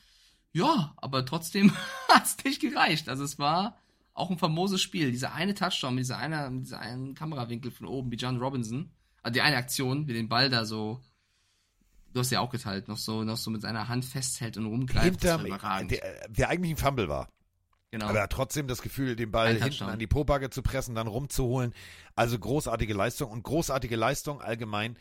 Ja, aber trotzdem <laughs> hat es nicht gereicht. Also es war auch ein famoses Spiel. Dieser eine Touchdown mit dieser, einer, mit dieser einen Kamerawinkel von oben, wie John Robinson. Also die eine Aktion, wie den Ball da so, du hast ja auch geteilt, noch so, noch so mit seiner Hand festhält und rumgreift. Hinterm, der, der eigentlich ein Fumble war. Genau. Aber er hat trotzdem das Gefühl, den Ball hinten an die Pobacke zu pressen, dann rumzuholen. Also großartige Leistung und großartige Leistung allgemein,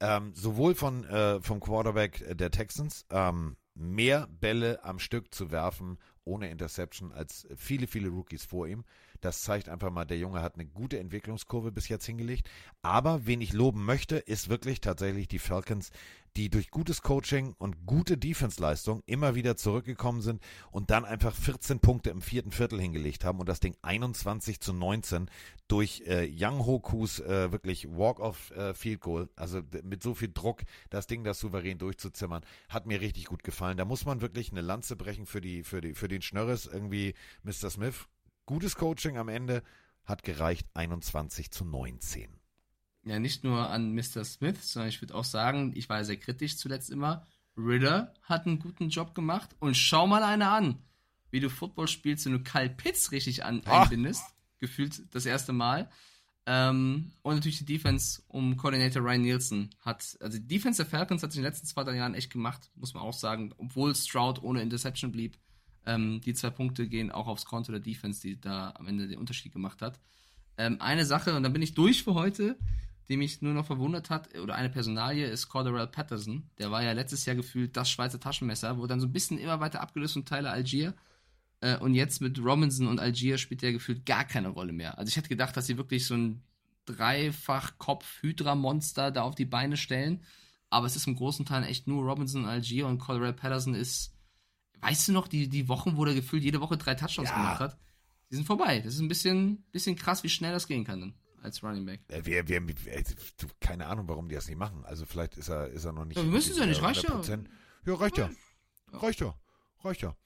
ähm, sowohl von, äh, vom Quarterback der Texans, ähm, mehr Bälle am Stück zu werfen ohne Interception als viele, viele Rookies vor ihm. Das zeigt einfach mal, der Junge hat eine gute Entwicklungskurve bis jetzt hingelegt. Aber wen ich loben möchte, ist wirklich tatsächlich die Falcons, die durch gutes Coaching und gute Defense-Leistung immer wieder zurückgekommen sind und dann einfach 14 Punkte im vierten Viertel hingelegt haben und das Ding 21 zu 19 durch äh, Young Hokus äh, wirklich Walk-off äh, Field Goal, also mit so viel Druck, das Ding da souverän durchzuzimmern, hat mir richtig gut gefallen. Da muss man wirklich eine Lanze brechen für die für die für den Schnörres irgendwie Mr. Smith. Gutes Coaching am Ende hat gereicht 21 zu 19. Ja, nicht nur an Mr. Smith, sondern ich würde auch sagen, ich war ja sehr kritisch zuletzt immer. Ritter hat einen guten Job gemacht und schau mal einer an, wie du Football spielst, wenn du Kyle Pitts richtig an, Ah. einbindest. Gefühlt das erste Mal. Ähm, und natürlich die Defense um Coordinator Ryan Nielsen hat, also die Defense der Falcons hat sich in den letzten zwei, drei Jahren echt gemacht, muss man auch sagen, obwohl Stroud ohne Interception blieb. Ähm, die zwei Punkte gehen auch aufs Konto der Defense, die da am Ende den Unterschied gemacht hat. Ähm, eine Sache, und dann bin ich durch für heute, die mich nur noch verwundert hat, oder eine Personalie, ist Cordarrelle Patterson. Der war ja letztes Jahr gefühlt das Schweizer Taschenmesser, wurde dann so ein bisschen immer weiter abgelöst von Tyler Algier. Äh, und jetzt mit Robinson und Algier spielt er gefühlt gar keine Rolle mehr. Also ich hätte gedacht, dass sie wirklich so ein Dreifach-Kopf-Hydra-Monster da auf die Beine stellen. Aber es ist im großen Teil echt nur Robinson und Algier und Cordarrelle Patterson ist, weißt du noch, die, die Wochen, wo der gefühlt jede Woche drei Touchdowns Ja. gemacht hat, die sind vorbei. Das ist ein bisschen, bisschen krass, wie schnell das gehen kann dann als Running Back. Äh, Wir, wir, äh, keine Ahnung, warum die das nicht machen. Also vielleicht ist er, ist er noch nicht. Ja, müssen sie ja nicht, reicht ja. 100%. Ja, reicht ja. Reicht ja. Reicht ja.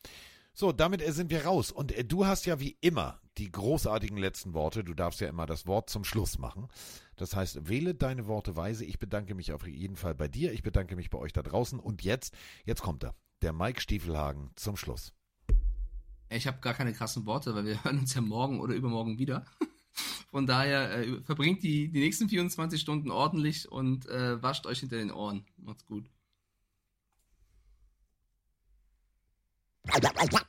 So, damit äh, sind wir raus. Und du hast ja wie immer die großartigen letzten Worte. Du darfst ja immer das Wort zum Schluss machen. Das heißt, wähle deine Worte weise. Ich bedanke mich auf jeden Fall bei dir. Ich bedanke mich bei euch da draußen. Und jetzt, jetzt kommt er. Der Mike Stiefelhagen zum Schluss. Ich habe gar keine krassen Worte, weil wir hören uns ja morgen oder übermorgen wieder. Von daher äh, verbringt die, die nächsten 24 Stunden ordentlich und äh, wascht euch hinter den Ohren. Macht's gut.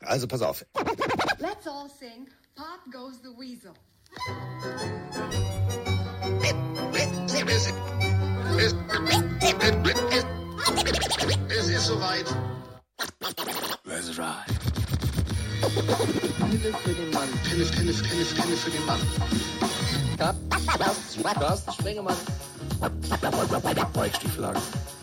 Also pass auf. Let's all sing Pop Goes the Weasel. Es ist soweit. Let's ride. Pille für den Mann. Pille, Pille, Pille, Pille für den Mann. Carsten Spengemann. Mike Stiefelhagen. Ist